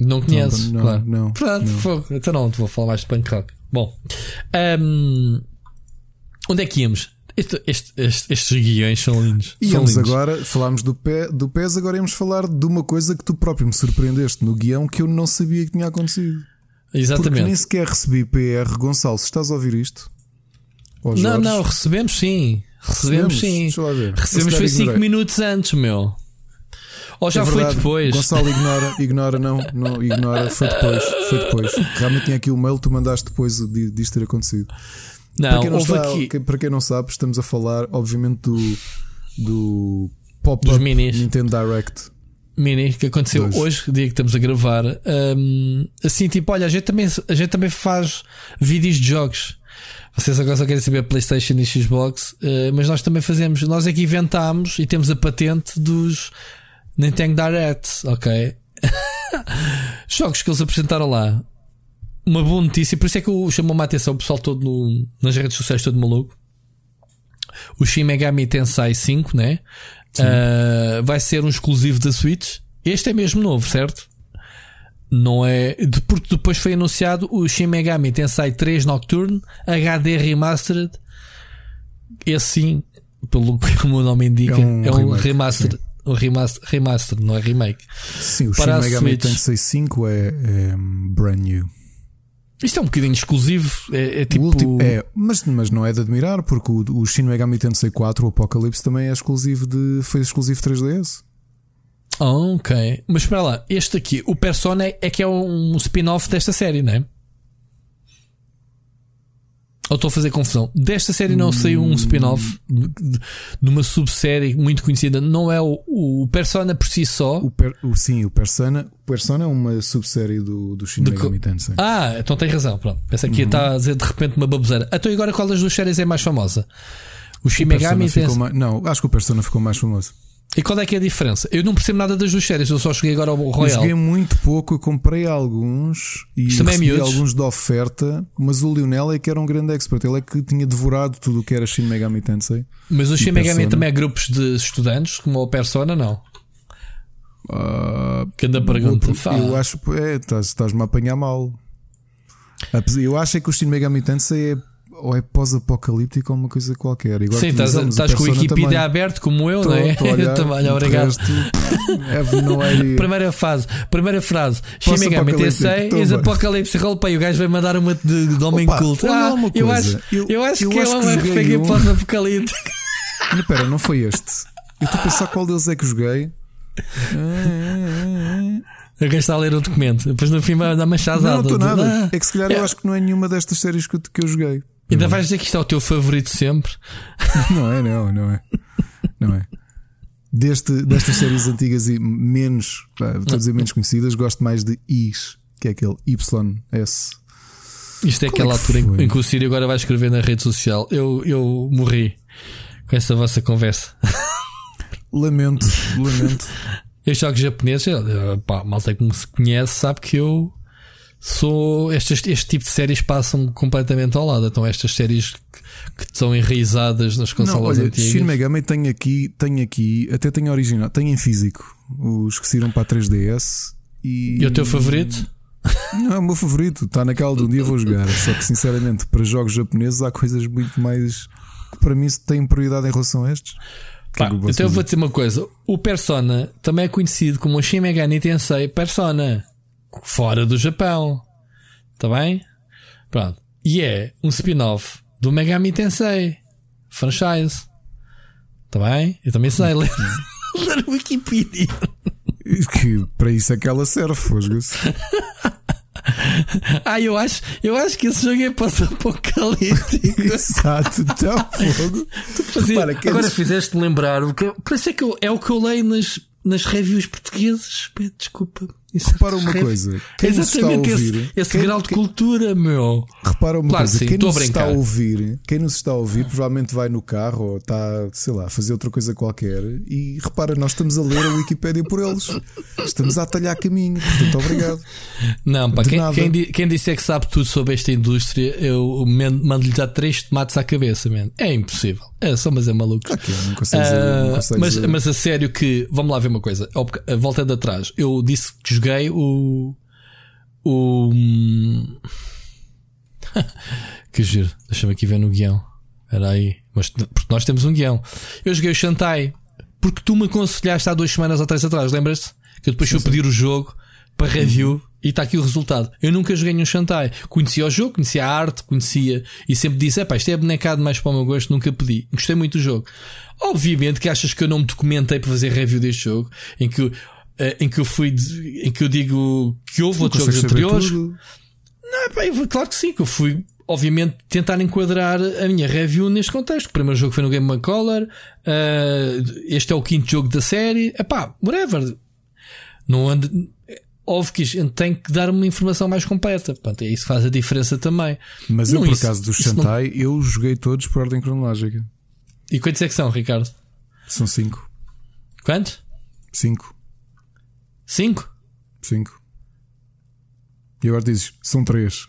Não conheces, não, claro. Não, Pronto, não. então não te vou falar mais de punk rock. Bom, um, onde é que íamos? Este, este, este, estes guiões são lindos. Íamos são lindos. agora, falámos do, pé, do PES, agora íamos falar de uma coisa que tu próprio me surpreendeste no guião que eu não sabia que tinha acontecido. Exatamente. Porque nem sequer recebi PR. Gonçalo, se estás a ouvir isto? Não, não, recebemos sim. Recebemos, recebemos sim. Recebemos foi 5 minutos antes, meu. Ou já é foi depois? Gonçalo ignora, ignora, não, não, ignora, foi depois, foi depois. Realmente tinha aqui o mail, tu mandaste depois disto ter acontecido. Não, para quem não, está, aqui... para quem não sabe, estamos a falar, obviamente, do, do pop-up Nintendo Direct. Mini que aconteceu Dois. hoje, dia que estamos a gravar. Um, assim, tipo, olha, a gente, também, a gente também faz vídeos de jogos. Vocês agora só querem saber PlayStation e Xbox, uh, mas nós também fazemos. Nós é que inventámos e temos a patente dos Nintendo Direct, ok? Jogos que eles apresentaram lá. Uma boa notícia, por isso é que chamou-me a atenção o pessoal todo no, nas redes sociais, todo maluco. O Shin Megami Tensei 5, né? Uh, vai ser um exclusivo da Switch. Este é mesmo novo, certo? Não é. Porque depois foi anunciado o Shin Megami Tensei 3 Nocturne HD Remastered. Esse sim, pelo que o meu nome indica, é um, é um remaster. Um remaster, remaster, não é remake. Sim, o Para Shin Megami Tensei 5 é, é brand new. Isto é um bocadinho exclusivo. É, é tipo. Último, é, mas, mas não é de admirar, porque o, o Shin Megami Tensei 4, o Apocalypse, também é exclusivo de. Foi exclusivo 3DS. Oh, ok. Mas espera lá, este aqui, o Persona é que é um spin-off desta série, não é? Ou estou a fazer confusão? Desta série não saiu um spin-off de uma subsérie muito conhecida. Não é o, o Persona por si só. O, per, o sim, o Persona. O Persona é uma subsérie do, do Shin Megami Tensei. Ah, então tem razão. Pronto. Pensa que uhum. está a dizer de repente uma baboseira. Então agora qual das duas séries é mais famosa? O Shin Megami Tensei. Não, acho que o Persona ficou mais famoso. E qual é que é a diferença? Eu não percebo nada das duas séries, eu só cheguei agora ao Royal. Eu joguei muito pouco, eu comprei alguns e Isto recebi é alguns de oferta, mas o Lionel é que era um grande expert, ele é que tinha devorado tudo o que era Shin Megami Tensei. Mas o Shin Megami também é grupos de estudantes, como o Persona, não? Uh, que anda pergunta. Eu acho, é, estás-me a apanhar mal. Eu acho é que o Shin Megami Tensei é ou é pós-apocalíptico ou uma coisa qualquer. Igual Sim, estás, estás com o Wikipedia também. aberto como eu, tô, não é? Olhar, também, obrigado. Resto, primeira fase, primeira frase. Shin Megami Tensei is Apocalipse Roleplay. O gajo vai mandar uma de, de homem Opa, culto. Ah, eu acho, eu, eu acho eu que acho é um RPG um... pós-apocalíptico. Espera, não foi este. Eu estou a pensar qual deles é que joguei. O gajo está a ler o documento. Depois no fim vai dar uma chazada. Não, não estou nada. Ah, é que se calhar é. eu acho que não é nenhuma destas séries que eu, que eu joguei. Ainda vais dizer que isto é o teu favorito sempre? Não é, não, não é. Não é. Deste, destas séries antigas e menos, estou a dizer menos conhecidas, gosto mais de Is, que é aquele YS. Isto é Como aquela é altura em, em, que o Sírio agora vai escrever na rede social. Eu, eu morri com essa vossa conversa. Lamento, lamento. Eu jogo japonês, pá, malta que me conhece sabe que eu sou estes, este tipo de séries passam completamente ao lado. Então estas séries que, que estão enraizadas nas consolas Não, olha, antigas. Shin Megami tem aqui, tem aqui, até tem original, tem em físico os que saíram para a 3DS e. E o teu favorito? Não, é o meu favorito, está naquela de um dia vou jogar. Só que sinceramente, para jogos japoneses há coisas muito mais que para mim têm prioridade em relação a estes. Pá, então eu vou dizer uma coisa: o Persona também é conhecido como o Shin Megami Tensei Persona fora do Japão. Está bem? Pronto. E é um spin-off do Megami Tensei franchise. Está bem? Eu também sei ler, ler Wikipedia. Que, para isso é que ela serve, fosga-se. ah, eu acho, eu acho que esse jogo é pós-apocalíptico. Exato, então fogo. Fazia, agora fizeste lembrar, o que, parece que eu, é o que eu leio nas, nas reviews portuguesas. Desculpa. Isso repara uma coisa. Quem Exatamente esse, ouvir, esse quem, grau de quem, cultura, meu. Repara uma claro, coisa. Sim, quem nos está a ouvir, quem nos está a ouvir, provavelmente vai no carro ou está, sei lá, a fazer outra coisa qualquer. E repara, nós estamos a ler a Wikipédia por eles. Estamos a atalhar caminho. Portanto, obrigado. Não, pá, quem, quem, quem disser que sabe tudo sobre esta indústria, eu mando-lhe já três tomates à cabeça, man. É impossível. É só, mas é maluco. Okay, não consegues, uh, não consegues mas, mas a sério que, vamos lá ver uma coisa. Voltando atrás, eu disse que joguei o. O. que giro. Deixa-me aqui ver no guião. Era aí. Mas, porque nós temos um guião. Eu joguei o Shantai. Porque tu me aconselhaste há duas semanas ou três atrás, lembras-te? Que eu depois fui pedir o jogo para review e está aqui o resultado. Eu nunca joguei nenhum Shantai. Conhecia o jogo, conhecia a arte, conhecia e sempre disse: é pá, isto é bonecado mais para o meu gosto, nunca pedi. Gostei muito do jogo. Obviamente que achas que eu não me documentei para fazer review deste jogo, em que em que eu fui, de, em que eu digo que houve outros jogos anteriores. Não, bem, claro que sim, que eu fui, obviamente, tentar enquadrar a minha review neste contexto. O primeiro jogo foi no Game Boy Color, uh, este é o quinto jogo da série. Epá, whatever. Não ando. Óbvio que tem que dar uma informação mais completa. Portanto, é isso faz a diferença também. Mas não, eu, por isso, acaso do Shantai, não... eu joguei todos por ordem cronológica. E quantos é que são, Ricardo? São cinco. Quantos? Cinco. Cinco? Cinco. E agora dizes, são três.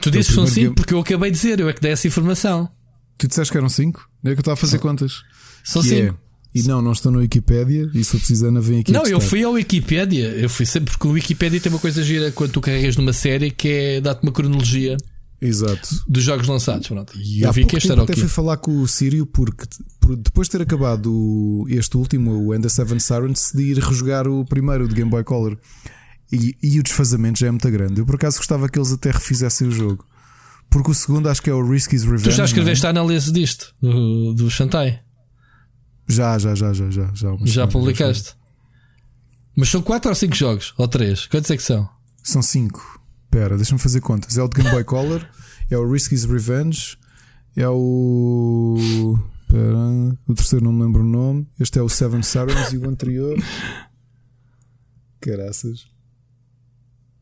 Tu dizes que são cinco game... porque eu acabei de dizer, eu é que dei essa informação. Tu disseste que eram cinco? É que eu estava a fazer contas. São que cinco. E não, não estou no Wikipedia e se eu precisar vem aqui. Não, eu fui ao Wikipedia. Eu fui sempre porque o Wikipedia tem uma coisa gira quando tu carregas numa série que é dar-te uma cronologia Exato. dos jogos lançados. Pronto. E eu vi que este era o até fui falar com o Sírio porque por, depois de ter acabado este último, o Ender Seven Sirens, decidi ir rejogar o primeiro de Game Boy Color. E, e, o desfazamento já é muito grande. Eu por acaso gostava que eles até refizessem o jogo. Porque o segundo acho que é o Risky's Revenge. Tu já escreveste é? a análise disto, do, do Shantai? Já, já, já, já, já. Já, já publicaste. Já Mas são 4 ou 5 jogos? Ou 3? Quantos é que são? São 5. Espera, deixa-me fazer contas. É o de Game Boy Color, é o Risky's Revenge, é o. O terceiro não me lembro o nome. Este é o Seven Sirens e o anterior. Caraças.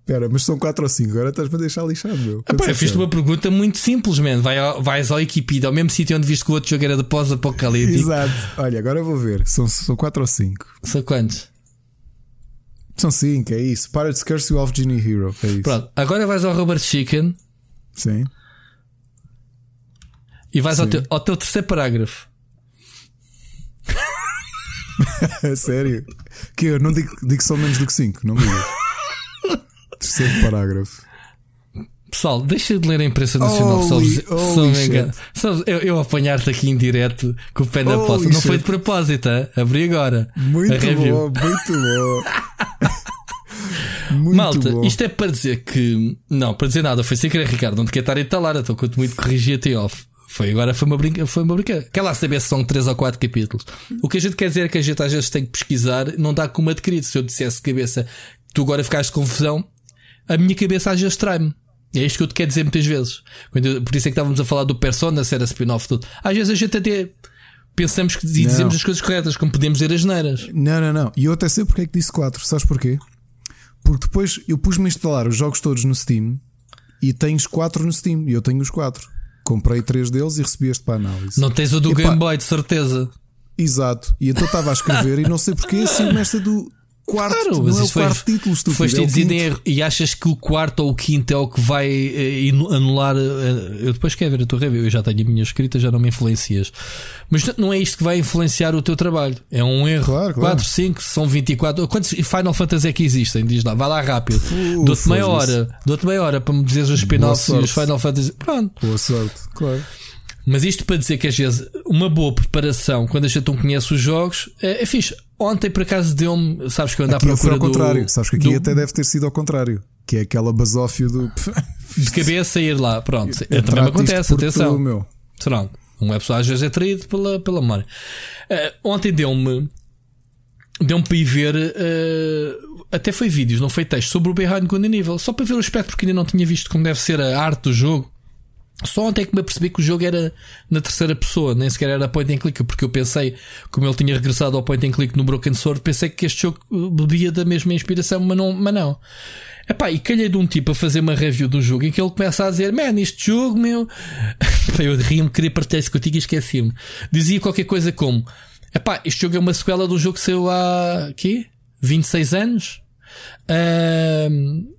Espera, mas são 4 ou 5, agora estás-me a deixar lixado, meu. Ah, pá, fiz-te uma pergunta muito simples, man. Vai ao, vais ao Wikipedia, ao mesmo sítio onde viste que o outro jogo era de pós-apocalíptico. Exato. Olha, agora vou ver. São, são 4 ou 5. São quantos? São 5, é isso. Pirates Curse e Wolf Genie Hero. É isso. Pronto, agora vais ao Robert Chicken. Sim. E vais Sim. Ao, teu, ao teu terceiro parágrafo. Sério? Que eu não digo, digo só menos do que 5, não me digas. Terceiro parágrafo. Pessoal, deixa de ler a imprensa nacional. Holy, só, me engano. Só, eu, eu apanhar-te aqui em direto com o pé na poça. Não foi de propósito, hein? abri agora. Muito bom, muito bom. Muito Malta, bom. isto é para dizer que. Não, para dizer nada, foi sem querer, Ricardo. Não te quer estar a entalar, estou com muito corrigir até off. Foi agora, foi uma brinca, foi uma brincadeira. Quer lá saber se são 3 ou 4 capítulos. O que a gente quer dizer é que a gente às vezes tem que pesquisar, não dá como adquirido. Se eu dissesse cabeça, tu agora ficaste confusão, a minha cabeça às vezes trai-me. É isto que eu te quero dizer muitas vezes. Eu, por isso é que estávamos a falar do Persona, se era spin-off tudo. Às vezes a gente até pensamos que dizemos as coisas corretas, como podemos dizer as neiras. Não, não, não. E eu até sei porque é que disse 4. Sabes porquê? Porque depois eu pus-me a instalar os jogos todos no Steam e tens 4 no Steam e eu tenho os 4. Comprei 3 deles e recebi este para análise. Não tens o do Game Boy, de certeza. Exato. E então estava a escrever e não sei porque assim esta do quarto, claro, mas não é o foi, quarto título, estúpido. Foste é em erro e achas que o quarto ou o quinto é o que vai eh, anular. Eh, eu depois quero ver a tua review, eu já tenho a minha escrita, já não me influencias. Mas não é isto que vai influenciar o teu trabalho. É um erro. Claro, claro. 4, 5, são 24. Quantos Final Fantasy é que existem? Diz lá, vai lá rápido. Dou-te meia hora, dou-te meia hora para me dizeres os spin-offs e os Final Fantasy. Pronto. Boa sorte, claro. Mas isto para dizer que às vezes uma boa preparação, quando a gente não conhece os jogos, é, é fixe. Ontem por acaso deu-me, sabes que eu ando à procura ao contrário, sabes que aqui do... até deve ter sido ao contrário, que é aquela basófia do de cabeça ir lá, pronto. É, também me acontece, atenção. Meu. Pronto. Um pessoa às vezes é traído pela, pela memória. Uh, ontem deu-me deu-me para ir ver uh, até foi vídeos, não foi texto sobre o Behind Nível, só para ver o aspecto porque ainda não tinha visto como deve ser a arte do jogo. Só ontem é que me apercebi que o jogo era na terceira pessoa, nem sequer era point and click, porque eu pensei, como ele tinha regressado ao point and click no Broken Sword, pensei que este jogo bebia da mesma inspiração, mas não. Mas não. Epá, e calhei de um tipo a fazer uma review do jogo em que ele começa a dizer: Man, este jogo, meu. eu ri-me, queria partilhar isso contigo e esqueci-me. Dizia qualquer coisa como: Epá, este jogo é uma sequela um jogo que saiu há. quê? 26 anos? Uh,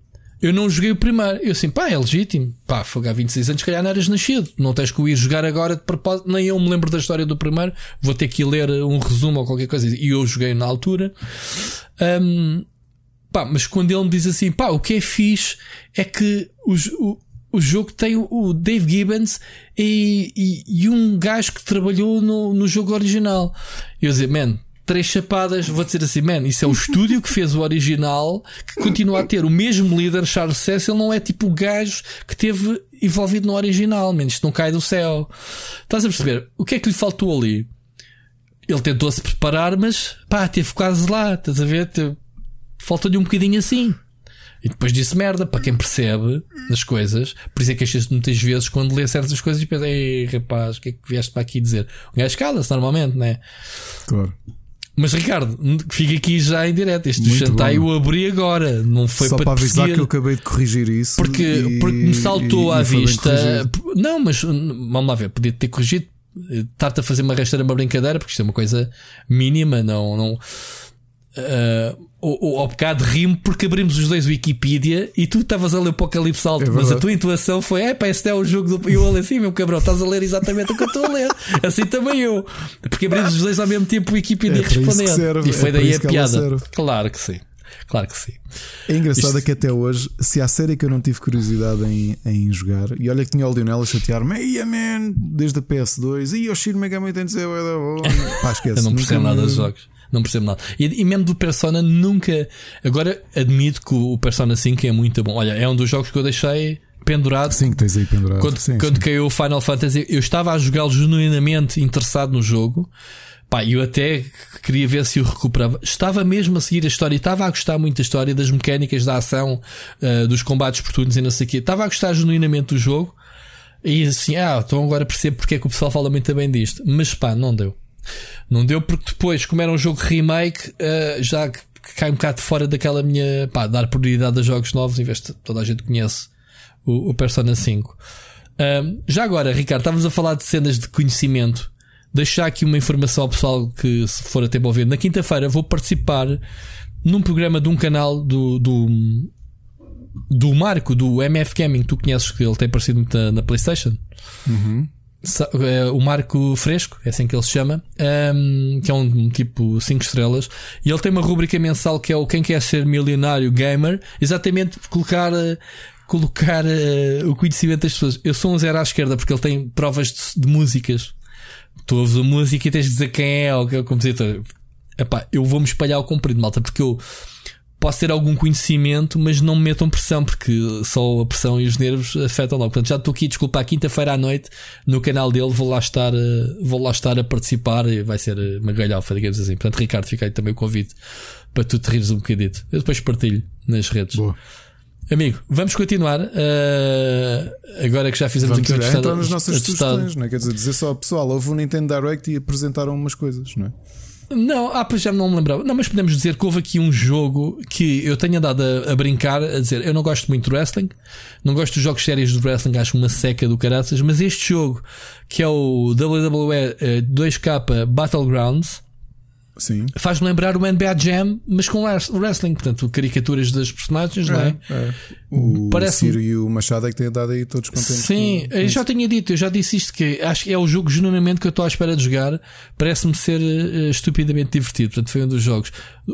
eu não joguei o primeiro. Eu assim, pá, é legítimo. Pá, foi há 26 anos, se calhar não eras nascido. Não tens que o ir jogar agora de propósito. Nem eu me lembro da história do primeiro. Vou ter que ler um resumo ou qualquer coisa. E eu joguei na altura. Um, pá, mas quando ele me diz assim, pá, o que é fixe é que o, o, o jogo tem o Dave Gibbons e, e, e um gajo que trabalhou no, no jogo original. Eu dizer, man, três chapadas, vou dizer assim, man, isso é o estúdio que fez o original, que continua a ter o mesmo líder, Charles Cecil, não é tipo o gajo que teve envolvido no original, man, isto não cai do céu. Estás a perceber? O que é que lhe faltou ali? Ele tentou se preparar, mas pá, teve quase lá, estás a ver? Falta-lhe um bocadinho assim. E depois disse merda para quem percebe as coisas. Por isso é que achas muitas vezes quando lê certas coisas e pensa, ei rapaz, o que é que vieste para aqui dizer? O gajo cala-se normalmente, não é? Claro. Mas Ricardo, fica aqui já em direto. Este jantar eu abri agora, não foi Só para, para avisar que eu acabei de corrigir isso. Porque, e, porque me saltou e, à e vista. Não, mas vamos lá ver, podia ter corrigido. Estar-te a fazer uma rasteira, uma brincadeira, porque isto é uma coisa mínima, não. não Uh, o, o, ao bocado rimo porque abrimos os dois Wikipedia e tu estavas a ler o Apocalipse Alto, é mas a tua intuação foi: é pá, este é o jogo do. E eu olhei assim, meu cabrão, estás a ler exatamente o que eu estou a ler. Assim também eu. Porque abrimos os dois ao mesmo tempo o Wikipedia é respondendo. E foi é daí a piada. Claro que sim. Claro que sim. É engraçado Isto... que até hoje, se há série que eu não tive curiosidade em, em jogar, e olha que tinha o Lionel a chatear-me, Eia man, desde a PS2, e o Shin Megami Tensei, pá, esquece. eu não percebo nada dos jogos não percebo nada. E, e, mesmo do Persona nunca. Agora admito que o Persona 5 é muito bom. Olha, é um dos jogos que eu deixei pendurado. Sim, que tens aí pendurado. Quando, sim, quando sim. caiu o Final Fantasy, eu estava a jogá-lo genuinamente interessado no jogo. Pá, eu até queria ver se o recuperava. Estava mesmo a seguir a história, estava a gostar muito da história, das mecânicas da ação, uh, dos combates por turnos e não sei o quê. Estava a gostar genuinamente do jogo. E assim, ah, então agora percebo porque é que o pessoal fala muito bem disto. Mas pá, não deu. Não deu porque depois, como era um jogo remake, uh, já cai um bocado fora daquela minha. pá, dar prioridade a jogos novos, em vez de toda a gente conhece o, o Persona 5. Uh, já agora, Ricardo, estávamos a falar de cenas de conhecimento. Deixar aqui uma informação ao pessoal que, se for a tempo ouvir, na quinta-feira vou participar num programa de um canal do, do, do Marco, do MF Gaming. Tu conheces que ele tem aparecido muito na, na PlayStation? Uhum. É o Marco Fresco, é assim que ele se chama, um, que é um tipo 5 estrelas, e ele tem uma rubrica mensal que é o Quem Quer Ser Milionário Gamer, exatamente colocar, eh, colocar uh, o conhecimento das pessoas. Eu sou um zero à esquerda porque ele tem provas de, de músicas. Tu ouves a música e tens de dizer quem é ou que é o compositor. Epá, eu vou-me espalhar ao comprido, malta, porque eu posso ter algum conhecimento, mas não me metam pressão, porque só a pressão e os nervos afetam logo. Portanto, já estou aqui, desculpa, quinta-feira à noite no canal dele, vou lá estar, eh, vou lá estar a participar e vai ser eh, uma galhofa, digamos assim. Portanto, Ricardo, fica aí também o convite para tu te rires um bocadito. Eu depois partilho nas redes. Boa. Amigo, vamos continuar. Uh, agora que já fizemos vamos aqui o entrar nas nossas sugestões, não é? Quer dizer, dizer só pessoal, houve um Nintendo Direct e apresentaram umas coisas, não é? Não, ah, pois já não me lembrava. Não, mas podemos dizer que houve aqui um jogo que eu tenho andado a, a, brincar, a dizer, eu não gosto muito de wrestling, não gosto dos jogos sérios de wrestling, acho uma seca do caraças, mas este jogo, que é o WWE 2K Battlegrounds, Sim. Faz-me lembrar o NBA Jam, mas com wrestling, portanto, caricaturas das personagens, é, não é? é. O Parece Ciro e o Machado é que têm dado aí todos contentes. Sim, com... eu já tinha dito, eu já disse isto que acho que é o jogo genuinamente que eu estou à espera de jogar. Parece-me ser uh, estupidamente divertido. Portanto, foi um dos jogos.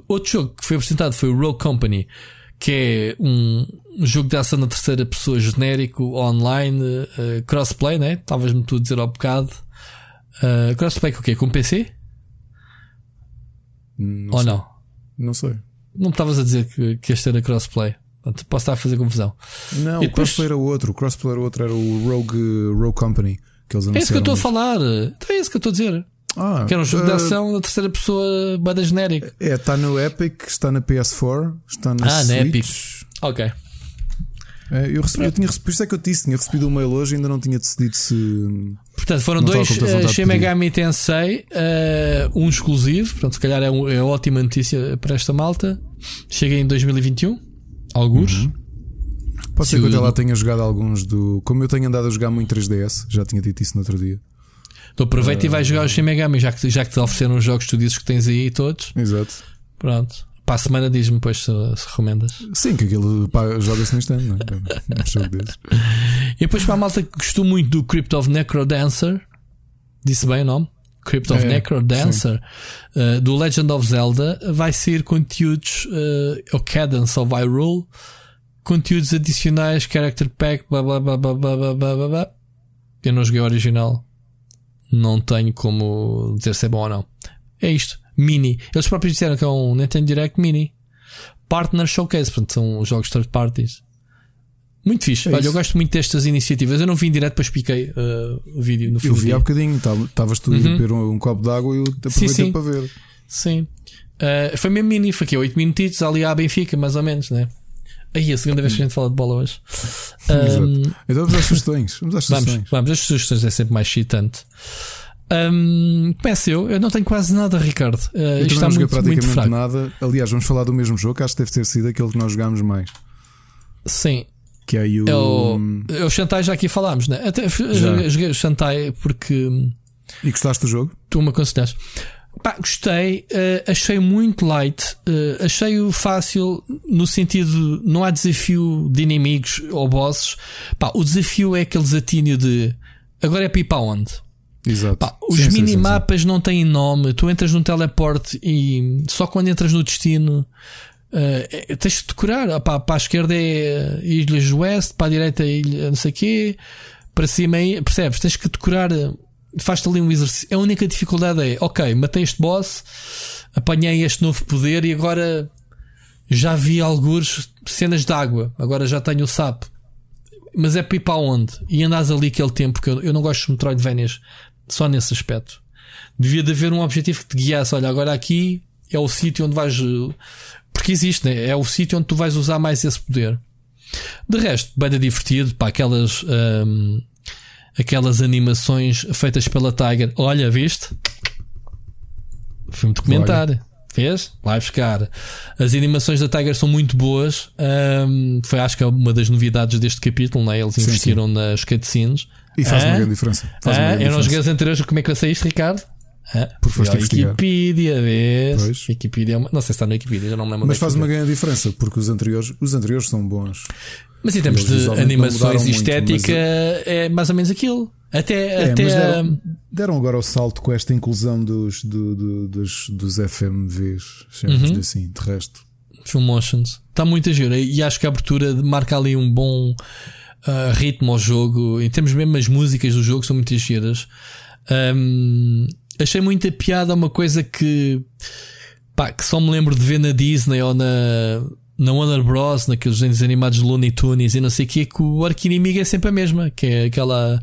Outro jogo que foi apresentado foi o Rogue Company, que é um, um jogo de ação na terceira pessoa genérico, online, uh, crossplay, né? Estavas-me tu a dizer ao bocado. Uh, crossplay com o quê? Com PC? Não Ou sei. não? Não sei. Não me estavas a dizer que, que este era crossplay. Portanto, posso estar a fazer confusão. Não, e o crossplay era o outro. O crossplay era o outro, era o Rogue, Rogue Company. Que eles é isso que eu estou a falar. Então é isso que eu estou a dizer. Ah, que era um jogo uh, de ação na terceira pessoa, bada genérica. É, está no Epic, está na PS4, está na ah, Switch. na Epic. Ok. É, eu, recebi, eu tinha recebido, por isso é que eu disse, tinha recebido o um mail hoje e ainda não tinha decidido se. Portanto, foram dois uh, Shin Megami Tensei, uh, um exclusivo, portanto, se calhar é, um, é ótima notícia para esta malta. Chega em 2021, alguns. Uhum. Pode ser que eu até lá tenha jogado alguns do. Como eu tenho andado a jogar muito 3DS, já tinha dito isso no outro dia. Então aproveita uh, e vai jogar o Shin Megami, já que, já que te ofereceram os jogos que tu dizes que tens aí todos. Exato. Pronto. Para a semana diz-me depois se, se recomendas. Sim, que aquilo joga-se no instante, não é? Um jogo desses. E depois para a malta que gostou muito do Crypt of Necrodancer, disse bem o nome? Crypt of é, Necrodancer, uh, do Legend of Zelda, vai ser conteúdos uh, o Cadence of Hyrule, conteúdos adicionais, Character Pack, blá blá blá blá blá blá blá blá. Eu não joguei o original, não tenho como dizer se é bom ou não. É isto. Mini. Eles próprios disseram que é um Nintendo Direct Mini. Partner Showcase, portanto, são jogos third parties. Muito fixe. É Olha, eu gosto muito destas iniciativas. Eu não vim direto, depois piquei uh, o vídeo no filme. Eu vi há bocadinho, estavas tu uhum. a beber um, um, copo de água e eu aproveitei sim, sim. para ver. Sim. Uh, foi mesmo mini, foi aqui 8 minutitos ali à Benfica, mais ou menos, né? Aí, a segunda vez que a gente fala de bola hoje. Um, então vamos às sugestões. Vamos às sugestões. Vamos, vamos, as sugestões é sempre mais excitante. Um, começo eu, eu não tenho quase nada, Ricardo. Uh, eu isto está não muito, praticamente muito nada. Aliás, vamos falar do mesmo jogo, acho que deve ter sido aquele que nós jogámos mais. Sim. Que é o. É o, é o Shantai, já aqui falámos, né? Até já. joguei o Shantai porque. E gostaste do jogo? Tu me aconselhaste. Pá, gostei, uh, achei muito light, uh, achei-o fácil no sentido não há desafio de inimigos ou bosses. Pá, o desafio é aquele desatínio de agora é pipa onde? Exato. Pá, os sim, minimapas sim, sim, não têm nome, tu entras num teleporte e só quando entras no destino uh, tens de decorar. Ah, pá, para a esquerda é Ilhas Oeste, para a direita é ilha não sei o quê, para cima é, percebes? Tens que decorar faz-te ali um exercício. A única dificuldade é, ok, matei este boss, apanhei este novo poder e agora já vi alguns cenas de água, agora já tenho o sapo. Mas é pipa onde? E andas ali aquele tempo que eu, eu não gosto de Metroidvanias só nesse aspecto. Devia de haver um objetivo que te guiasse. Olha, agora aqui é o sítio onde vais. Porque existe, né? É o sítio onde tu vais usar mais esse poder. De resto, bem divertido, para aquelas. Hum, aquelas animações feitas pela Tiger. Olha, viste? Foi um documentário. Olha. Fez? Vai buscar. As animações da Tiger são muito boas. Um, foi acho que é uma das novidades deste capítulo, né? Eles investiram sim, sim. nas cutscenes. E faz ah, uma grande diferença. Faz ah, eu não joguei os anteriores, como é que eu sei isto, Ricardo? Ah, Por foste Wikipedia, vês? Pois. Wikipedia, é não sei se está na Wikipedia, já não me lembro. Mas faz uma grande diferença, porque os anteriores, os anteriores são bons. Mas em termos de animações e estética, muito, é mais ou menos aquilo. Até, é, até deram, deram, agora o salto com esta inclusão dos, do, do, dos, dos FMVs, chamamos uhum. assim, de resto. Film Motions. Está muito a giro. E acho que a abertura marca ali um bom uh, ritmo ao jogo. Em termos mesmo, as músicas do jogo são muito giras. Um, achei muita piada uma coisa que, pá, que só me lembro de ver na Disney ou na na Warner Bros, naqueles desenhos animados de Looney Tunes e não sei o que, que o arco inimigo é sempre a mesma, que é aquela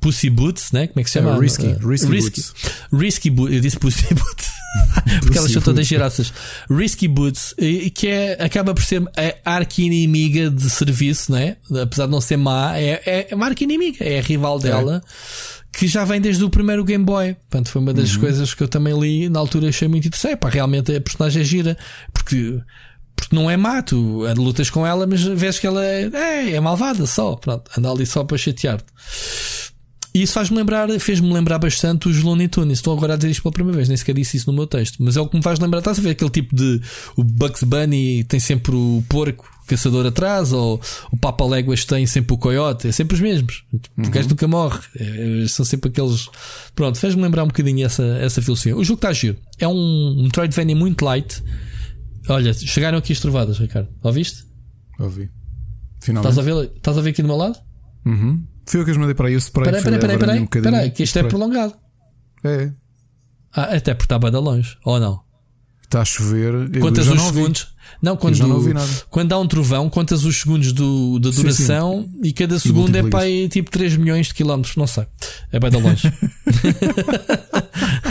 Pussy Boots, né? Como é que se chama? É, risky, uh, risky, risky Boots. Risky Boots, eu disse Pussy Boots. Porque elas são todas giraças. Risky Boots, que é, acaba por ser a arqui-inimiga de serviço, né? Apesar de não ser má, é, é, é uma arqui-inimiga, é a rival é. dela. É. Que já vem desde o primeiro Game Boy. Portanto, foi uma das uhum. coisas que eu também li na altura achei muito interessante. Pá, realmente a personagem é gira. Porque porque não é má, tu lutas com ela, mas vês que ela é, é, é malvada só. Pronto, anda ali só para chatear-te. E isso faz-me lembrar, fez-me lembrar bastante os Looney Tunes. Estou agora a dizer isto pela primeira vez, nem sequer disse isso no meu texto. Mas é o que me faz lembrar, estás a ver aquele tipo de. O Bugs Bunny tem sempre o porco caçador atrás, ou o Papa Léguas tem sempre o coiote, é sempre os mesmos. Uhum. O gajo nunca morre. É, são sempre aqueles. Pronto, fez-me lembrar um bocadinho essa, essa filosofia. O jogo está giro. É um, um Metroidvania muito light Olha, chegaram aqui as trovadas, Ricardo. Ouviste? Ouvi. Finalmente. Estás a ver, estás a ver aqui do meu lado? Uhum. Foi eu que as mandei para aí. Eu separei. Peraí, peraí, peraí. Peraí, peraí, que isto é prolongado. É. Ah, até porque está bem de longe. Ou não? Está a chover. Contas os segundos. Não, quando, não ouvi nada. quando há um trovão, contas os segundos do, da duração sim, sim. e cada segundo é para aí tipo 3 milhões de quilómetros. Não sei. É bem de longe.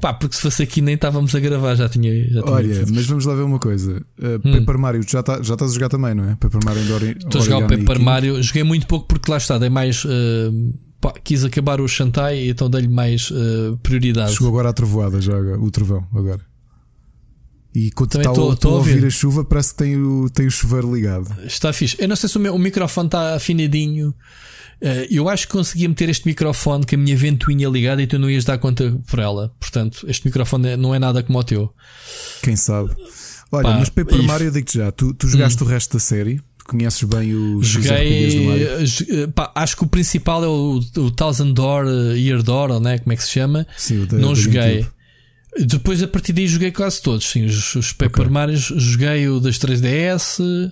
Pá, porque se fosse aqui nem estávamos a gravar, já tinha. Já tinha Olha, mas vamos lá ver uma coisa. Uh, hum. Paper Mario, já, tá, já estás a jogar também, não é? Paper Mario Ori Estou a jogar o Paper Mario. Joguei muito pouco porque lá está, dei mais. Uh, pá, quis acabar o Shantai e então dei-lhe mais uh, prioridade. Chegou agora a trovoada, já o trovão agora. E quando está tô a ouvir a chuva, parece que tem o, tem o chuveiro ligado. Está fixe. Eu não sei se o, meu, o microfone está afinadinho. Uh, eu acho que conseguia meter este microfone com a minha ventoinha ligada e tu não ias dar conta por ela. Portanto, este microfone não é nada como o teu. Quem sabe? Olha, pá, mas Paper Mario, digo-te já, tu, tu jogaste hum. o resto da série? Conheces bem os, Joguei, os eh, pá, acho que o principal é o, o Thousand Door, Year Door, né? como é que se chama? Sim, o da, não joguei. Depois a partir daí joguei quase todos. Sim, os, os Paper okay. Mario joguei o das 3DS.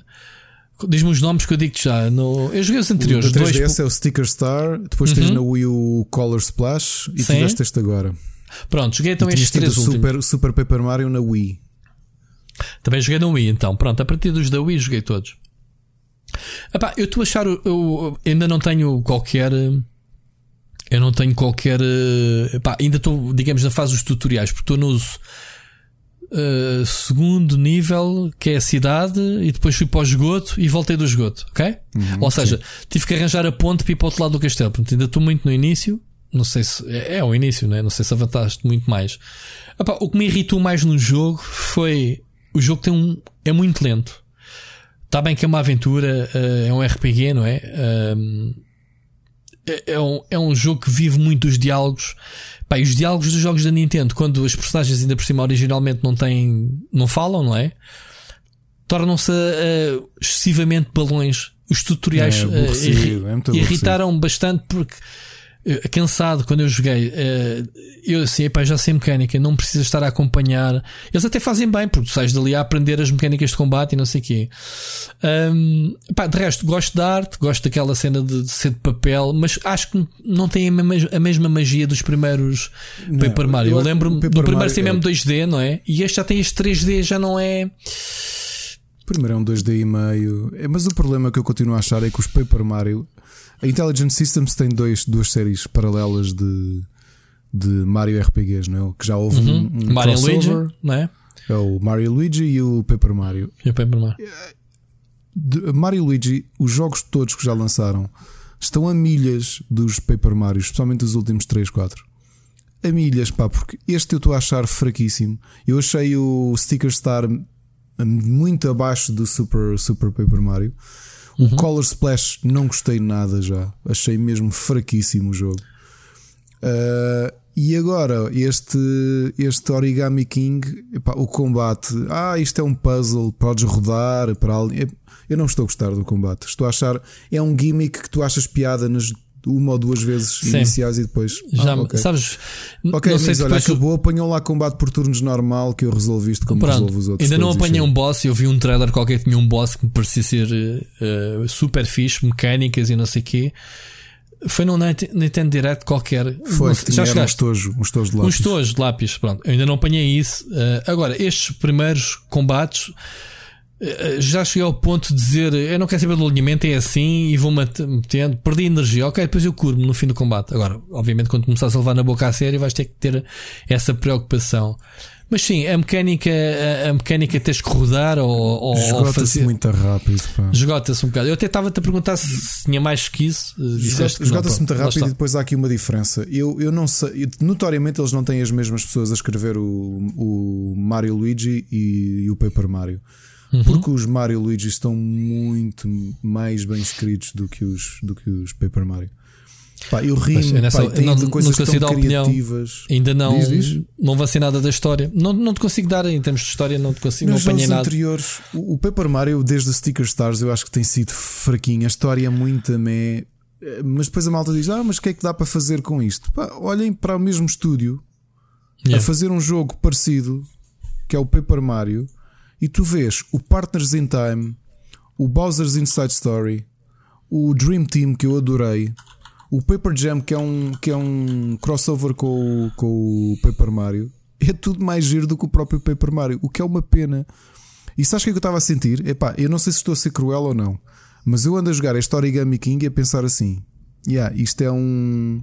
Diz-me os nomes que eu digo já. No... Eu joguei os anteriores. O da 3DS dois... é o Sticker Star, depois uhum. tens na Wii o Color Splash e Sim. tiveste este agora. Pronto, joguei então estes três Super, últimos. Super Paper Mario na Wii. Também joguei na Wii, então. Pronto, a partir dos da Wii joguei todos. Epá, eu estou a achar. Eu, ainda não tenho qualquer. Eu não tenho qualquer. Epá, ainda estou, digamos, na fase dos tutoriais, porque estou no uh, segundo nível, que é a cidade, e depois fui para o esgoto e voltei do esgoto, ok? Uhum, Ou seja, sim. tive que arranjar a ponte para ir para o outro lado do castelo. Portanto, ainda estou muito no início. Não sei se. É, é o início, né? Não sei se avançaste muito mais. Epá, o que me irritou mais no jogo foi. O jogo tem um. É muito lento. Está bem que é uma aventura, uh, é um RPG, não é? Um, é, é, um, é um jogo que vive muito dos diálogos Pá, os diálogos dos jogos da Nintendo, quando as personagens ainda por cima originalmente não têm. não falam, não é? Tornam-se uh, excessivamente balões. Os tutoriais É uh, irri- é irritaram bastante porque cansado quando eu joguei. eh, eu assim, epá, já sei mecânica, não precisa estar a acompanhar. Eles até fazem bem, porque tu sais dali a aprender as mecânicas de combate e não sei o quê. Ahm, pá, de resto, gosto da arte, gosto daquela cena de, de ser de papel, mas acho que não tem a mesma, a mesma magia dos primeiros Não, Paper Mario. eu Eu lembro-me do primeiro Mario ser é- mesmo 2D, não é? E este já tem este 3D, já não é. Primeiro é um 2D e meio. É, mas o problema que eu continuo a achar é que os Paper Mario. A Intelligent Systems tem dois, duas séries paralelas de, de Mario RPGs, não é? Que já houve um, um Mario. Luigi, não é? É o Mario Luigi e o Paper Mario. E o Paper Mario. De- Mario Luigi, os jogos todos que já lançaram, estão a milhas dos Paper Mario, especialmente os últimos 3, 4. A milhas, pá, porque este eu estou a achar fraquíssimo. Eu achei o Sticker Star muito abaixo do Super, Super Paper Mario. O Color Splash não gostei nada já. Achei mesmo fraquíssimo o jogo. Uh, e agora, este, este Origami King, epá, o combate, ah, isto é um puzzle, podes rodar para ali. Eu não estou a gostar do combate. Estou a achar, é um gimmick que tu achas piada nas uma ou duas vezes Sim. iniciais e depois. Já, ah, me- ok. sabes? Ok, não sei olha, acabou, apanhou lá combate por turnos normal que eu resolvi isto como Pronto, resolvo os outros. ainda não apanhei um boss. Eu vi um trailer qualquer que tinha um boss que me parecia ser eh, super fixe, mecânicas e não sei o quê. Foi num Nint- Nintendo Direct qualquer. Foi, sei- já era um chegaste? estojo, um estojo de Uns lápis. tojos de lápis, pronto. Eu ainda não apanhei isso. Eh, agora, estes primeiros combates já cheguei ao ponto de dizer eu não quero saber do alinhamento, é assim e vou metendo, perdi energia, ok, depois eu curo-me no fim do combate. Agora, obviamente, quando começares a levar na boca a sério, vais ter que ter essa preocupação. Mas sim, a mecânica, a, a mecânica tens que rodar ou, ou, Esgota-se fazer. muito rápido. Esgota-se um bocado. Eu até estava-te a perguntar se, tinha mais que isso. eh, Esgota-se muito rápido e depois há aqui uma diferença. Eu, eu não sei, notoriamente eles não têm as mesmas pessoas a escrever o, o Mario Luigi e, e o Paper Mario. Uhum. Porque os Mario Luigi estão muito mais bem escritos do que os, do que os Paper Mario. Pá, eu eu nessa- pá, e não- de não coisas consigo tão dar opinião. criativas. Ainda não, Diz, diz. não nada da história. Não, não te consigo dar em termos de história, não te consigo, Nos não apanhei nada. anteriores, o, Paper Mario, desde o Sticker Stars, eu acho que tem sido fraquinho. A história é muito meh. Eh, Mas depois a malta diz: Ah, mas o que é que dá para fazer com isto? Pá, olhem para o mesmo estúdio a Yeah. fazer um jogo parecido, que é o Paper Mario, e tu vês o Partners in Time, o Bowser's Inside Story, o Dream Team, que eu adorei, o Paper Jam, que é um, que é um crossover com o, com o Paper Mario, é tudo mais giro do que o próprio Paper Mario, o que é uma pena. E sabes o que é que eu estava a sentir? Epá, eu não sei se estou a ser cruel ou não, mas eu ando a jogar este Origami King e a pensar assim: yeah, isto é um.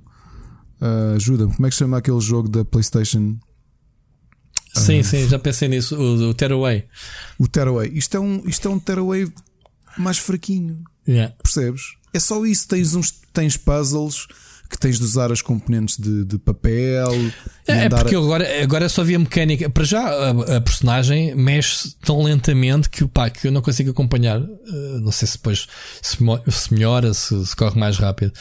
ah, Ajuda-me, como é que chama aquele jogo da PlayStation? Sim, sim, já pensei nisso. O, o Tearaway. O Tearaway. Isto é um, isto é um Tearaway mais fraquinho, Yeah. percebes? É só isso. Tens, uns, tens puzzles que tens de usar as componentes de, de papel. É, é andar porque a- agora, agora só via mecânica. Para já, a, a personagem mexe tão lentamente que, pá, que eu não consigo acompanhar. Uh, não sei se depois se, se melhora, se, se corre mais rápido.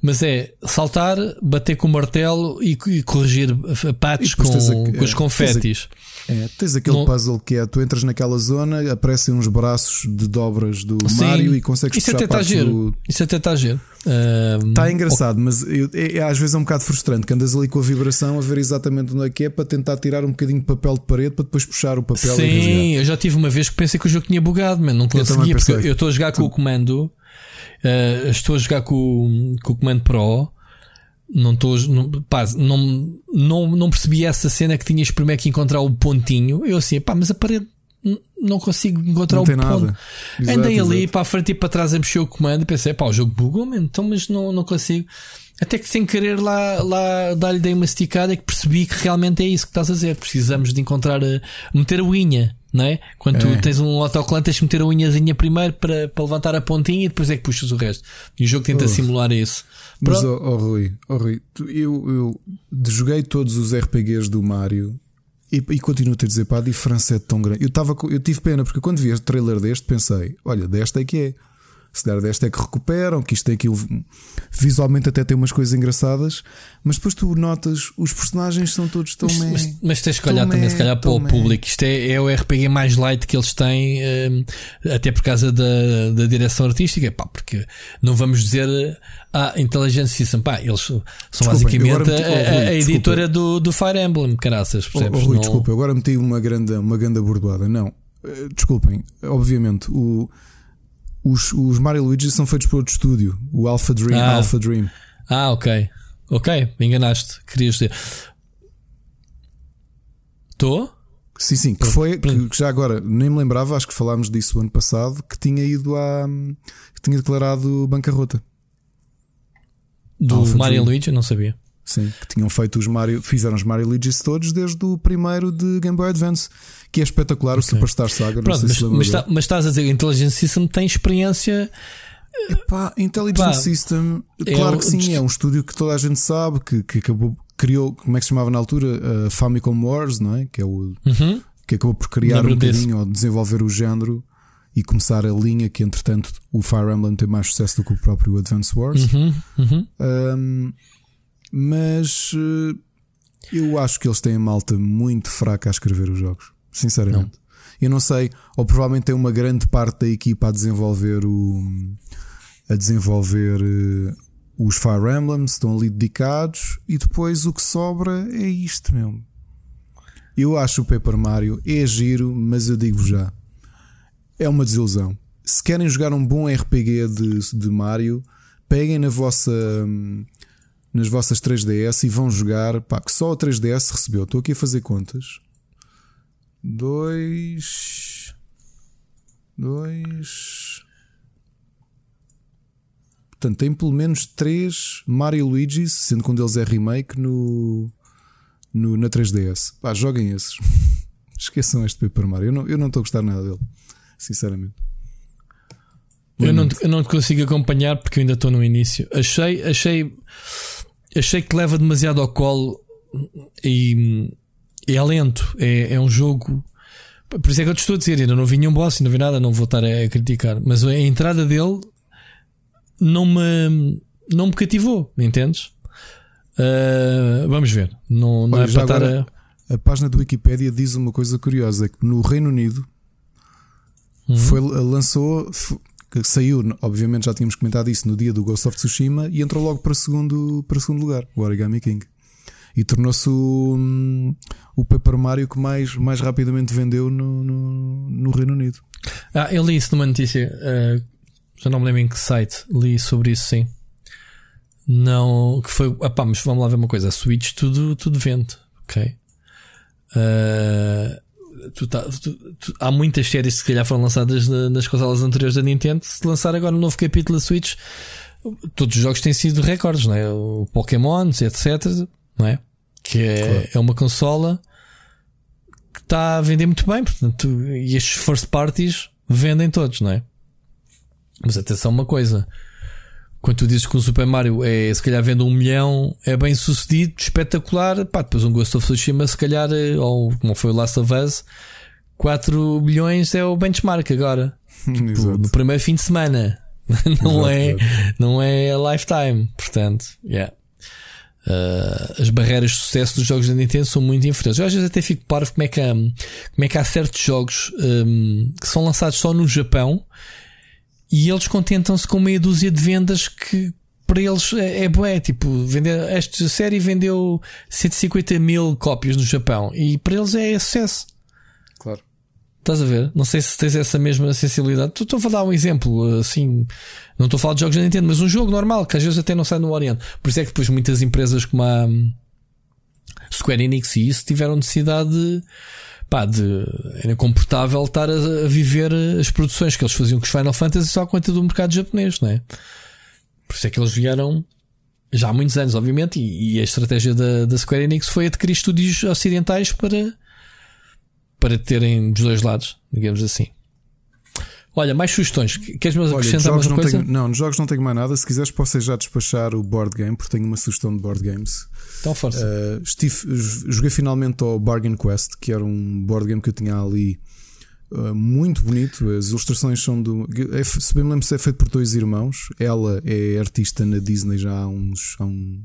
Mas é saltar, bater com o martelo e, e corrigir patos E com, a- com os é, confetes. É, tens aquele Não- puzzle que é: tu entras naquela zona, aparecem uns braços de dobras do Sim. Mario e consegues Isso puxar até está partes giro. do, Isso até está giro. Uh, Está engraçado, mas eu- é, é- às vezes é um bocado frustrante que andas ali com a vibração a ver exatamente onde é que é para tentar tirar um bocadinho de papel de parede para depois puxar o papel e. Sim, eu já tive uma vez que pensei que o jogo tinha bugado, mas não conseguia, porque pensei. eu estou a jogar com o comando, eh, estou a jogar com, com o comando Pro, não estou, não, pá, não, não, não percebi essa cena que tinhas primeiro que encontrar o pontinho. Eu assim, pá, mas a parede não consigo encontrar Não o tem ponto. nada. Exato, Andei ali exato. para a frente e para trás a mexer o comando e pensei, pá, o jogo bugou, man, então, mas não, não consigo. Até que sem querer lá, lá dar-lhe dei uma esticada e que percebi que realmente é isso que estás a dizer. Precisamos de encontrar, a, meter a unha, não é? Quando É. tu tens um autocolante, tens que meter a unhazinha primeiro para, para levantar a pontinha e depois é que puxas o resto. E o jogo tenta Oh. simular isso. Mas, Pronto. ó ó, Rui, ó, Rui tu- eu, eu joguei todos os RPGs do Mario e, e continuo-te a dizer, pá, a diferença é tão grande. Eu, tava, eu tive pena porque quando vi este trailer deste pensei, olha, desta é que é. Se der desta é que recuperam, que isto é aquilo. Visualmente até tem umas coisas engraçadas, mas depois tu notas os personagens são todos tão. Mas, mas, mas tens que olhar também, se calhar, para o público. Isto é, é, o RPG mais light que eles têm, um, até por causa da, da direção artística. Pá, porque não vamos dizer a ah, Intelligent System, pá, eles são Desculpem, basicamente meti, oh, a, a, editora do, do Fire Emblem, caraças, percebes? Oh, oh, Rui, não... desculpa, agora meti uma grande, uma grande bordoada. Não, eh, desculpem, obviamente, o os, os Mario Luigi são feitos por outro estúdio, o Alpha Dream. Ah, Alpha Dream. ah ok. Ok, me enganaste. Querias dizer. Estou? Sim, sim, que foi que, já agora nem me lembrava, acho que falámos disso ano passado, que tinha ido a. que tinha declarado bancarrota. Do Alpha Mario Dream. Luigi, não sabia. Sim, que tinham feito os Mario, fizeram os Mario Luigi todos desde o primeiro de Game Boy Advance, que é espetacular, okay. o Superstar Saga. Pronto, mas, mas, tá, mas, estás a dizer, Intelligent System tem experiência. Epá, Intelligent Pá, System, é claro que sim, é um estúdio que toda a gente sabe que, que acabou, criou, como é que se chamava na altura? Uh, Famicom Wars, não é? Que é o uhum. que acabou por criar Lembro um bocadinho ou desenvolver o género e começar a linha que, entretanto, o Fire Emblem tem mais sucesso do que o próprio Advance Wars. Uhum. Uhum. Um, mas uh, eu acho que eles têm a malta muito fraca a escrever os jogos, sinceramente. Não. Eu não sei, ou provavelmente tem uma grande parte da equipa a desenvolver o a desenvolver uh, os Fire Emblems, estão ali dedicados e depois o que sobra é isto mesmo. Eu acho o Paper Mario é giro, mas eu digo já, é uma desilusão. Se querem jogar um bom RPG de, de Mario, peguem na vossa hum, nas vossas 3DS e vão jogar. Pá, que só a 3DS recebeu. Estou aqui a fazer contas. Dois. Dois. Portanto, tem pelo menos três Mario Luigi's, sendo que um deles é remake no, no na 3DS. Pá, joguem esses. Esqueçam este Paper Mario. Eu não, eu não estou a gostar nada dele, sinceramente. Eu não, eu não consigo acompanhar porque eu ainda estou no início. Achei, achei achei que leva demasiado ao colo e é lento. É, é um jogo. Por isso é que eu te estou a dizer, ainda não vi nenhum boss, não vi nada, não vou estar a criticar. Mas a entrada dele não me, não me cativou, entendes? Uh, vamos ver. Não, não Olha, é para estar agora, a... a página do Wikipedia diz uma coisa curiosa: que no Reino Unido uhum. foi, lançou, que saiu, obviamente já tínhamos comentado isso no dia do Ghost of Tsushima e entrou logo para segundo, para segundo lugar, o Origami King. E tornou-se o, o Paper Mario que mais, mais rapidamente vendeu no, no, no Reino Unido. Ah, eu li isso numa notícia, uh, já não me lembro em que site, li sobre isso sim. Não, que foi, pá, mas vamos lá ver uma coisa, a Switch tudo, tudo vende, ok? Uh, tu tá, tu, tu, há muitas séries que se calhar foram lançadas na, nas consolas anteriores da Nintendo. Se lançar agora um novo capítulo da Switch, todos os jogos têm sido recordes, não é? O Pokémon, etc. Não é? Que é, claro. é uma consola que está a vender muito bem, portanto, e estes first parties vendem todos, não é? Mas atenção, uma coisa. Quando tu dizes que um Super Mario é se calhar vende um milhão, é bem sucedido, espetacular, pá, depois um Ghost of Tsushima, se calhar, eh, ou como foi o Last of Us, 4 milhões é o benchmark agora. tipo, no primeiro fim de semana. não, é, não é a lifetime. Portanto, yeah. Uh, as barreiras de sucesso dos jogos da Nintendo são muito inferiores. Eu às vezes até fico parvo como é que há, como é que há certos jogos um, que são lançados só no Japão e eles contentam-se com meia dúzia de vendas que para eles é, é bué. Tipo, vender, esta série vendeu 150 mil cópias no Japão e para eles é sucesso. Estás a ver? Não sei se tens essa mesma sensibilidade. Estou a dar um exemplo assim. Não estou a falar de jogos da Nintendo, mas um jogo normal que às vezes até não sai no Oriente. Por isso é que depois muitas empresas como a Square Enix e isso tiveram necessidade de pá, de, era confortável estar a, a, viver as produções que eles faziam com os Final Fantasy só conta do mercado japonês, não é? Por isso é que eles vieram já há muitos anos, obviamente, e, e a estratégia da, da Square Enix foi adquirir estúdios ocidentais para, para terem dos dois lados, digamos assim. Olha, mais sugestões. Queres me acrescentar mais uma coisa? Tenho, não, nos jogos não tenho mais nada. Se quiseres, posso já despachar o board game, porque tenho uma sugestão de board games. Então, força. Uh, Steve, joguei finalmente ao Bargain Quest, que era um board game que eu tinha ali Uh, muito bonito, as ilustrações são do. É, se bem me lembro, se é feito por dois irmãos. Ela é artista na Disney já há uns. Há um,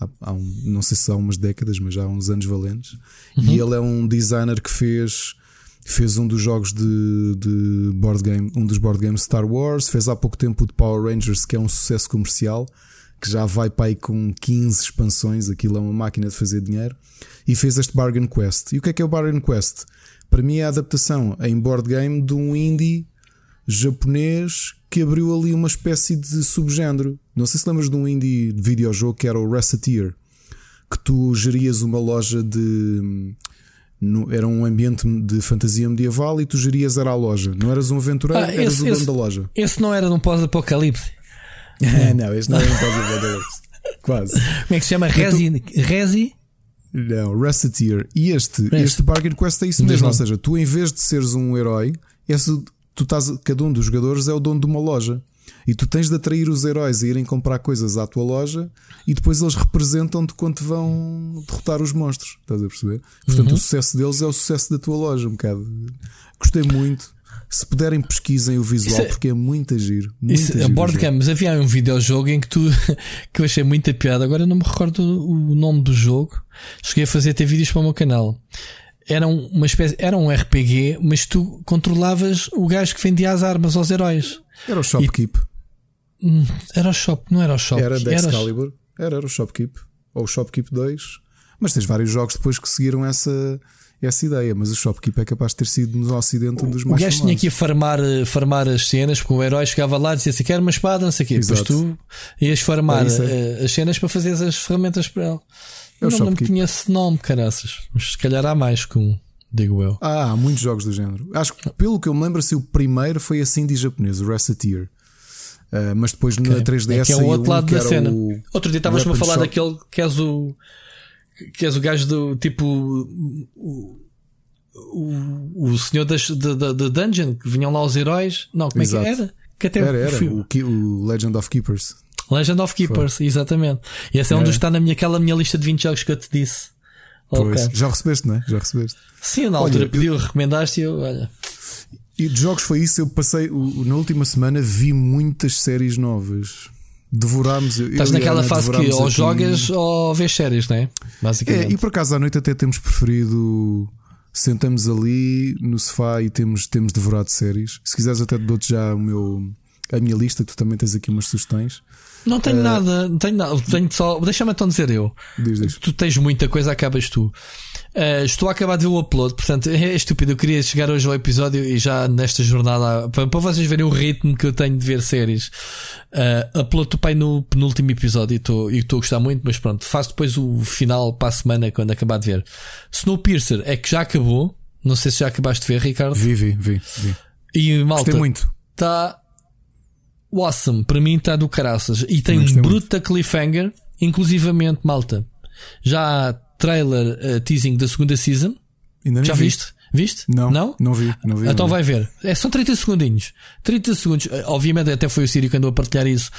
há, há um, não sei se há umas décadas, mas já há uns anos valentes. Uhum. E ele é um designer que fez fez um dos jogos de, de board game, um dos board games Star Wars, fez há pouco tempo o de Power Rangers, que é um sucesso comercial, que já vai para aí com 15 expansões, aquilo é uma máquina de fazer dinheiro, e fez este Bargain Quest. E o que é que é o Bargain Quest? Para mim é a adaptação em board game de um indie japonês que abriu ali uma espécie de subgénero. Não sei se lembras de um indie de videojogo que era o Reciteer, que tu gerias uma loja de no, era um ambiente de fantasia medieval e tu gerias era a loja. Não eras um aventureiro, ah, esse, eras o dono esse, da loja. Esse não era num pós-apocalipse. não, este não era um pós-apocalipse. Quase. Como é que se chama? Resi? Resi? Não, Reciteer. E este, este Bargain Quest é isso mesmo. Ou seja, tu em vez de seres um herói, esse, tu estás, cada um dos jogadores é o dono de uma loja. E tu tens de atrair os heróis a irem comprar coisas à tua loja e depois eles representam-te quando vão derrotar os monstros. Estás a perceber? Portanto, uhum. o sucesso deles é o sucesso da tua loja, um bocado. Gostei muito. Se puderem, pesquisem o visual é, porque é muito giro. Muito isso, giro board games, havia um videojogo em que tu que eu achei muita piada. Agora não me recordo o nome do jogo. Cheguei a fazer até vídeos para o meu canal. Era uma espécie, era um RPG, mas tu controlavas o gajo que vendia as armas aos heróis. Era o Shopkeep. E, Hum, era o Shop, não era o Shop. Era da Excalibur. Era, era o Shopkeep. Ou o Shopkeep 2. Mas tens vários jogos depois que seguiram essa, essa ideia. Mas o Shopkeep é capaz de ter sido no Ocidente um dos mais O gajo tinha que ir farmar, farmar as cenas, porque o herói chegava lá e dizia assim: quer uma espada, não sei o quê. Exato. Depois tu ias farmar é eh, as cenas para fazer as ferramentas para ele. Eu não me tinha esse nome, caraças. Mas se calhar há mais que um, digo eu. Ah, há muitos jogos do género. Acho que, pelo que eu me lembro, assim, o primeiro foi assim de japonês, o Reciteer. Uh, mas depois okay. na 3DS é que é o outro lado da cena. O... Outro dia estavas-me a falar Shop. daquele que és o que és o gajo do tipo o, o, o senhor das, da, da, da dungeon que vinham lá os heróis. Não, como Exato. é que era? Que até era, era. O, o, Legend of Keepers. Legend of Keepers, Foi. exatamente. E esse é, é um dos que está na minha, minha lista de 20 jogos que eu te disse. Pois, okay. já recebeste, não é? Já recebeste. Sim, na altura olha, pediu, eu... recomendaste e eu, olha. E de jogos foi isso. Eu passei na última semana vi muitas séries novas. Devorámos. Estás naquela fase que ou aqui... jogas ou vês séries, não é? Basicamente. É, e por acaso à noite até temos preferido. Sentamos ali no sofá e temos, temos devorado séries. Se quiseres, até dou-te já o meu, a minha lista. Tu também tens aqui umas sugestões. Não tenho uh, nada, não tenho nada. Tenho só. Deixa-me então dizer eu. Diz, diz. Tu tens muita coisa, acabas tu. Uh, estou a acabar de ver o upload, portanto é estúpido. Eu queria chegar hoje ao episódio e já nesta jornada para, para vocês verem o ritmo que eu tenho de ver séries. Uh, upload o pai no penúltimo episódio e estou a gostar muito, mas pronto, faço depois o final para a semana quando acabar de ver. Snowpiercer é que já acabou. Não sei se já acabaste de ver, Ricardo. Vi, vi, vi. vi. E malta, Gostei muito. Está awesome. Para mim está do caraças. E tem um bruta cliffhanger, inclusivamente, malta. Já há trailer uh, teasing da segunda season. Ainda Já vi. viste? Viste? Não, não, não vi. Não vi então não vai ver. É, são 30 segundinhos. 30 segundos. Eh, obviamente, até foi o Sírio que andou a partilhar isso.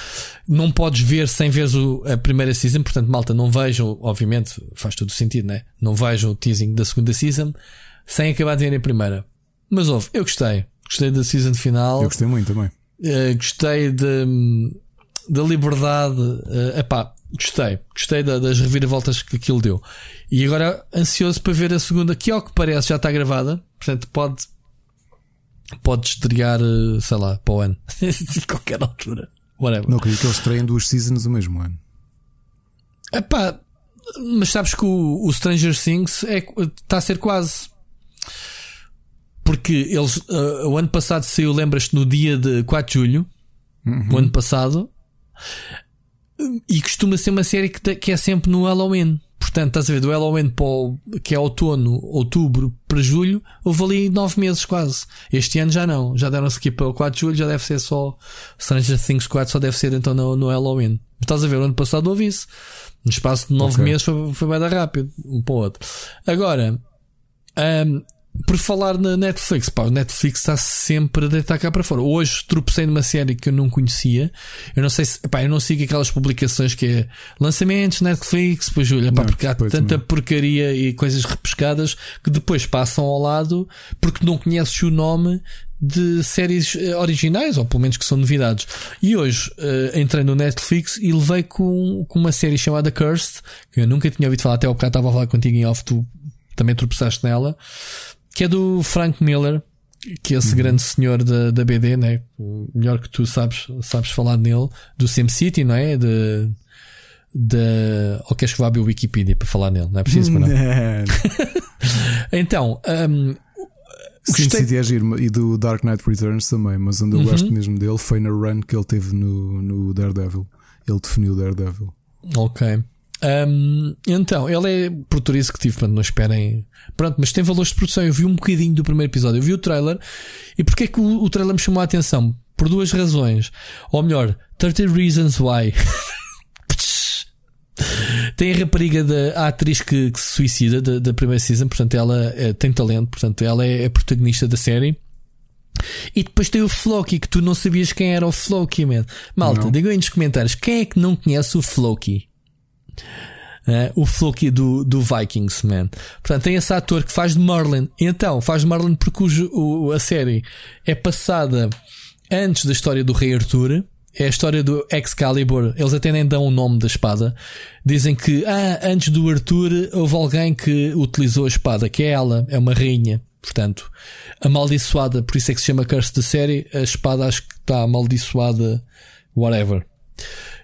Não podes ver sem ver a primeira season. Portanto, malta, não vejam. Obviamente, faz todo o sentido, né? Não vejam o teasing da segunda season sem acabar de ver a primeira. Mas houve, eu gostei. Gostei da season final. Eu gostei muito também. Uh, gostei de, da liberdade. Uh, epá, gostei. Gostei da, das reviravoltas que aquilo deu. E agora ansioso para ver a segunda, que ao que parece já está gravada. Portanto, pode. Pode estrear, eh, sei lá, para o ano. De qualquer altura. Whatever. Não acredito que eles estreiem duas seasons o mesmo ano. Epá, mas sabes que o, o Stranger Things é, está a ser quase. Porque eles, uh, o ano passado saiu, lembras-te, no dia de 4 de julho, uhum. o ano passado, e costuma ser uma série que, que é sempre no Halloween. Portanto, estás a ver, do Halloween para o, que é outono, outubro para julho, houve ali 9 meses quase. Este ano já não, já deram-se aqui para o 4 de julho, já deve ser só Stranger Things 4, só deve ser então no, no Halloween. Estás a ver, o ano passado houve isso. No espaço de 9 okay. meses foi, foi bem rápido, um para o outro. Agora, um, por falar na Netflix, pá, o Netflix está sempre a deitar cá para fora. Hoje tropecei numa série que eu não conhecia. Eu não sei se, pá, eu não sigo aquelas publicações que é lançamentos Netflix, pois olha, pá, porque há tanta não. porcaria e coisas repescadas que depois passam ao lado porque não conheces o nome de séries eh, originais, ou pelo menos que são novidades. E hoje uh, entrei no Netflix e levei com, com uma série chamada Cursed, que eu nunca tinha ouvido falar, até ao bocado estava a falar contigo em off, tu também tropeçaste nela que é do Frank Miller, que é esse uhum. grande senhor da, da BD, né? melhor que tu sabes, sabes falar nele, do SimCity, não é? De, de... Ou queres que vá abrir o Wikipedia para falar nele? Não é preciso, não. então, um, SimCity é giro e do Dark Knight Returns também, mas onde eu uhum. gosto mesmo dele foi na run que ele teve no, no Daredevil. Ele definiu o Daredevil. Ok. Um, então, ele é produtor executivo, portanto, não esperem. Pronto, mas tem valores de produção. Eu vi um bocadinho do primeiro episódio, eu vi o trailer. E porquê é que o, o trailer me chamou a atenção? Por duas razões. Ou melhor, 30 Reasons Why. tem a rapariga da atriz que, que, se suicida da, da, primeira season, portanto, ela é, tem talento, portanto, ela é a protagonista da série. E depois tem o Floki, que tu não sabias quem era o Floki, man. Malta, digam aí nos comentários quem é que não conhece o Floki? Uh, o Floki do, do Vikings, man. Portanto, tem esse ator que faz de Merlin. Então, faz de Merlin porque o, o, a série é passada antes da história do Rei Arthur. É a história do Excalibur. Eles até nem dão o nome da espada. Dizem que, ah, antes do Arthur houve alguém que utilizou a espada, que é ela, é uma rainha. Portanto, amaldiçoada, por isso é que se chama Curse da série. A espada acho que está amaldiçoada, whatever.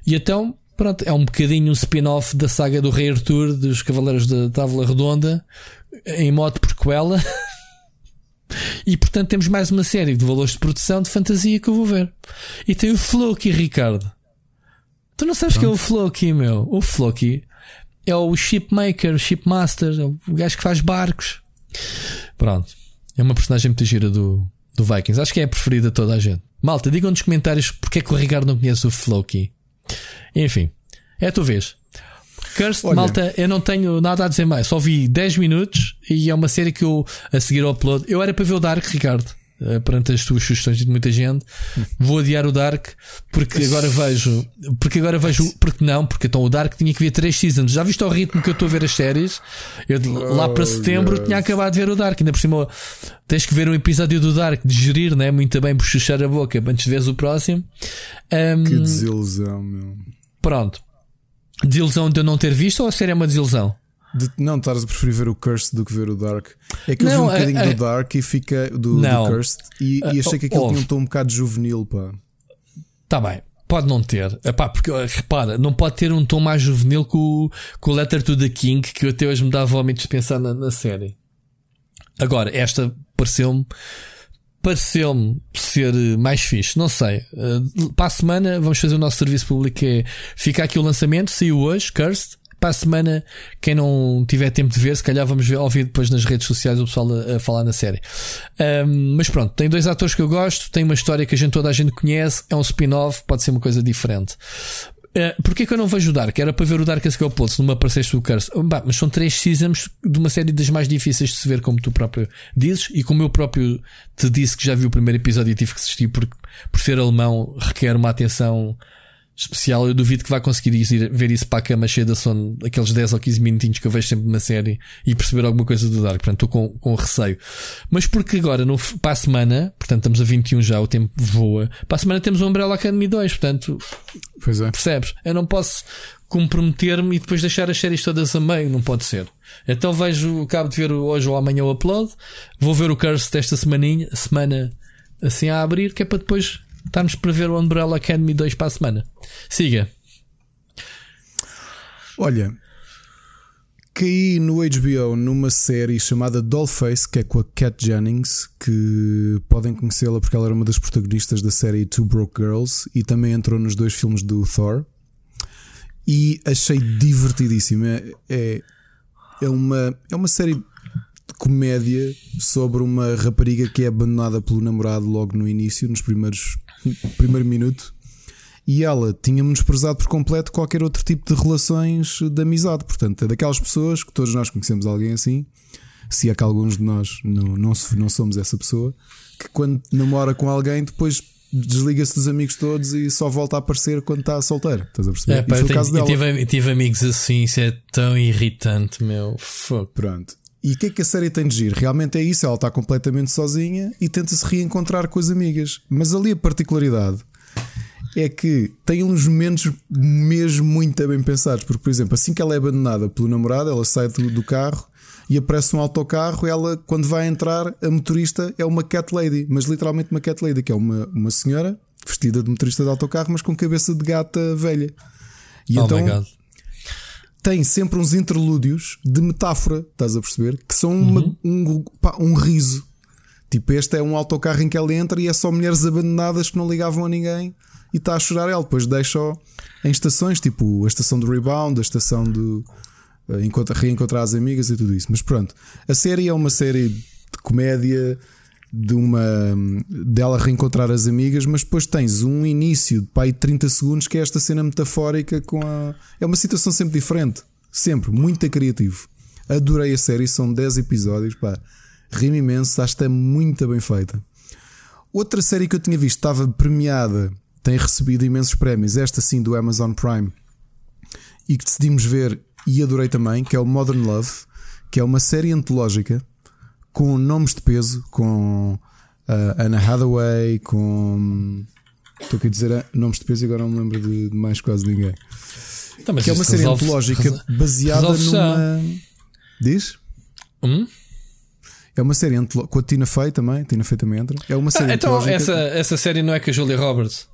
E então, Pronto, é um bocadinho um spin-off da saga do Rei Arthur dos Cavaleiros da Távola Redonda em modo prequela. e portanto temos mais uma série de valores de produção de fantasia que eu vou ver. E tem o Floki, Ricardo. Tu não sabes Pronto. que é o Floki, meu? O Floki é o shipmaker, shipmaster, é o gajo que faz barcos. Pronto. É uma personagem muito gira do, do Vikings. Acho que é a preferida de toda a gente. Malta, digam nos comentários porque é que o Ricardo não conhece o Floki. Enfim, é tua vez. Cursed, Olha. malta, eu não tenho nada a dizer mais. Só vi 10 minutos e é uma série que eu a seguir ao upload. Eu era para ver o Dark, Ricardo. Uh, perante as tuas sugestões de muita gente, vou adiar o Dark porque agora vejo, porque agora vejo, porque não, porque então o Dark tinha que ver 3 seasons. Já viste o ritmo que eu estou a ver as séries? Eu lá para oh, setembro yes. tinha acabado de ver o Dark, ainda por cima tens que ver um episódio do Dark, digerir, né? Muito bem, bochechar a boca antes de veres o próximo. Um, que desilusão, meu. Pronto. Desilusão de eu não ter visto ou a série é uma desilusão? De não estares a preferir ver o Cursed do que ver o Dark. É que eu não, vi um bocadinho a, do Dark e fica do, não, do Cursed e, e achei que aquilo tinha um tom um bocado juvenil, pá. Tá bem. Pode não ter, Epá, porque repara, não pode ter um tom mais juvenil que o, que o Letter to the King, que até hoje me dá vómitos de pensar na, na série. Agora, esta pareceu-me pareceu-me ser mais fixe. Não sei. Uh, para a semana vamos fazer o nosso serviço público. É, fica aqui o lançamento, saiu hoje, Cursed. Para a semana, quem não tiver tempo de ver, se calhar vamos ver, ouvir depois nas redes sociais o pessoal a, a falar na série. Um, mas pronto, tem dois atores que eu gosto, tem uma história que a gente, toda a gente conhece, é um spin-off, pode ser uma coisa diferente. Uh, Porquê que eu não vejo o Dark? Era para ver o Dark a seguir ao Pulse, numa apareceste do Curse. Bah, mas são três seasons de uma série das mais difíceis de se ver, como tu próprio dizes, e como eu próprio te disse que já vi o primeiro episódio e tive que assistir porque, por ser alemão, requer uma atenção especial. Eu duvido que vai conseguir ir ver isso para a cama cheia de sono, aqueles 10 ou 15 minutinhos que eu vejo sempre na série e perceber alguma coisa do Dark. Portanto, estou com, com receio. Mas porque agora, no, para a semana, portanto, estamos a 21 já, o tempo voa. Para a semana temos o Umbrella Academy 2, portanto, pois é. percebes? Eu não posso comprometer-me e depois deixar as séries todas a meio, não pode ser. Então vejo, acabo de ver hoje ou amanhã o upload, vou ver o Curse desta semaninha, semana assim a abrir, que é para depois Estamos para ver o Umbrella Academy 2 para a semana. Siga. Olha, caí no HBO numa série chamada Dollface, que é com a Kat Jennings, que podem conhecê-la porque ela era uma das protagonistas da série Two Broke Girls e também entrou nos dois filmes do Thor. E achei divertidíssima. É, é, uma, é uma série comédia sobre uma rapariga que é abandonada pelo namorado logo no início, nos primeiros primeiro minuto. E ela tinha menosprezado por completo qualquer outro tipo de relações de amizade. Portanto, é daquelas pessoas que todos nós conhecemos alguém assim. se é que alguns de nós não, não, não somos essa pessoa, que quando namora com alguém, depois desliga-se dos amigos todos e só volta a aparecer quando está solteiro. Estás a perceber? É, pá, eu, tenho, eu tive, tive, amigos assim, isso é tão irritante, meu. Fuck. Pronto. E o que é que a série tem de giro? Realmente é isso, ela está completamente sozinha e tenta se reencontrar com as amigas. Mas ali a particularidade é que tem uns momentos mesmo muito bem pensados. Porque, por exemplo, assim que ela é abandonada pelo namorado, ela sai do, do carro e aparece um autocarro. Ela, quando vai entrar, a motorista é uma cat lady, mas literalmente uma cat lady, que é uma, uma senhora vestida de motorista de autocarro, mas com cabeça de gata velha. E oh então tem sempre uns interlúdios de metáfora, estás a perceber? Que são uma, uhum. um, pá, um riso. Tipo, este é um autocarro em que ela entra e é só mulheres abandonadas que não ligavam a ninguém e está a chorar ela. Depois deixa-o em estações, tipo a estação do rebound, a estação do uh, reencontrar as amigas e tudo isso. Mas pronto, a série é uma série de comédia de uma dela reencontrar as amigas, mas depois tens um início de pai 30 segundos que é esta cena metafórica com a é uma situação sempre diferente, sempre muito criativo. Adorei a série, são 10 episódios, pá. Rimo imenso, acho que está muito bem feita. Outra série que eu tinha visto estava premiada, tem recebido imensos prémios, esta sim do Amazon Prime, e que decidimos ver e adorei também, que é o Modern Love, que é uma série antológica com nomes de peso, com uh, Anna Hathaway, com. Estou aqui a dizer uh, nomes de peso e agora não me lembro de, de mais quase ninguém. Então, que é uma série antológica baseada numa. Diz? Hum? É uma série com a Tina Fey também. Tina Fey também entra. É uma ah, série ah, Então, essa, essa série não é com a Julia Roberts?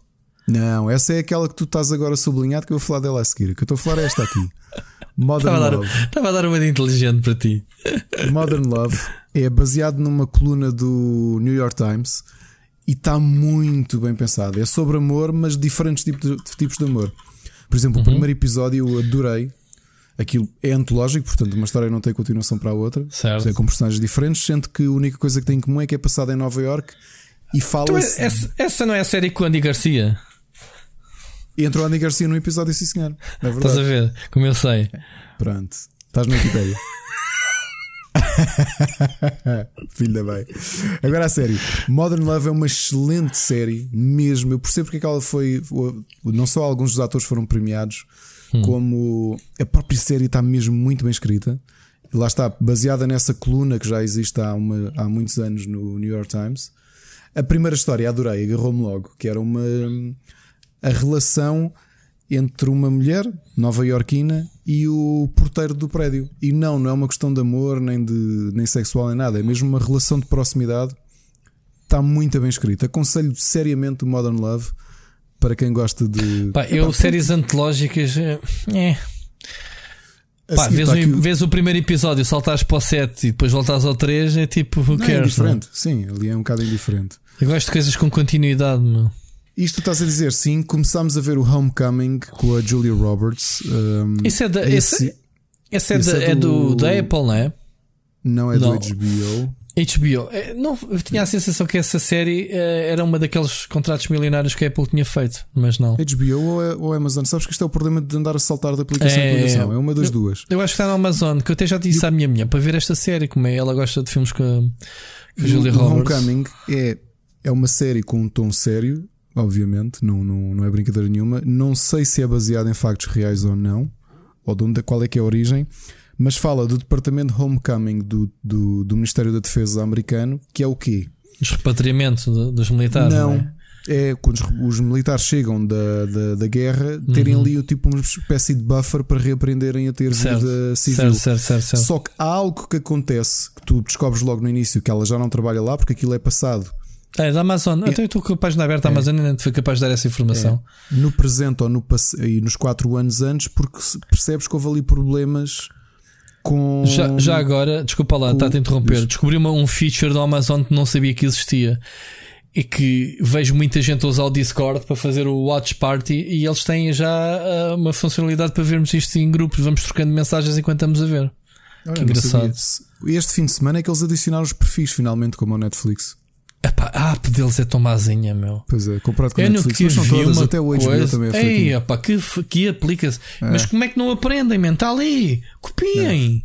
Não, essa é aquela que tu estás agora sublinhado que eu vou falar dela a seguir. Que eu estou a falar é esta aqui. Modern estava Love. Dar, estava a dar uma de inteligente para ti. Modern Love é baseado numa coluna do New York Times e está muito bem pensado. É sobre amor, mas diferentes tipos de, tipos de amor. Por exemplo, uhum. o primeiro episódio eu adorei. Aquilo é antológico, portanto, uma história não tem continuação para a outra. Certo. É com personagens diferentes, sendo que a única coisa que tem em comum é que é passada em Nova York e fala. Então, essa, essa não é a série com Andy Garcia? E entrou Andy Garcia no episódio, sim senhor. É verdade. Estás a ver? Como eu sei. Pronto. Estás na Wikipedia. Filho da bem. Agora a série. Modern Love é uma excelente série, mesmo. Eu percebo porque é que ela foi. Não só alguns dos atores foram premiados, hum. como a própria série está mesmo muito bem escrita. E lá está, baseada nessa coluna que já existe há, uma, há muitos anos no New York Times. A primeira história adorei, agarrou-me logo, que era uma a relação entre uma mulher nova-iorquina e o porteiro do prédio. E não, não é uma questão de amor, nem, de, nem sexual, nem nada. É mesmo uma relação de proximidade. Está muito bem escrito. Aconselho seriamente o Modern Love para quem gosta de. Pá, eu, séries antológicas. É. é. Pá, vês, o, vês o primeiro episódio, saltares para o 7 e depois voltas ao 3, é tipo, who não, cares? É indiferente, não? sim, ali é um bocado indiferente. Eu gosto de coisas com continuidade, meu. Isto estás a dizer, sim. Começámos a ver o Homecoming com a Julia Roberts. Um, isso é da. Esse, esse, é, esse é, é, do, da Apple, não é? Não é não. do HBO. HBO. É, não, eu tinha a sensação que essa série eh, era uma daqueles contratos milionários que a Apple tinha feito, mas não. HBO ou, é, ou Amazon? Sabes que isto é o problema de andar a saltar da aplicação é, em aplicação. É uma das eu, duas. Eu acho que está na Amazon, que eu até já disse eu, à minha mulher para ver esta série, como é ela gosta de filmes com a, com a Julia Roberts. Homecoming é, é uma série com um tom sério obviamente, não, não, não é brincadeira nenhuma. Não sei se é baseado em factos reais ou não, ou de onde, qual é que é a origem, mas fala do Departamento Homecoming do, do, do Ministério da Defesa americano, que é o quê? Os repatriamentos dos militares. Não, não é? é? quando os, militares chegam da, da, da guerra, terem uhum. ali tipo uma espécie de buffer para reaprenderem a ter certo. vida civil. Certo, certo, certo, Só que há algo que acontece que tu descobres logo no início que ela já não trabalha lá porque aquilo é passado é, da Amazon. É. Eu estou com a página aberta da é. Amazon e não fui capaz de dar essa informação. É. No presente ou no e nos 4 anos antes, porque percebes que houve ali problemas com. Já, já agora, desculpa lá, está a interromper. Descobri uma, um feature da Amazon que não sabia que existia. E que vejo muita gente usar o Discord para fazer o Watch Party e eles têm já uh, uma funcionalidade para vermos isto em grupos. Vamos trocando mensagens enquanto estamos a ver. Olha, que engraçado. Este fim de semana é que eles adicionaram os perfis finalmente, como a Netflix. Epá, a app deles é tão mazinha, meu. Pois é, comprado com eu Netflix, mas são todas, até o HBO também é Ei, epá, que, que aplica-se. É. Mas como é que não aprendem, man? Está ali, copiem.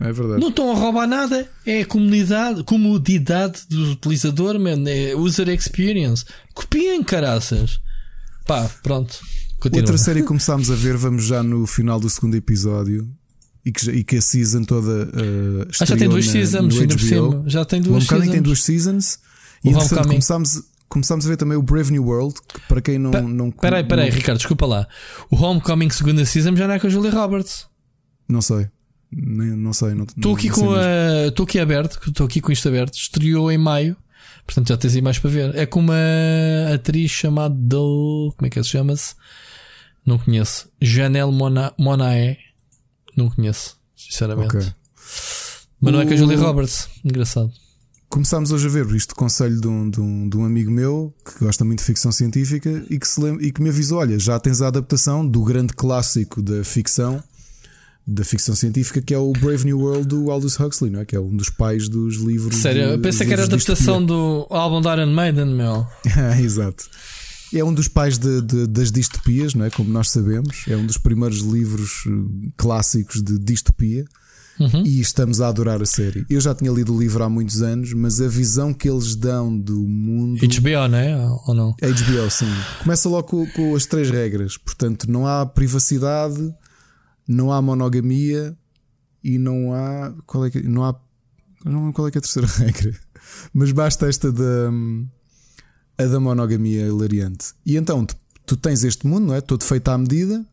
É verdade. Não estão a roubar nada. É a comunidade, comodidade do utilizador, man. É user experience. Copiem, caraças. Pá, pronto. Continua. Outra série que começámos a ver, vamos já no final do segundo episódio. E que, e que a season toda. Uh, ah, já tem duas na, seasons, ainda por cima. Já tem duas o seasons. tem duas seasons. E entretanto começámos, começámos a ver também o Brave New World, que para quem não. Pa não peraí, peraí, Ricardo, desculpa lá. O Homecoming segunda season já não é com a Julia Roberts. Não sei. Nem, não sei. Estou aqui, com estou aqui aberto, estou aqui com isto aberto. Estreou em maio. Portanto, já tens aí mais para ver. É com uma atriz chamada. Como é que se chama-se? Não conheço. Janelle Mona, Monae. Não conheço, sinceramente. Okay. Mas não é com a Julia Roberts. Engraçado. Começámos hoje a ver isto conselho de um, de, um, de um amigo meu que gosta muito de ficção científica e que, se lembra, e que me avisou: olha, já tens a adaptação do grande clássico da ficção da ficção científica que é o Brave New World do Aldous Huxley, não é? Que é um dos pais dos livros. Sério, de, eu pensei que era a adaptação do álbum da Iron Maiden, meu. Exato. É um dos pais de, de, das distopias, não é? Como nós sabemos, é um dos primeiros livros eh, clássicos de distopia. Uhum. E estamos a adorar a série. Eu já tinha lido o livro há muitos anos, mas a visão que eles dão do mundo. HBO, não é? Ou não? HBO, sim. Começa logo com, com as três regras. Portanto, não há privacidade, não há monogamia e não há. Qual é que, não há. Não qual é que é a terceira regra. Mas basta esta da. A da monogamia hilariante. E então tu, tu tens este mundo, não é? Todo feito à medida,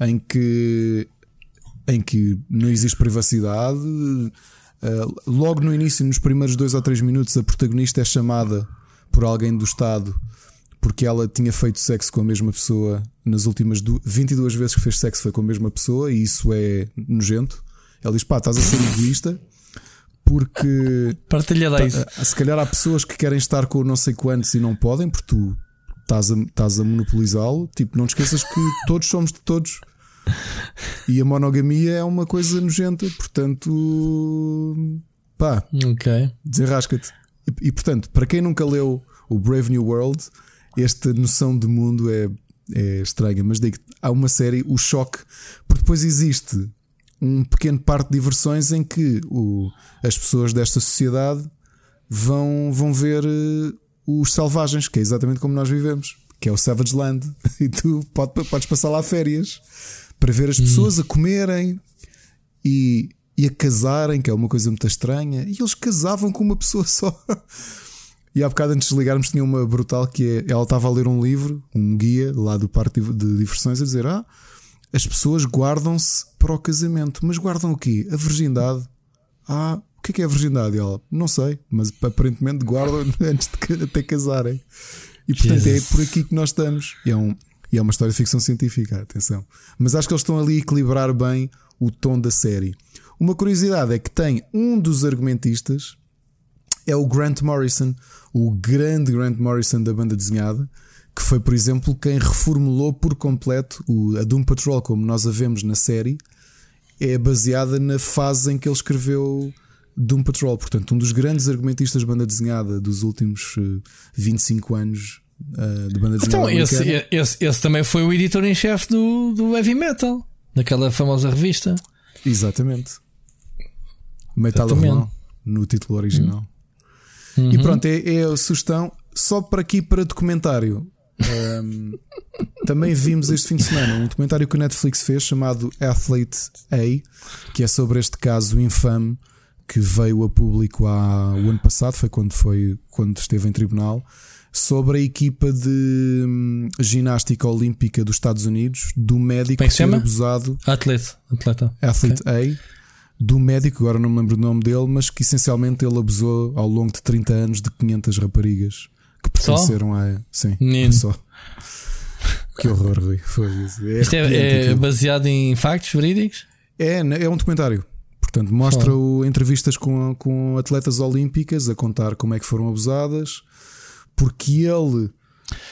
em que. Em que não existe privacidade. Uh, logo no início, nos primeiros dois ou três minutos, a protagonista é chamada por alguém do Estado porque ela tinha feito sexo com a mesma pessoa nas últimas 22 vezes que fez sexo foi com a mesma pessoa e isso é nojento. Ela diz: pá, estás a ser egoísta porque partilha tá, isso. Se calhar há pessoas que querem estar com não sei quantos e não podem porque tu estás a, estás a monopolizá-lo. Tipo, não te esqueças que todos somos de todos. E a monogamia é uma coisa nojenta, portanto, pá, okay. desenrasca-te. E, e portanto, para quem nunca leu o Brave New World, esta noção de mundo é, é estranha. Mas digo, há uma série, o choque, porque depois existe um pequeno parque de diversões em que o, as pessoas desta sociedade vão, vão ver uh, os selvagens, que é exatamente como nós vivemos, que é o Savage Land. E tu pode, podes passar lá férias para ver as pessoas a comerem e, e a casarem, que é uma coisa muito estranha. E eles casavam com uma pessoa só. E há bocado antes de ligarmos tinha uma brutal que é ela estava a ler um livro, um guia lá do parque de diversões, a dizer: Ah, as pessoas guardam-se para o casamento, mas guardam o quê? A virgindade. Ah, o que é, que é a virgindade? E ela, não sei, mas aparentemente guardam antes de até casarem. E portanto Jesus. é por aqui que nós estamos. E é, um, e é uma história de ficção científica, atenção. Mas acho que eles estão ali a equilibrar bem o tom da série. Uma curiosidade é que tem um dos argumentistas é o Grant Morrison, o grande Grant Morrison da banda desenhada, que foi, por exemplo, quem reformulou por completo a Doom Patrol, como nós a vemos na série, é baseada na fase em que ele escreveu Doom Patrol. Portanto, um dos grandes argumentistas de banda desenhada dos últimos 25 eh, anos uh, de banda desenhada. Então, esse, esse, esse, também foi o editor em chefe do, do Heavy Metal, daquela famosa revista. Exatamente. Metal Exatamente. no título original. Uhum. E pronto, é, é, a sugestão só para aqui para documentário. Um, também vimos este fim de semana um documentário que o Netflix fez chamado Athlete A, que é sobre este caso infame que veio a público há, o ano passado, foi quando, foi quando esteve em tribunal, sobre a equipa de hum, ginástica olímpica dos Estados Unidos, do médico que ser abusado. Atleta. Atleta. Athlete okay. A do médico, agora não me lembro o nome dele, mas que essencialmente ele abusou ao longo de 30 anos de 500 raparigas que pertenceram só? a. Sim, Menino. só. Que horror, Rui. Foi isso. É Isto é, é baseado em factos verídicos? É, é um documentário. Portanto, mostra o, entrevistas com, com atletas olímpicas a contar como é que foram abusadas, porque ele.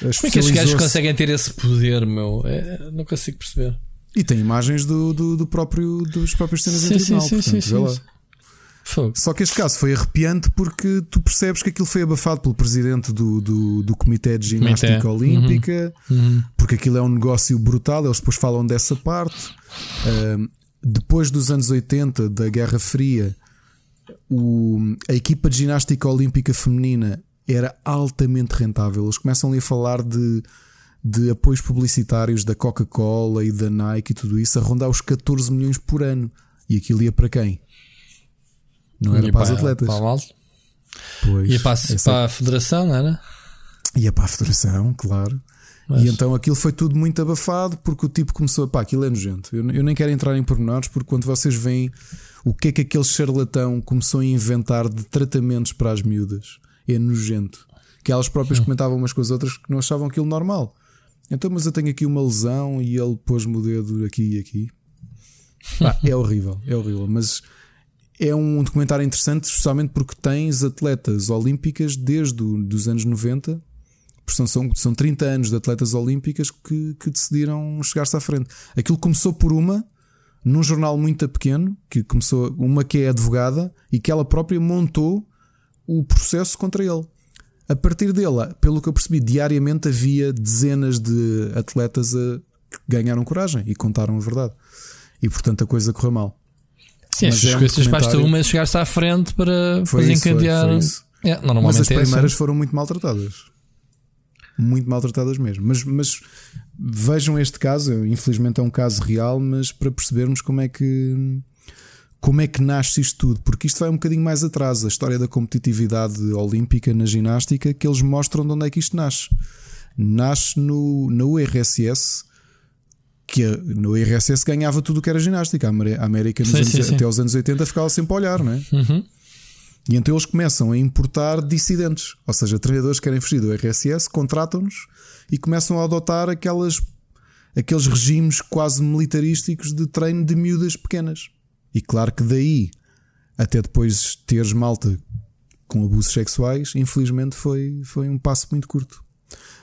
Como é que os gajos conseguem ter esse poder, meu? É, não consigo perceber. E tem imagens do, do, do próprio, dos próprios cenas sim, em tribunal. Sim, portanto, sim, sim, sim. Só que este caso foi arrepiante porque tu percebes que aquilo foi abafado pelo presidente do, do, do Comitê de Ginástica Comitê. Olímpica, uhum. Uhum. porque aquilo é um negócio brutal. Eles depois falam dessa parte. depois dos anos 80, da Guerra Fria, o, a equipa de ginástica olímpica feminina era altamente rentável. Eles começam ali a falar de, de apoios publicitários da Coca-Cola e da Nike e tudo isso, a rondar os 14 milhões por ano. E aquilo ia para quem? Não era para, para, as atletas. Para o Pois, ia para, a, para a federação, não era? Ia para a federação, claro. Mas... E então aquilo foi tudo muito abafado porque o tipo começou. Pá, aquilo é nojento. Eu, eu nem quero entrar em pormenores porque quando vocês veem o que é que aquele charlatão começou a inventar de tratamentos para as miúdas, é nojento. Que elas próprias comentavam umas com as outras que não achavam aquilo normal. Então, mas eu tenho aqui uma lesão e ele pôs-me o dedo aqui e aqui. Pá, é horrível, é horrível. Mas é um documentário interessante, especialmente porque tens atletas olímpicas desde os anos 90 são, são, são 30 anos de atletas olímpicas que, que decidiram chegar-se à frente. Aquilo começou por uma, num jornal muito pequeno, que começou uma que é advogada e que ela própria montou o processo contra ele. A partir dele, pelo que eu percebi, diariamente havia dezenas de atletas a, que ganharam coragem e contaram a verdade. E portanto a coisa correu mal. Sim, Mas as é coisas um basta uma chegar-se à frente para, desencadear. É, Mas as é primeiras é foram muito maltratadas muito maltratadas mesmo. Mas, mas vejam este caso, infelizmente é um caso real, mas para percebermos como é que como é que nasce isto tudo, porque isto vai um bocadinho mais atrás, a história da competitividade olímpica na ginástica, que eles mostram de onde é que isto nasce. Nasce no, na URSS, que no URSS ganhava tudo o que era ginástica. A América sim, anos, sim, sim. até os anos 80 ficava sempre a olhar, não é? Uhum. E então eles começam a importar dissidentes, ou seja, treinadores que querem fugir do RSS, contratam-nos e começam a adotar aquelas, aqueles regimes quase militarísticos de treino de miúdas pequenas. E claro que daí até depois teres malta com abusos sexuais, infelizmente foi, foi um passo muito curto.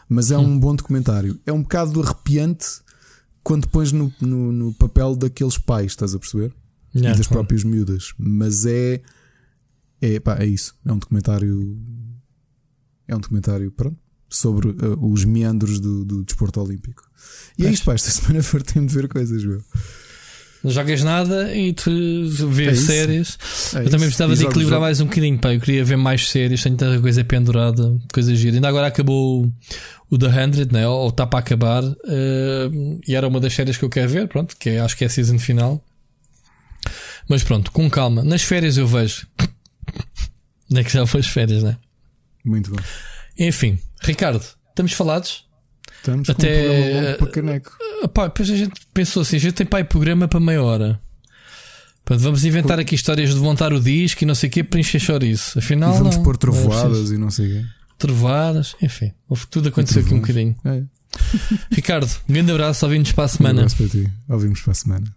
Mas é um bom documentário. É um bocado arrepiante quando pões no, no, no papel daqueles pais, estás a perceber? Yeah, e das próprias miúdas. Mas é é, pá, é isso. É um documentário. É um documentário, pronto, sobre uh, os meandros do, do desporto olímpico. E é isto, pá, esta semana fartei-me de ver coisas, meu. Não jogas nada e tu vês é séries. É eu também precisava de equilibrar mais um bocadinho, pá. Eu queria ver mais séries, tenho tanta coisa pendurada, coisa gira. Ainda agora acabou o The Hundred, né? ou está para acabar, uh, e era uma das séries que eu quero ver, pronto, que é, acho que é a season final. Mas pronto, com calma. Nas férias eu vejo não é que já foi as férias, né? Muito bom. Enfim, Ricardo, estamos falados? Estamos Até, com um para caneco. Pá, depois a gente pensou assim: a gente tem pai programa para meia hora. Pronto, vamos inventar aqui histórias de montar o disco e não sei o quê para encher isso. Afinal, e vamos não, pôr trovoadas e não sei o quê. Trovoadas, enfim, tudo aconteceu aqui um bocadinho. É. Ricardo, um grande abraço, ouvimos para a semana. Um abraço para ti, ouvimos para a semana.